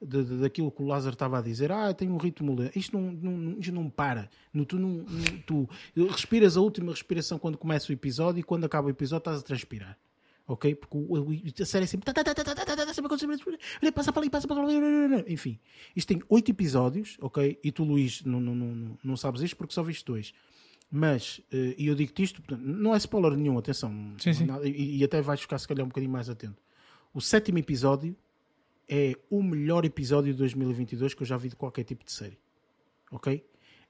de, de, daquilo que o Lázaro estava a dizer, ah, tem um ritmo lento. Isto não, não, isto não para. No, tu, não, tu respiras a última respiração quando começa o episódio e quando acaba o episódio estás a transpirar. Ok? Porque o, a série é sempre. passa para ali, passa para ali. Enfim, isto tem oito episódios, ok? E tu, Luís, não, não, não, não sabes isto porque só viste dois. Mas, eh, e eu digo-te isto, não é spoiler nenhum, atenção. Sim, sim. E, e até vais ficar, se calhar, um bocadinho mais atento. O sétimo episódio é o melhor episódio de 2022 que eu já vi de qualquer tipo de série. Ok?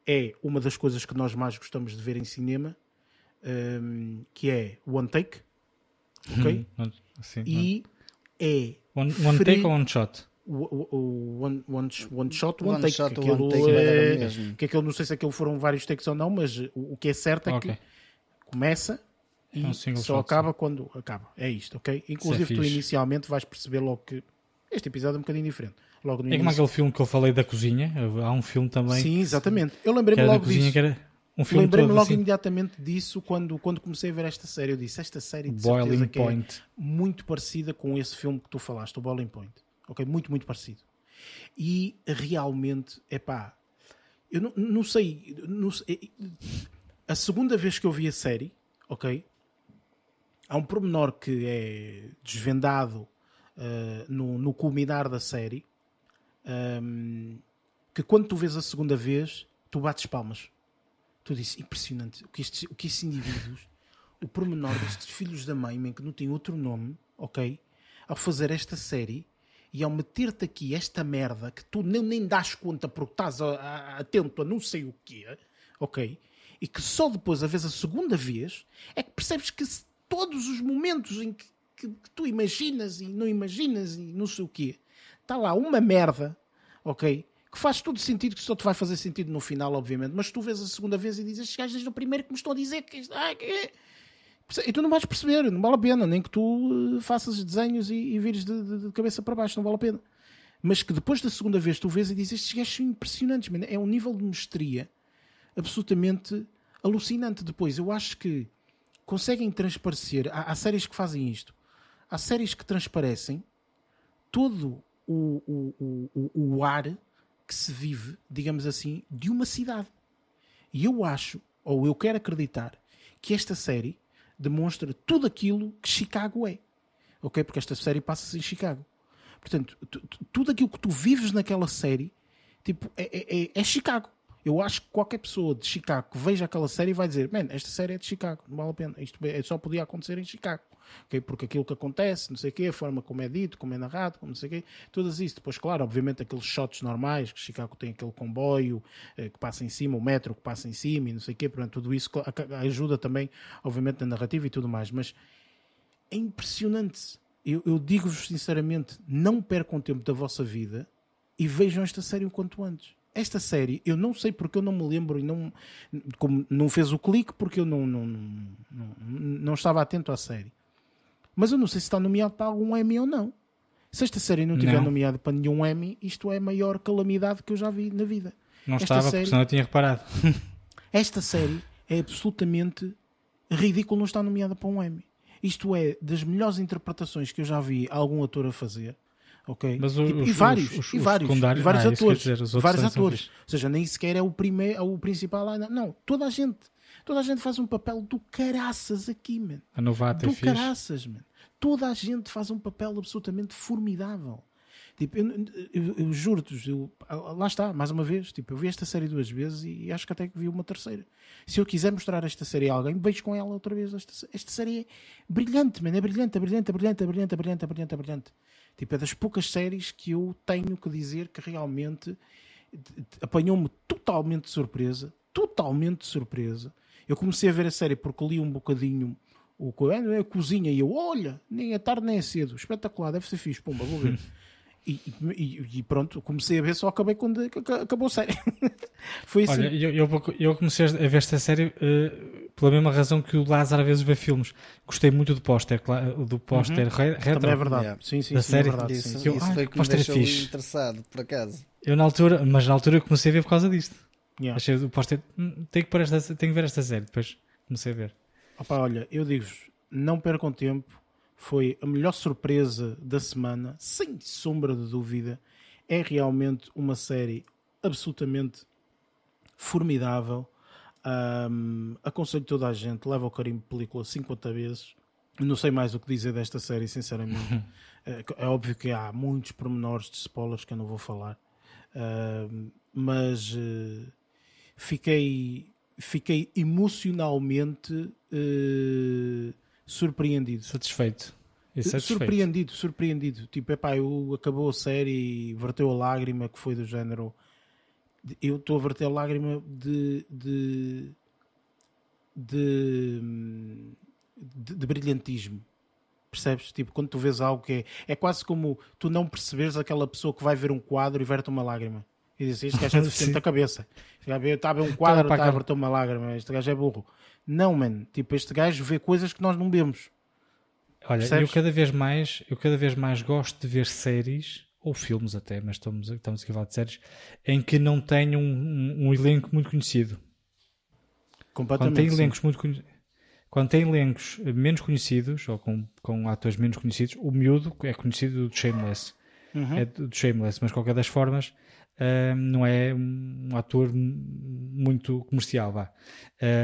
É uma das coisas que nós mais gostamos de ver em cinema, hum, que é One Take. Ok? Hum, Assim, E é one, one free- take ou one shot? one, one, one shot, one, One take. shot, que one aquilo take, era é, mesmo. que aquilo, não sei se aquilo foram vários takes ou não, mas o, o que é certo é Ok. que começa e É um single só shot, acaba quando acaba. É isto, ok? Inclusive, tu fixe. inicialmente vais perceber logo que este episódio é um bocadinho diferente. Logo no É como aquele filme que eu falei da cozinha. Há um filme também Sim, exatamente. Eu lembrei-me logo cozinha disso. que era um filme Lembrei-me logo assim. imediatamente disso quando, quando comecei a ver esta série. Eu disse: Esta série de certeza Boiling que é Point. muito parecida com esse filme que tu falaste, o Boiling Point. Ok? Muito, muito parecido. E realmente, é pá, eu não, não sei. não sei- a segunda vez que eu vi a série, ok? Há um pormenor que é desvendado ah, no, no culminar da série ahm, que quando tu vês a segunda vez, tu bates palmas. Tu dizes, impressionante, o que estes, o que estes indivíduos, o pormenor destes filhos da mãe, que não tem outro nome, ok? Ao fazer esta série e ao meter-te aqui esta merda que tu nem, nem dás conta porque estás a- a- atento a não sei o quê, ok? E que só depois, a vez a segunda vez, é que percebes que todos os momentos em que, que- que tu imaginas e não imaginas e não sei o quê, está lá uma merda, ok? Que faz todo sentido, que só te vai fazer sentido no final, obviamente, mas tu vês a segunda vez e dizes, estes gajos desde o primeiro que me estão a dizer que isto, ah, que é." E tu não vais perceber, não vale a pena, nem que tu eh, faças desenhos e, e vires de, de- de cabeça para baixo, não vale a pena. Mas que depois da segunda vez tu vês e dizes, estes gajos são impressionantes, man. é um nível de mestria absolutamente alucinante. Depois, eu acho que conseguem transparecer, há, há séries que fazem isto, há séries que transparecem todo o, o, o, o, ar que se vive, digamos assim, de uma cidade. E eu acho, ou eu quero acreditar, que esta série demonstra tudo aquilo que Chicago é. Ok? Porque esta série passa-se em Chicago. Portanto, tu- tu- tudo aquilo que tu vives naquela série, tipo, é, é- é- é Chicago. Eu acho que qualquer pessoa de Chicago que veja aquela série vai dizer: Man, esta série é de Chicago, não vale a pena. Isto é- só podia acontecer em Chicago. Ok? Porque aquilo que acontece, não sei o quê, a forma como é dito, como é narrado, como não sei o quê, todas isso. Depois, claro, obviamente, aqueles shots normais, que Chicago tem aquele comboio eh, que passa em cima, o metro que passa em cima e não sei o quê, portanto, tudo isso ajuda também, obviamente, na narrativa e tudo mais. Mas é impressionante. Eu, eu digo-vos sinceramente, não percam tempo da vossa vida e vejam esta série o quanto antes. Esta série, eu não sei porque eu não me lembro e não, como não fez o clique porque eu não, não, não, não estava atento à série. Mas eu não sei se está nomeado para algum Emmy ou não. Se esta série não estiver Não. nomeada para nenhum Emmy, isto é a maior calamidade que eu já vi na vida. Não Esta estava, série- porque senão eu tinha reparado. Esta série é absolutamente ridículo não estar nomeada para um Emmy. Isto é das melhores interpretações que eu já vi algum ator a fazer. Ok? Mas e, os, e vários, os, os, e vários, os e vários ah, atores. Dizer, vários atores. Ou seja, nem sequer é o primeiro, é o principal. Não, toda a gente. Toda a gente faz um papel do caraças aqui, man. A novata do é caraças, man. Toda a gente faz um papel absolutamente formidável. Tipo, eu, eu, eu juro-te, lá está, mais uma vez, tipo, eu vi esta série duas vezes e acho que até que vi uma terceira. Se eu quiser mostrar esta série a alguém, vejo com ela outra vez. Esta, esta série é brilhante, man, é brilhante, é brilhante, é brilhante, é brilhante, é brilhante, é brilhante, é brilhante. Tipo, é das poucas séries que eu tenho que dizer que realmente apanhou-me totalmente de surpresa, totalmente de surpresa. Eu comecei a ver a série porque li um bocadinho o a cozinha e eu, olha, nem é tarde nem é cedo, espetacular, deve ser fixe, pumba, vou ver. E, e, e, pronto, comecei a ver, só acabei quando acabou a série. Foi assim. Olha, eu, eu, eu, comecei a ver esta série uh, pela mesma razão que o Lázaro às vezes vê filmes. Gostei muito do póster, do póster uhum. retro. Também é verdade. Yeah. Sim, sim, da sim, série. É verdade, isso, sim. isso ah, foi que me deixou fixe. interessado, por acaso. Eu na altura, mas na altura eu comecei a ver por causa disto. Yeah. Achei o póster, hum, tenho que, esta, tenho que ver esta série. Depois comecei a ver. Opa, olha, eu digo-vos, não percam tempo. Foi a melhor surpresa da semana, sem sombra de dúvida é realmente uma série absolutamente formidável. Um, aconselho toda a gente, leva o carimbo película 50 vezes. Não sei mais o que dizer desta série, sinceramente. é, é, óbvio que há muitos pormenores de spoilers que eu não vou falar, uh, mas uh, fiquei, fiquei emocionalmente uh, surpreendido. Satisfeito. Surpreendido, surpreendido. Tipo, epá, eu, acabou a série e verteu a lágrima que foi do género. Eu estou a verter a lágrima de de, de, de, de, brilhantismo. Percebes? Tipo, quando tu vês algo que é. É quase como tu não perceberes aquela pessoa que vai ver um quadro e verte uma lágrima. E diz: Este gajo é deficiente da cabeça. Este gajo está a ver um quadro e está a verter uma lágrima. Este gajo é burro. Não, mano. Tipo, este gajo vê coisas que nós não vemos. Olha, Percebes? eu cada vez mais, eu cada vez mais gosto de ver séries ou filmes até, mas estamos, estamos aqui a falar de séries em que não tenham um, um, um elenco muito conhecido. Completamente. Quando tem elencos muito quando tem elencos menos conhecidos ou com, com atores menos conhecidos, o miúdo é conhecido do Shameless. Uhum. É do Shameless, mas de qualquer das formas um, não é um ator muito comercial. Vá.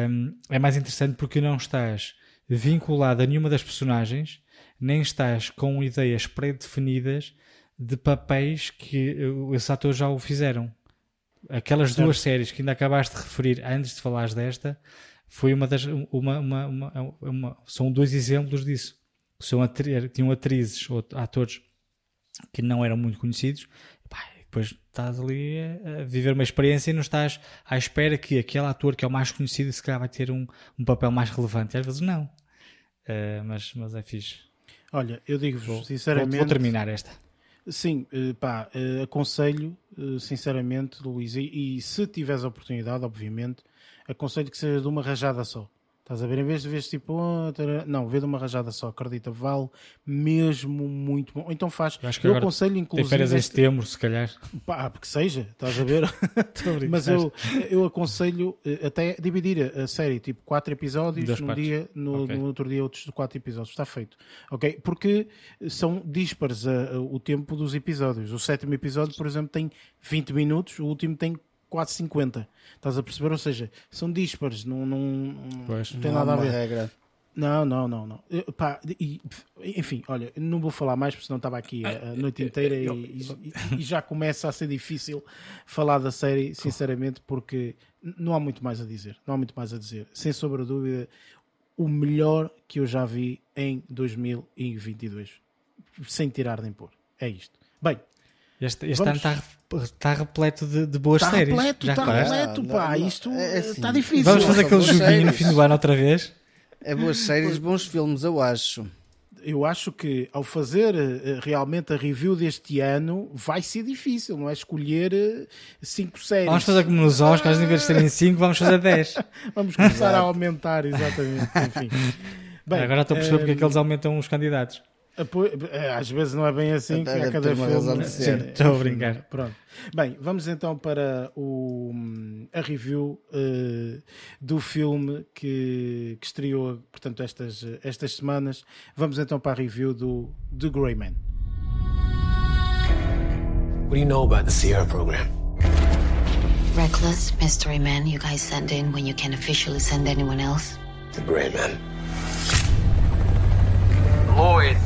Um, é mais interessante porque não estás vinculado a nenhuma das personagens, nem estás com ideias pré-definidas de papéis que esses atores já o fizeram. Aquelas certo. duas séries que ainda acabaste de referir antes de falares desta, foi uma das. Uma, uma, uma, uma são dois exemplos disso. São atri tinham atrizes ou atores que não eram muito conhecidos. Depois estás ali a viver uma experiência e não estás à espera que aquele ator que é o mais conhecido se calhar vai ter um, um papel mais relevante. E às vezes não. Uh, mas, mas é fixe. Olha, eu digo-vos sinceramente. Vou, vou, terminar esta. Sim, uh, pá, uh, aconselho, sinceramente, Luís, e, e se tiveres a oportunidade, obviamente, aconselho que seja de uma rajada só. Estás a ver? Em vez de ver tipo, oh, não, vê de uma rajada só, acredita, vale mesmo muito bom. Então faz, eu, eu aconselho inclusive. Tem férias em setembro, se calhar. Pá, porque seja, estás a ver? Mas eu, eu aconselho eh, até dividir a série, tipo, quatro episódios num dia, no, okay. no, outro dia outros quatro episódios, está feito. Ok? Porque são dispares a, a, o tempo dos episódios. O sétimo episódio, por exemplo, tem 20 minutos, o último tem quase 50. Estás a perceber? Ou seja, são díspares, não, não, pois, não tem não nada a ver. Regra. Não, não, não, não. Eu, pá, e, enfim, olha, não vou falar mais porque senão estava aqui a, a noite inteira e, e, e, já começa a ser difícil falar da série, sinceramente, porque não há muito mais a dizer. Não há muito mais a dizer. Sem sombra de dúvida, o melhor que eu já vi em 2022. Sem tirar nem pôr. É isto. Bem, este, este ano está, está repleto de, de boas está séries. Repleto, está repleto, pá. Não, não, Isto é assim, está difícil. Vamos fazer aquele joguinho séries. no fim do ano outra vez? É boas séries, bons filmes, eu acho. Eu acho que ao fazer uh, realmente a review deste ano vai ser difícil, não é? Escolher uh, cinco séries. Vamos fazer como nos Oscars, em vez de serem cinco, vamos fazer dez. vamos começar a aumentar, exatamente. Enfim. Bem, Agora estou a perceber porque é que eles aumentam os candidatos. É, às vezes não é bem assim que a cada filme. Estou a brincar. Pronto. Bem, vamos então para o, a review uh, do filme que, que estreou, portanto, estas, estas semanas. Vamos então para a review do The Grey Man. What do you know about the Sierra program? Reckless mystery men you guys send in when you can't officially send anyone else? The Gray Men. Lloyd.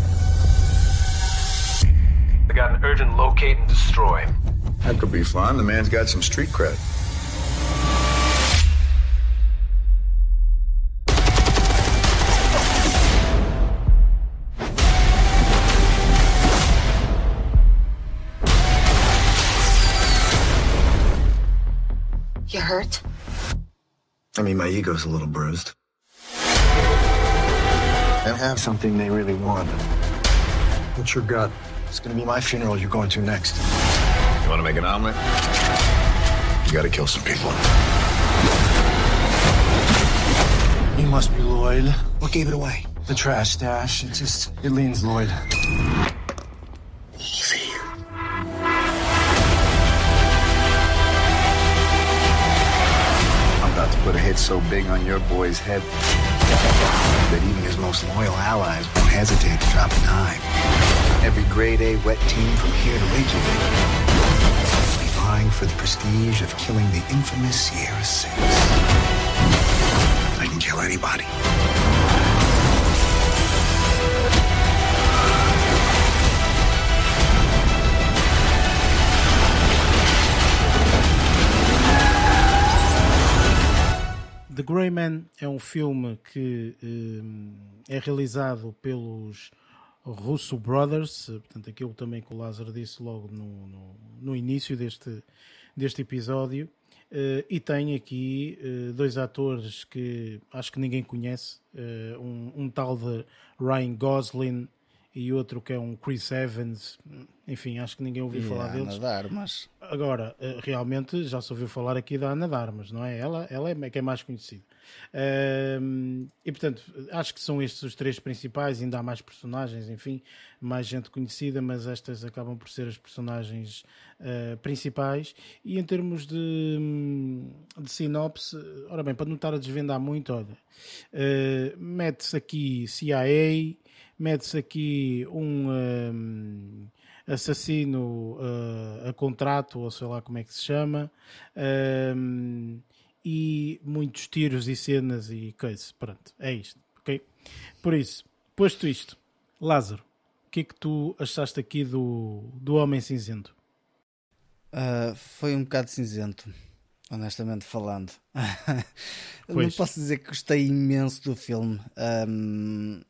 I got an urgent locate and destroy. That could be fun. The man's got some street cred. You hurt? I mean, my ego's a little bruised. And have something they really want. What's your gut? It's gonna be my funeral you're going to next. You wanna make an omelet? You gotta kill some people. You must be Lloyd. What gave it away? The trash stash. It just, it leans Lloyd. Easy. I'm about to put a hit so big on your boy's head that even his most loyal allies won't hesitate to drop a dime. Every grade A wet team from here to Reykjavik will be vying for the prestige of killing the infamous Sierra Six. I can kill anybody. The Grey Man é um filme que hum, é realizado pelos Russo Brothers, portanto, aquilo também que o Lázaro disse logo no, no, no início deste, deste episódio. Uh, e tem aqui uh, dois atores que acho que ninguém conhece: uh, um, um, tal de Ryan Gosling e outro que é um Chris Evans. Enfim, acho que ninguém ouviu falar deles. Ana de Armas. Agora, eh, realmente já se ouviu falar aqui da Ana de Armas, não é? Ela, ela é que é mais conhecida. E portanto, acho que são estes os três principais, ainda há mais personagens, enfim, mais gente conhecida, mas estas acabam por ser as personagens ah, principais. E em termos de, hum, de sinopse, ora bem, para não estar a desvendar muito, olha, ah, mete-se aqui CIA, mete-se aqui um. hum, assassino uh, a contrato, ou sei lá como é que se chama, um, e muitos tiros e cenas e coisas. Pronto, é isto, ok? Por isso, posto isto, Lázaro, o que é que tu achaste aqui do, do Homem Cinzento? Ah, foi um bocado cinzento, honestamente falando. Não posso dizer que gostei imenso do filme. Ahm,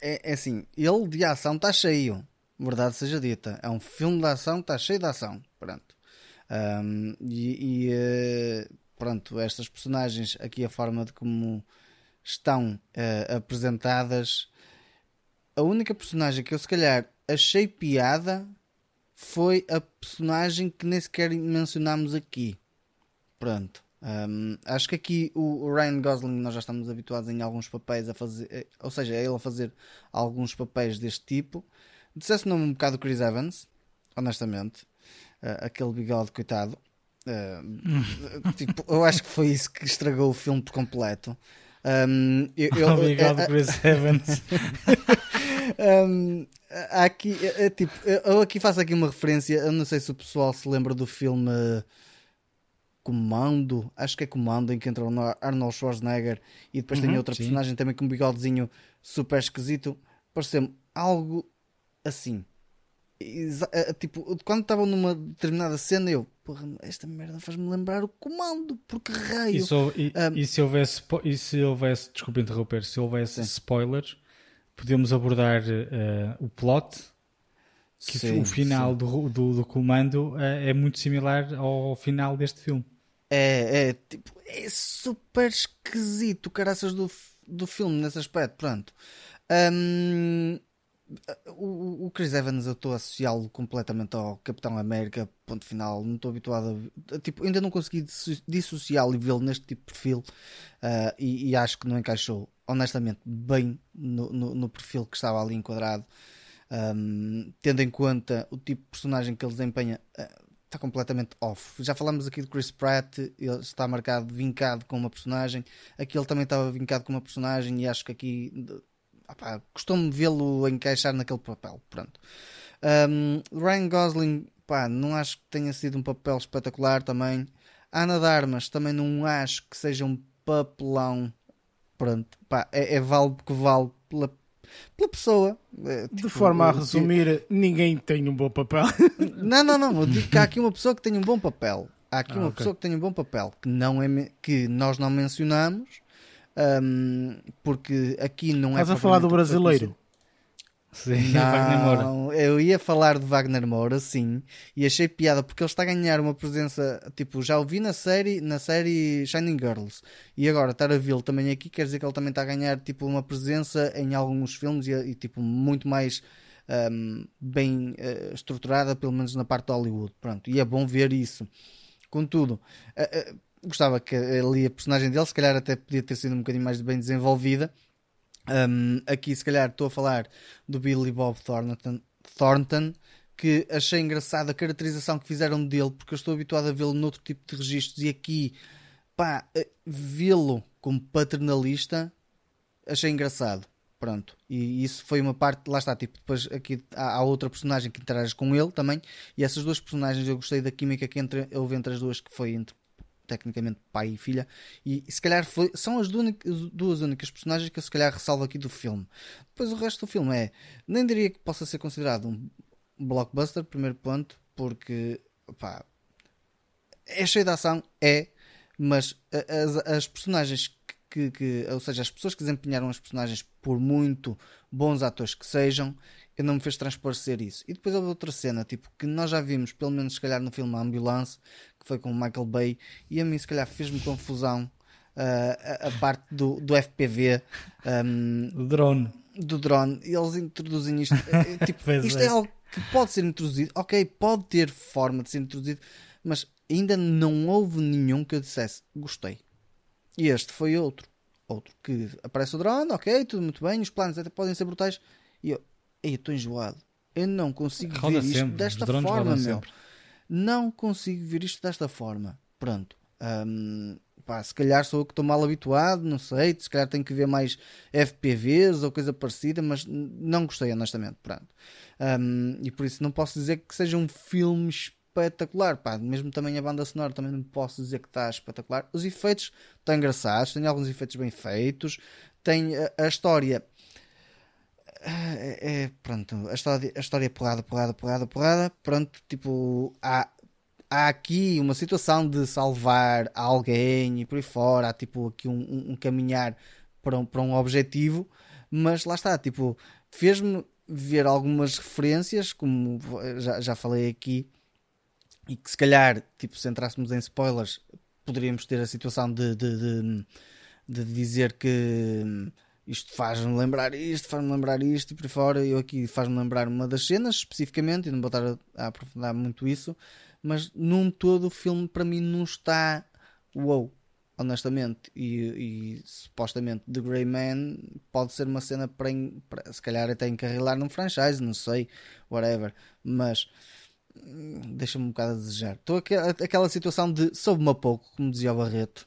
é, é assim, ele de ação está cheio, verdade seja dita. É um filme de ação, está cheio de ação. Pronto. Ahm, e e, eh, pronto, estas personagens, aqui a forma de como estão eh, apresentadas. A única personagem que eu se calhar achei piada foi a personagem que nem sequer mencionámos aqui. Pronto. Hum, acho que aqui o Ryan Gosling nós já estamos habituados em alguns papéis a fazer, eh, ou seja, é ele a fazer alguns papéis deste tipo. Dissesse-me um bocado Chris Evans, honestamente, Eh, aquele bigode coitado. Eh, tipo, eu acho que foi isso que estragou o filme por completo. Hum, eu- eu- Obrigado, eh, eh, Chris Evans. Há aqui, é, é tipo, eu aqui faço aqui uma referência. Eu não sei se o pessoal se lembra do filme Comando, acho que é Comando, em que entra o Arnold Schwarzenegger e depois tem outra sim. personagem também com um bigodezinho super esquisito. Pareceu-me algo assim. Exa- eh, tipo, quando estavam numa determinada cena, eu, porra, esta merda faz-me lembrar o Comando, porque raio. E, só- e- Um, e se houvesse, e se houvesse, desculpa interromper, se houvesse spoilers, podemos abordar eh, o plot, que Sim, o final sim. do, do, do comando eh, é muito similar ao final deste filme. É, é, tipo, é super esquisito o caraças do, do filme nesse aspecto, pronto. Hum, o, o Chris Evans eu estou a associá-lo completamente ao Capitão América, ponto final. Não estou habituado a. Tipo, ainda não consegui disso- dissociá-lo e vê-lo neste tipo de perfil ah, e, e acho que não encaixou, honestamente, bem no, no, no perfil que estava ali enquadrado. Um, tendo em conta o tipo de personagem que ele desempenha, ah, está completamente off. Já falámos aqui de Chris Pratt, ele está marcado, vincado com uma personagem. Aqui ele também estava vincado com uma personagem e acho que aqui de- opá, costumo vê-lo encaixar naquele papel. Pronto. Um, Ryan Gosling, pá, não acho que tenha sido um papel espetacular também. Ana de Armas também não acho que seja um papelão. Pronto, pá, é, é vale que vale pela, pela pessoa. É, De tipo, forma a eu- resumir, ninguém tem um bom papel. Não, não, não. Eu digo que há aqui uma pessoa que tem um bom papel. Há aqui Ah, uma ok. pessoa que tem um bom papel que, não é, que nós não mencionamos. Hum, porque aqui não é. Estás a falar do brasileiro. Sim, Wagner Moura. Não, eu ia falar de Wagner Moura, sim, e achei piada porque ele está a ganhar uma presença, tipo, já o vi na série, na série Shining Girls, e agora estar a vê-lo também aqui, quer dizer que ele também está a ganhar, tipo, uma presença em alguns filmes e, e, tipo, muito mais hum, bem eh, estruturada, pelo menos na parte de Hollywood, pronto, e é bom ver isso. Contudo, eh, eh, gostava que ali a personagem dele, se calhar até podia ter sido um bocadinho mais bem desenvolvida, um, aqui, se calhar, estou a falar do Billy Bob Thornton, Thornton, que achei engraçada a caracterização que fizeram dele, porque eu estou habituado a vê-lo noutro tipo de registros e aqui, pá, eh, vê-lo como paternalista, achei engraçado. Pronto, e isso foi uma parte, lá está, tipo, depois aqui há, há outra personagem que interage com ele também, e essas duas personagens eu gostei da química que entre, houve entre as duas, que foi entre tecnicamente pai e filha, e se calhar foi, são as duas, duas únicas personagens que eu se calhar ressalvo aqui do filme. Depois o resto do filme é, nem diria que possa ser considerado um blockbuster, primeiro ponto, porque pá, é cheio de ação, é, mas as, as personagens que, que, ou seja, as pessoas que desempenharam as personagens, por muito bons atores que sejam, eu não me fez transparecer isso. E depois houve outra cena, tipo, que nós já vimos, pelo menos se calhar no filme Ambulance, que foi com o Michael Bay, e a mim se calhar fez-me confusão ah, a, a parte do, do FPV. ahm, O drone. do drone, e eles introduzem isto. é, é, tipo, isto é. é algo que pode ser introduzido, ok, pode ter forma de ser introduzido, mas ainda não houve nenhum que eu dissesse gostei. E este foi outro. Outro que aparece o drone, ok, tudo muito bem, os planos até podem ser brutais. E eu, ei, estou enjoado. Eu não consigo Roda ver isto sempre. desta Os drones forma, meu. sempre. Não consigo ver isto desta forma. Pronto. Hum, pá, se calhar sou eu que estou mal habituado, não sei. Se calhar tenho que ver mais FPVs ou coisa parecida, mas não gostei, honestamente. Pronto. Hum, e por isso não posso dizer que seja um filme espetacular. Pá, mesmo também a banda sonora também não posso dizer que está espetacular. Os efeitos estão engraçados, tem alguns efeitos bem feitos, tem a, a história. É, é, pronto, a história, a história é porrada, porrada, porrada, porrada. Pronto, tipo, há, há aqui uma situação de salvar alguém e por aí fora, há tipo aqui um, um- um caminhar para um, para um objetivo, mas lá está, tipo, fez-me ver algumas referências, como já, já falei aqui, e que se calhar, tipo, se entrássemos em spoilers, poderíamos ter a situação de, de, de, de dizer que isto faz-me lembrar isto, faz-me lembrar isto e por fora. Eu aqui faz-me lembrar uma das cenas especificamente, e não vou estar a, a aprofundar muito isso, mas num todo o filme para mim não está wow, honestamente. E, e supostamente The Grey Man pode ser uma cena para, para se calhar até encarrilar num franchise, não sei, whatever, mas hum, deixa-me um bocado a desejar. Estou aquela, aquela situação de soube-me a pouco, como dizia o Barreto.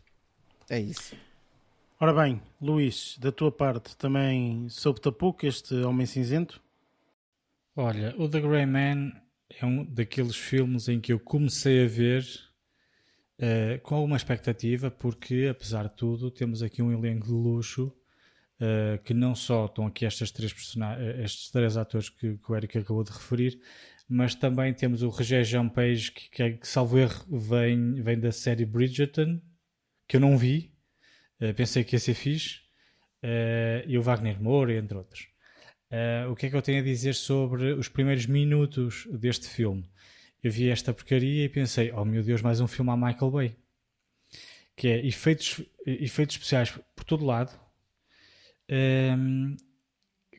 É isso. Ora bem, Luís, da tua parte também soube-te pouco este Homem Cinzento? Olha, o The Grey Man é um daqueles filmes em que eu comecei a ver eh, com alguma expectativa, porque apesar de tudo, temos aqui um elenco de luxo eh, que não só estão aqui estas três eh, estes três atores que, que o Eric acabou de referir, mas também temos o Roger Jean Page, que, que, que salvo erro, vem, vem da série Bridgerton, que eu não vi, eh, pensei que ia ser fixe, eh, e o Wagner Moura, entre outros. Uh, o que é que eu tenho a dizer sobre os primeiros minutos deste filme? Eu vi esta porcaria e pensei, oh meu Deus, mais um filme a Michael Bay. Que é efeitos, efeitos especiais por todo lado. um,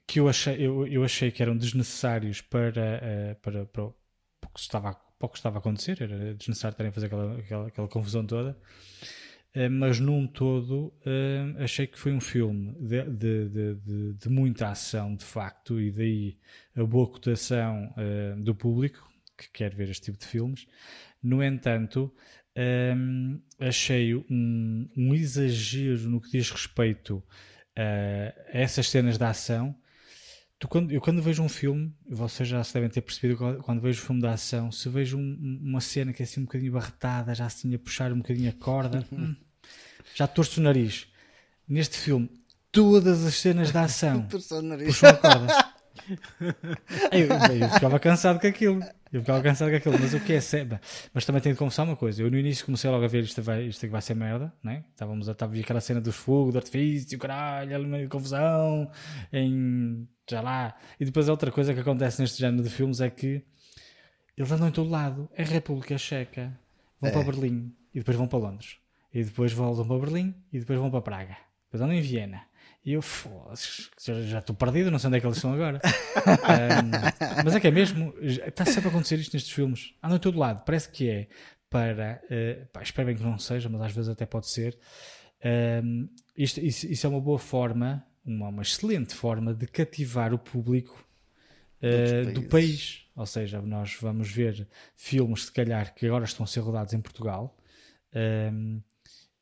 que eu achei, eu, eu achei que eram desnecessários para, uh, para, para, o- para o que estava, para o que estava a acontecer. Era desnecessário estarem a fazer aquela, aquela, aquela confusão toda. Uh, mas num todo uh, achei que foi um filme de, de, de, de- muita ação de facto e daí a boa cotação uh, do público que quer ver este tipo de filmes. No entanto achei um, um exagero no que diz respeito a essas cenas de ação tu, quando, eu quando vejo um filme, vocês já se devem ter percebido quando vejo um filme de ação, se vejo um, uma cena que é assim um bocadinho barretada, já assim a puxar um bocadinho a corda, hum, já torço o nariz. Neste filme, todas as cenas de ação puxam a corda. eu, eu, ficava cansado com aquilo. Eu ficava cansado com aquilo. Mas o que é sério? Mas também tenho de confessar uma coisa. Eu no início comecei logo a ver isto, vai, isto vai ser merda, né? Estávamos a estar a ver aquela cena dos fogos, do artifício, caralho, ali meio confusão, em. Já lá. E depois outra coisa que acontece neste género de filmes é que eles andam em todo lado. É República Checa, vão é. para Berlim e depois vão para Londres. E depois voltam para Berlim e depois vão para Praga. Depois andam em Viena e eu, já estou perdido, não sei onde é que eles estão agora. um, mas é que é mesmo, está sempre a acontecer isto nestes filmes. Andam em todo lado, parece que é para. Uh, pá, espero bem que não seja, mas às vezes até pode ser. Um, isto, isso, isso, é uma boa forma, uma, uma excelente forma de cativar o público uh, do país. Ou seja, nós vamos ver filmes, se calhar, que agora estão a ser rodados em Portugal. Um,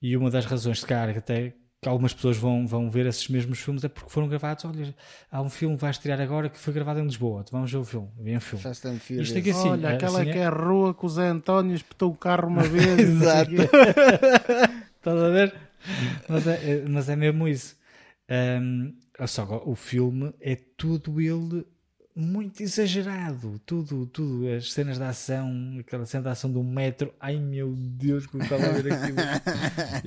e uma das razões, se calhar, até que algumas pessoas vão, vão ver esses mesmos filmes é porque foram gravados. Olha, há um filme que vai estrear agora que foi gravado em Lisboa. Vamos ver o filme. Vem o filme. Fast and Furious. Isto é que assim, Olha, é, aquela assim que é... a rua que o Zé António espetou o carro uma vez. Exato. Estás a ver? Mas é, é, mas é mesmo isso. Um, só o filme é tudo ele muito exagerado. Tudo, tudo. As cenas de ação, aquela cena de ação do metro. Ai meu Deus, como estava a ver aquilo.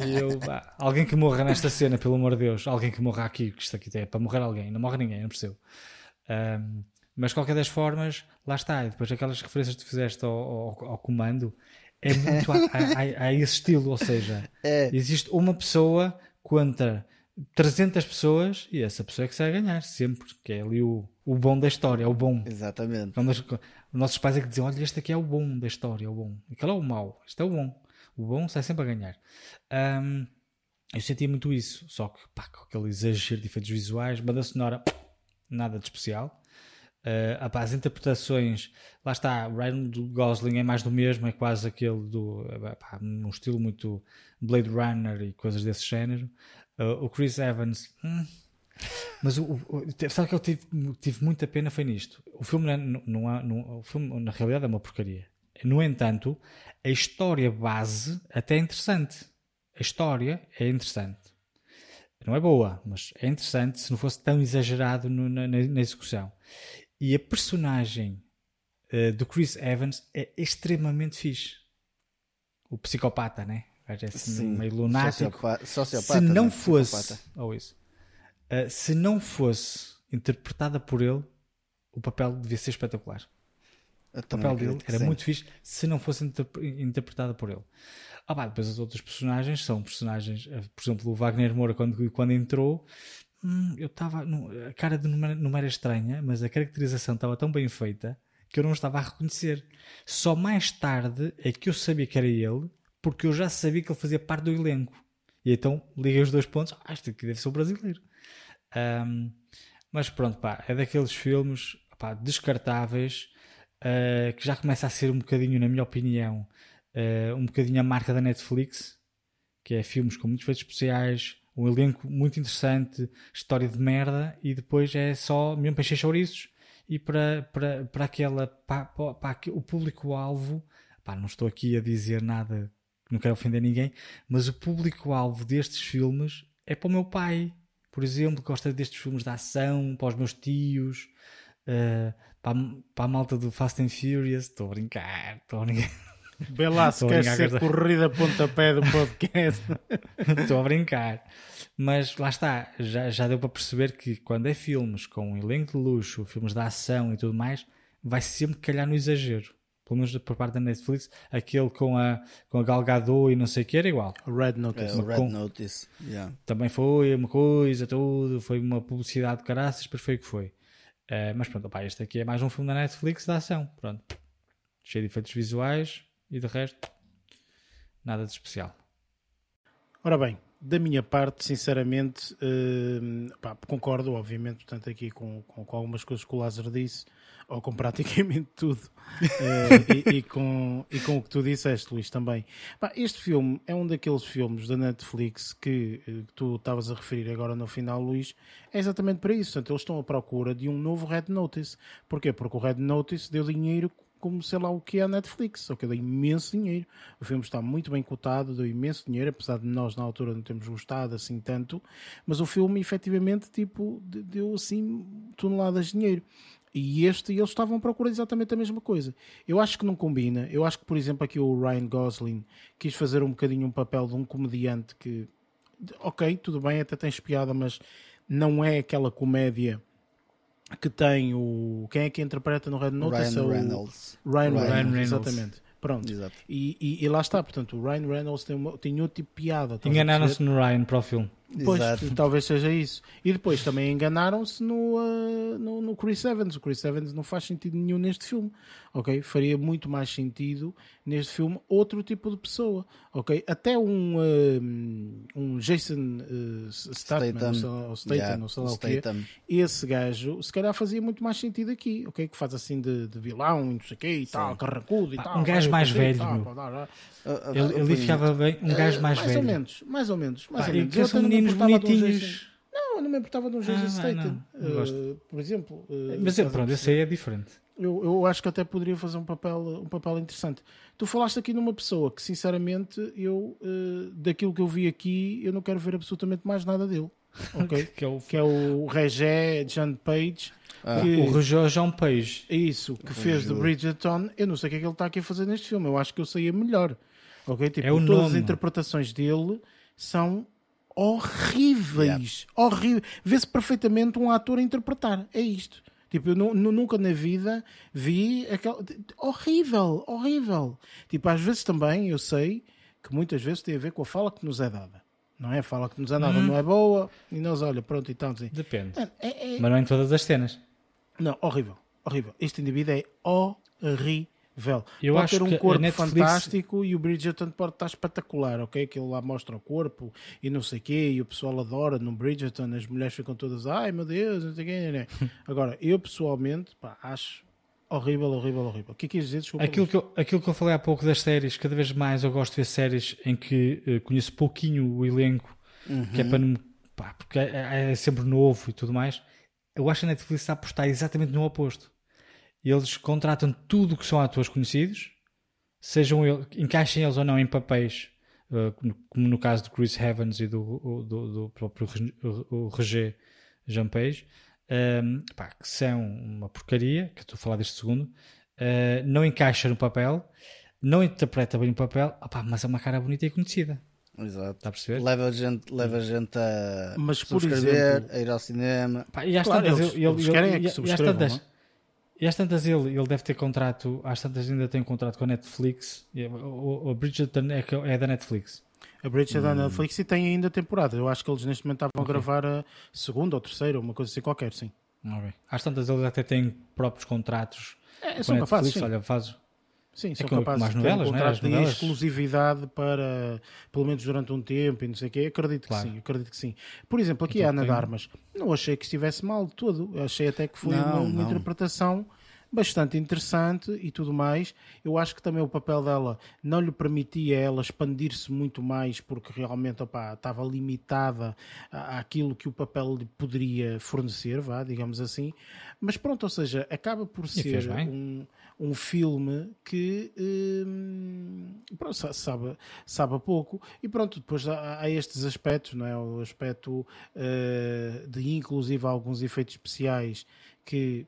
e eu, pá, alguém que morra nesta cena, pelo amor de Deus. Alguém que morra aqui, que isto aqui é para morrer alguém. Não morre ninguém, não percebo. Um, mas qualquer das formas, lá está. E depois aquelas referências que tu fizeste ao, ao, ao comando é muito a, a, a, esse estilo. Ou seja, é. existe uma pessoa contra 300 pessoas e essa pessoa é que sai a ganhar, sempre, que é ali o, o bom da história, é o bom. Exatamente. Quando os, os nossos pais é que diziam: olha, este aqui é o bom da história, é o bom. Aquele é o mau, este é o bom. O bom sai sempre a ganhar. Um, eu sentia muito isso, só que pá, com aquele exagero de efeitos visuais, banda sonora, nada de especial. Uh, as interpretações, lá está, Ryan Gosling é mais do mesmo, é quase aquele do pá, um estilo muito Blade Runner e coisas desse género. Uh, o Chris Evans. Hum. Mas o, o, sabe que eu tive, tive muita pena foi nisto. O filme, não, não, há, não, o filme na realidade é uma porcaria. No entanto, a história base até é interessante. A história é interessante. Não é boa, mas é interessante se não fosse tão exagerado no, na, na, execução. E a personagem uh, do Chris Evans é extremamente fixe. O psicopata, né? É assim, Sim, meio lunático. Sociopata, se não né? fosse, ou isso, uh, se não fosse interpretada por ele, o papel devia ser espetacular. o papel dele era muito fixe se não fosse interpretada por ele. Ah, pá, depois as outras personagens são personagens, eh, por exemplo, o Wagner Moura, quando, quando entrou, hum, eu estava. A cara de não, não era estranha, mas a caracterização estava tão bem feita que eu não estava a reconhecer. Só mais tarde é que eu sabia que era ele porque eu já sabia que ele fazia parte do elenco. E então liguei os dois pontos, ah, isto aqui deve ser o brasileiro. Um, mas pronto, pá, é daqueles filmes pá, descartáveis uh, que já começa a ser um bocadinho, na minha opinião, uh, um bocadinho a marca da Netflix, que é filmes com muitos efeitos especiais, um elenco muito interessante, história de merda, e depois é só mesmo para encher chouriços e para, para, para aquela para, para, para o público-alvo. Não estou aqui a dizer nada não quero ofender ninguém, mas o público-alvo destes filmes é para o meu pai, por exemplo, que gosta destes filmes de ação, para os meus tios, uh, para, a, para, a malta do Fast and Furious. Estou a brincar, estou a brincar. Lá se queres ser esta... corrida pontapé do podcast. Estou a brincar. Mas lá está, já, já deu para perceber que quando é filmes com um elenco de luxo, filmes de ação e tudo mais, vai sempre calhar no exagero pelo menos por parte da Netflix, aquele com a, com a Gal Gadot e não sei o que era igual. Red Notice. É, Red com, Notice. Yeah. Também foi uma coisa, tudo, foi uma publicidade de caraças, depois foi o que foi. Uh, mas pronto, opa, este aqui é mais um filme da Netflix da ação, pronto. Cheio de efeitos visuais e de resto, nada de especial. Ora bem, da minha parte, sinceramente, uh, pá, concordo, obviamente, portanto, aqui com, com, com, algumas coisas que o Lázaro disse, ou com praticamente tudo, uh, e, e, com, e com o que tu disseste, Luís, também. Pá, este filme é um daqueles filmes da Netflix que, uh, que tu estavas a referir agora no final, Luís, é exatamente para isso. Portanto, eles estão à procura de um novo Red Notice. Porquê? Porque o Red Notice deu dinheiro como sei lá o que é a Netflix, só que deu imenso dinheiro. O filme está muito bem cotado, deu imenso dinheiro, apesar de nós na altura não termos gostado assim tanto, mas o filme efetivamente tipo, deu assim toneladas de dinheiro. E este, eles estavam a procurar exatamente a mesma coisa. Eu acho que não combina. Eu acho que, por exemplo, aqui o Ryan Gosling quis fazer um bocadinho um papel de um comediante que, ok, tudo bem, até tem piada, mas não é aquela comédia que tem o. Quem é que interpreta no Red Notice? Ryan é o Reynolds. Ryan, Ryan Reynolds, Reynolds. exatamente. Pronto. Exato. E, e, e lá está, portanto, o Ryan Reynolds tem, uma, tem outro tipo de piada. Enganaram-se no Ryan para o filme. Pois, Exato. talvez seja isso. E depois também enganaram-se no, uh, no, no Chris Evans. O Chris Evans não faz sentido nenhum neste filme, ok? Faria muito mais sentido neste filme outro tipo de pessoa, ok? Até um, uh, um Jason uh, Statham, Statham. ou ou Statham, Yeah, não sei lá o o. Statham. Esse gajo, se calhar fazia muito mais sentido aqui, ok? Que faz assim de, de vilão e não sei o quê e tal, carrancudo e tal. um gajo mais velho, tal, Ele, ele ficava bem, um gajo mais, mais velho. ou menos, mais ou menos, mais Pá, ou menos. Um bonitinhos. Jason- Não, eu não me importava de um Jason Ah, Statham. Uh, gosto. por exemplo. uh, Mas é, pronto, esse aí é diferente. eu, eu acho que até poderia fazer um papel, um papel interessante. Tu falaste aqui numa pessoa que, sinceramente, eu, uh, daquilo que eu vi aqui, eu não quero ver absolutamente mais nada dele. Ok? Que é o, que é o Regé John Page. Ah. que, o Rogério João Page. é isso, que fez de. Bridgerton. Eu não sei o que é que ele está aqui a fazer neste filme. Eu acho que eu saía melhor. Ok? Tipo, É o todas as nome. interpretações dele são horríveis. Horríveis. Vê-se perfeitamente um ator a interpretar. É isto. Tipo, eu nu- nu- nunca na vida vi aquela. Horrível, horrível. Tipo, às vezes também eu sei que muitas vezes tem a ver com a fala que nos é dada. Não é? A fala que nos é dada Uhum. não é boa e nós, olha, pronto, então assim. Depende. É, é- Mas não em todas as cenas. não, horrível, horrível. Este indivíduo é horrível. Eu pode acho ter um corpo Netflix- fantástico e o Bridgerton pode estar espetacular, ok? Que ele lá mostra o corpo e não sei o quê, e o pessoal adora no Bridgerton, as mulheres ficam todas, ai meu Deus, não sei o quê, né? Agora, eu pessoalmente, pá, acho horrível, horrível, horrível. O que é que dizer? Desculpa, Aquilo que, eu, aquilo que eu falei há pouco das séries, cada vez mais eu gosto de ver séries em que eh, conheço pouquinho o elenco, que é para não. pá, porque é, é sempre novo e tudo mais. Eu acho que a Netflix está a apostar exatamente no oposto. Eles contratam tudo o que são atores conhecidos, sejam ele, encaixem eles ou não em papéis, eh, como no caso do Chris Evans e do, do, do próprio o Roger Jean Page, ehm, pá, que são uma porcaria, que eu estou a falar deste segundo, eh, não encaixa no papel, não interpreta bem o papel, opá, mas é uma cara bonita e conhecida. Exato. Está a perceber? Leva gente, leva gente a Mas, por subscrever, exemplo- a ir ao cinema. Pá, e às Claro, tantas, eles- ele, ele, eles querem é que subscrevam? E às tantas ele, ele deve ter contrato, às tantas ainda tem contrato com a Netflix. O, o, Bridgerton é, que- é da Netflix. A Bridgerton da Netflix e tem ainda temporada. Eu acho que eles neste momento estavam a gravar a segunda ou terceira, uma coisa assim qualquer, sim. Ok. Às tantas eles até têm próprios contratos É, com são capazes, Netflix. sim. Olha, faz, Sim, são como- capazes de ter um novelas, né? contrato As de novelas. exclusividade para, pelo menos durante um tempo e não sei o quê. Acredito Claro. que sim, acredito que sim. Por exemplo, aqui Então a Ana tem- de Armas, não achei que estivesse mal de todo. Achei até que foi Não, uma, uma interpretação bastante interessante e tudo mais. Eu acho que também o papel dela não lhe permitia ela expandir-se muito mais porque realmente opá, estava limitada à- àquilo que o papel lhe poderia fornecer, vá, digamos assim. Mas pronto, ou seja, acaba por ser um, um filme que hum, pronto, sa- sabe, sabe a pouco e pronto, depois há, há estes aspectos, não é? o aspecto eh, de inclusive alguns efeitos especiais que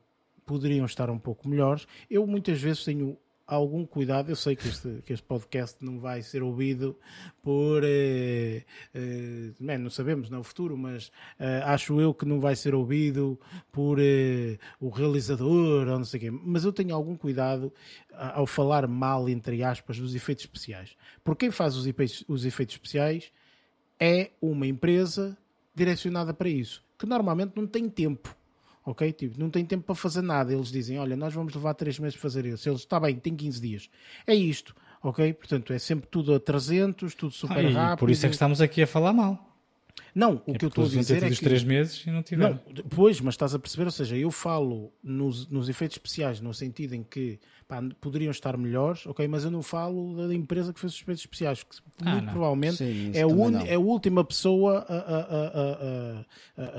poderiam estar um pouco melhores. Eu muitas vezes tenho algum cuidado, eu sei que este, que este podcast não vai ser ouvido por eh, eh, bem, não sabemos no futuro, mas eh, acho eu que não vai ser ouvido por eh, o realizador ou não sei o quê, mas eu tenho algum cuidado ao falar mal, entre aspas, dos efeitos especiais. Porque quem faz os efeitos, os efeitos especiais é uma empresa direcionada para isso, que normalmente não tem tempo. Ok? Tipo, não tem tempo para fazer nada. Eles dizem: Olha, nós vamos levar 3 meses para fazer isso. Eles, está bem, tem 15 dias. É isto. ok? Portanto, é sempre tudo a 300, tudo super Ah, rápido. por isso é que estamos aqui a falar mal. Não, o É que eu estou a dizer é que... três meses e não tiveram. Não, pois, mas estás a perceber, ou seja, eu falo nos, nos efeitos especiais no sentido em que pá, poderiam estar melhores, ok, mas eu não falo da empresa que fez os efeitos especiais, que Ah, muito não. provavelmente Sim, é, não. é a última pessoa a, a- a- a-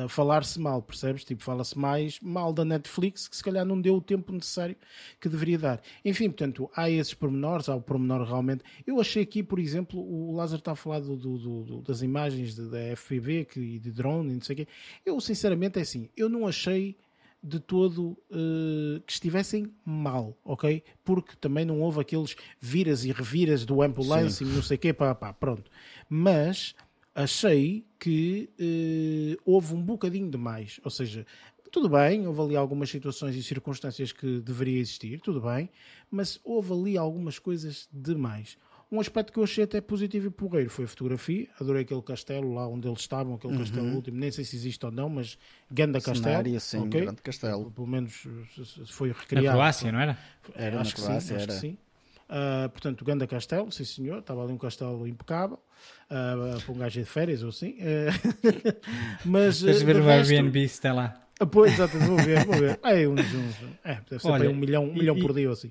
a- a falar-se mal, percebes? Tipo, fala-se mais mal da Netflix, que se calhar não deu o tempo necessário que deveria dar. Enfim, portanto, há esses pormenores, há o pormenor realmente. Eu achei aqui, por exemplo, o Lázaro está a falar do- do- do- das imagens da FPV que, e de drone e não sei o quê. Eu, sinceramente, é assim, eu não achei de todo eh, que estivessem mal, ok? Porque também não houve aqueles viras e reviras do ambulance e não sei o quê, pá, pá, pronto. Mas achei que eh, houve um bocadinho de mais, ou seja, tudo bem, houve ali algumas situações e circunstâncias que deveria existir, tudo bem, mas houve ali algumas coisas demais. Um aspecto que eu achei até positivo e porreiro foi a fotografia. Adorei aquele castelo lá onde eles estavam, aquele castelo último. Nem sei se existe ou não, mas ganda castelo. Cenário, sim, ok? grande castelo. Pelo menos foi Na recriado. Croácia, não era? Era acho na que Croácia, sim, acho era. que sim. Ah, portanto, Ganda Castelo, sim senhor, estava ali um castelo impecável, ah, para um gajo de férias ou assim. Ah, mas Tens ah, ver o Airbnb se está lá. Ah, Pois, exato, vou ver, vou ver. É, uns, uns, é deve ser Olha, para um milhão, um e- milhão e- por dia ou assim.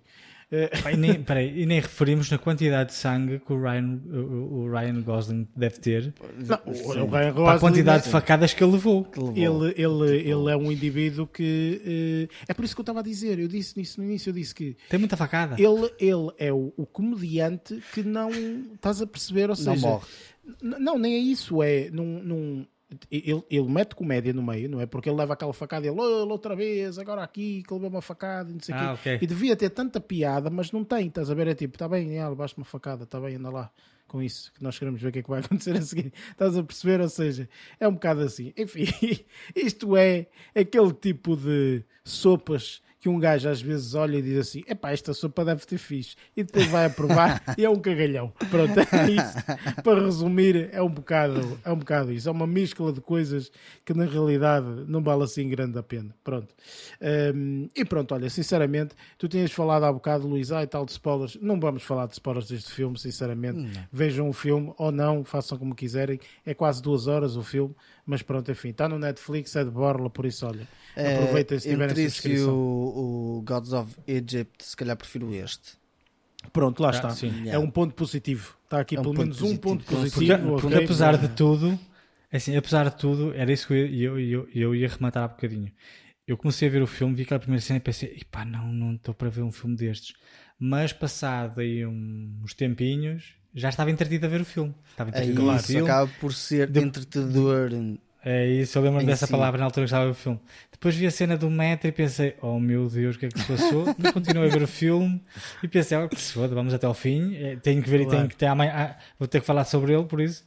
Ah, Pá, E nem, peraí, e nem referimos na quantidade de sangue que o Ryan, o, o Ryan Gosling deve ter. não, o, o Ryan Para a Gosling, quantidade de facadas que ele levou. Que levou. ele, ele, ele é um indivíduo que. eh, é por isso que eu estava a dizer, eu disse nisso no início, eu disse que Tem muita facada. ele, ele é o, o comediante que não estás a perceber, ou Não seja, morre. N- Não, nem é isso, é num, num- ele, ele mete comédia no meio, não é? Porque ele leva aquela facada e ele, "Oh, outra vez, agora aqui, que levou uma facada e não sei o Ah, quê. ok. E devia ter tanta piada, mas não tem, estás a ver? É tipo, está bem, levaste uma facada, está bem, anda lá com isso, que nós queremos ver o que é que vai acontecer a seguir. Estás a perceber? Ou seja, é um bocado assim. Enfim, isto é aquele tipo de sopas que um gajo às vezes olha e diz assim: epá, esta sopa deve ter fixe. E depois vai a provar e é um cagalhão. Pronto, é isso. Para resumir, é um bocado, é um bocado isso. É uma mescla de coisas que na realidade não vale assim grande a pena. Pronto. Hum, e pronto, olha, sinceramente, tu tinhas falado há bocado, Luís, ah, e tal de spoilers. Não vamos falar de spoilers deste filme, sinceramente. Vejam o filme ou não, façam como quiserem. É quase duas horas o filme, mas pronto, enfim, está no Netflix, é de borla, por isso, olha, aproveitem se Eh, tiverem Entre isso e subscrição. o, o Gods of Egypt, se calhar prefiro este. Pronto, lá Ah, está. sim. É um ponto positivo. Está aqui É um pelo menos um ponto positivo. positivo. Porque, porque ok? apesar de tudo, assim, apesar de tudo, era isso que eu, eu, eu, eu ia rematar há bocadinho. Eu comecei a ver o filme, vi aquela primeira cena e pensei, pá, não, não estou para ver um filme destes. Mas passado aí um- uns tempinhos, já estava entretido a ver o filme. Estava É entretido a ver o isso, filme. acaba por ser De- entretedor. É isso, eu lembro-me em dessa si. palavra na altura que estava a ver o filme. Depois vi a cena do metro e pensei, oh meu Deus, o que é que se passou? Mas continuei a ver o filme e pensei, oh, que se foda, vamos até ao fim. Eh, Tenho que ver e Claro. tenho que ter amanhã, ah, vou ter que falar sobre ele, por isso.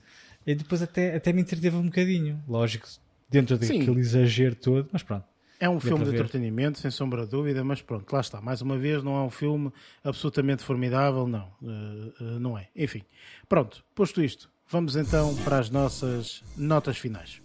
E depois até, até me entreteve um bocadinho, lógico, dentro Sim. daquele exagero todo, mas pronto. É um filme de ver. entretenimento, sem sombra de dúvida, mas pronto, lá está. Mais uma vez, não é um filme absolutamente formidável, não. Eh, eh, não é. Enfim, pronto, posto isto, vamos então para as nossas notas finais.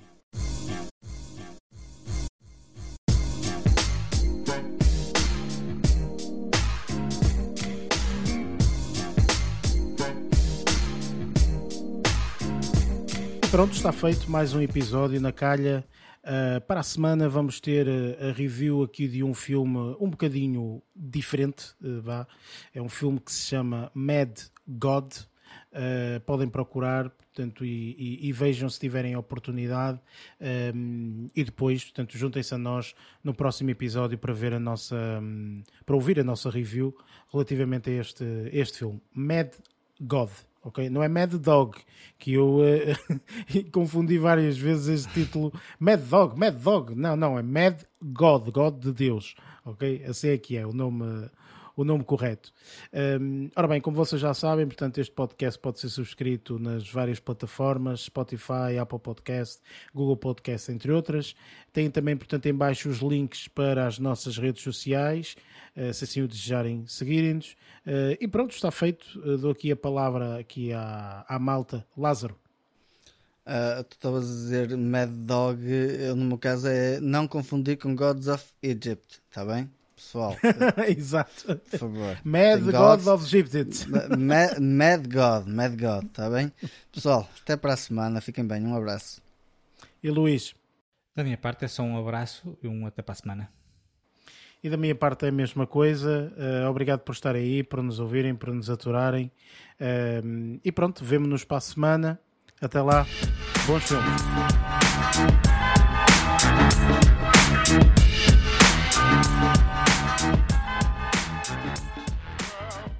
Pronto, está feito mais um episódio na calha. Uh, para a semana vamos ter uh, a review aqui de um filme um bocadinho diferente. uh, vá. É um filme que se chama Mad God. Uh, podem procurar portanto, e, e- e vejam se tiverem a oportunidade. Um, e depois, portanto, juntem-se a nós no próximo episódio para ver a nossa, um, para ouvir a nossa review relativamente a este, este filme. Mad God. Ok? Não é Mad Dog, que eu eh, confundi várias vezes este título. Mad Dog, Mad Dog. Não, não, é Mad God, God de Deus. Ok? Assim é que é o nome, o nome correto. Hum, ora bem, como vocês já sabem, portanto, este podcast pode ser subscrito nas várias plataformas, Spotify, Apple Podcast, Google Podcast, entre outras. Tem também, portanto, em baixo os links para as nossas redes sociais, eh, se assim o desejarem seguirem-nos. Eh, e pronto, está feito. Eh, Dou aqui a palavra aqui à, à malta. Lázaro. Ah, tu estavas a dizer Mad Dog, no meu caso é não confundir com Gods of Egypt, está bem? Pessoal. Exato. Por favor. Mad Tem God gods. of Egypt. Ma- Mad God, Mad God, está bem? Pessoal, até para a semana. Fiquem bem. Um abraço. E Luís? Da minha parte é só um abraço e um até para a semana. E da minha parte é a mesma coisa. Eh, obrigado por estarem aí, por nos ouvirem, por nos aturarem. Eh, e pronto, vemo-nos para a semana. Até lá, bons filmes.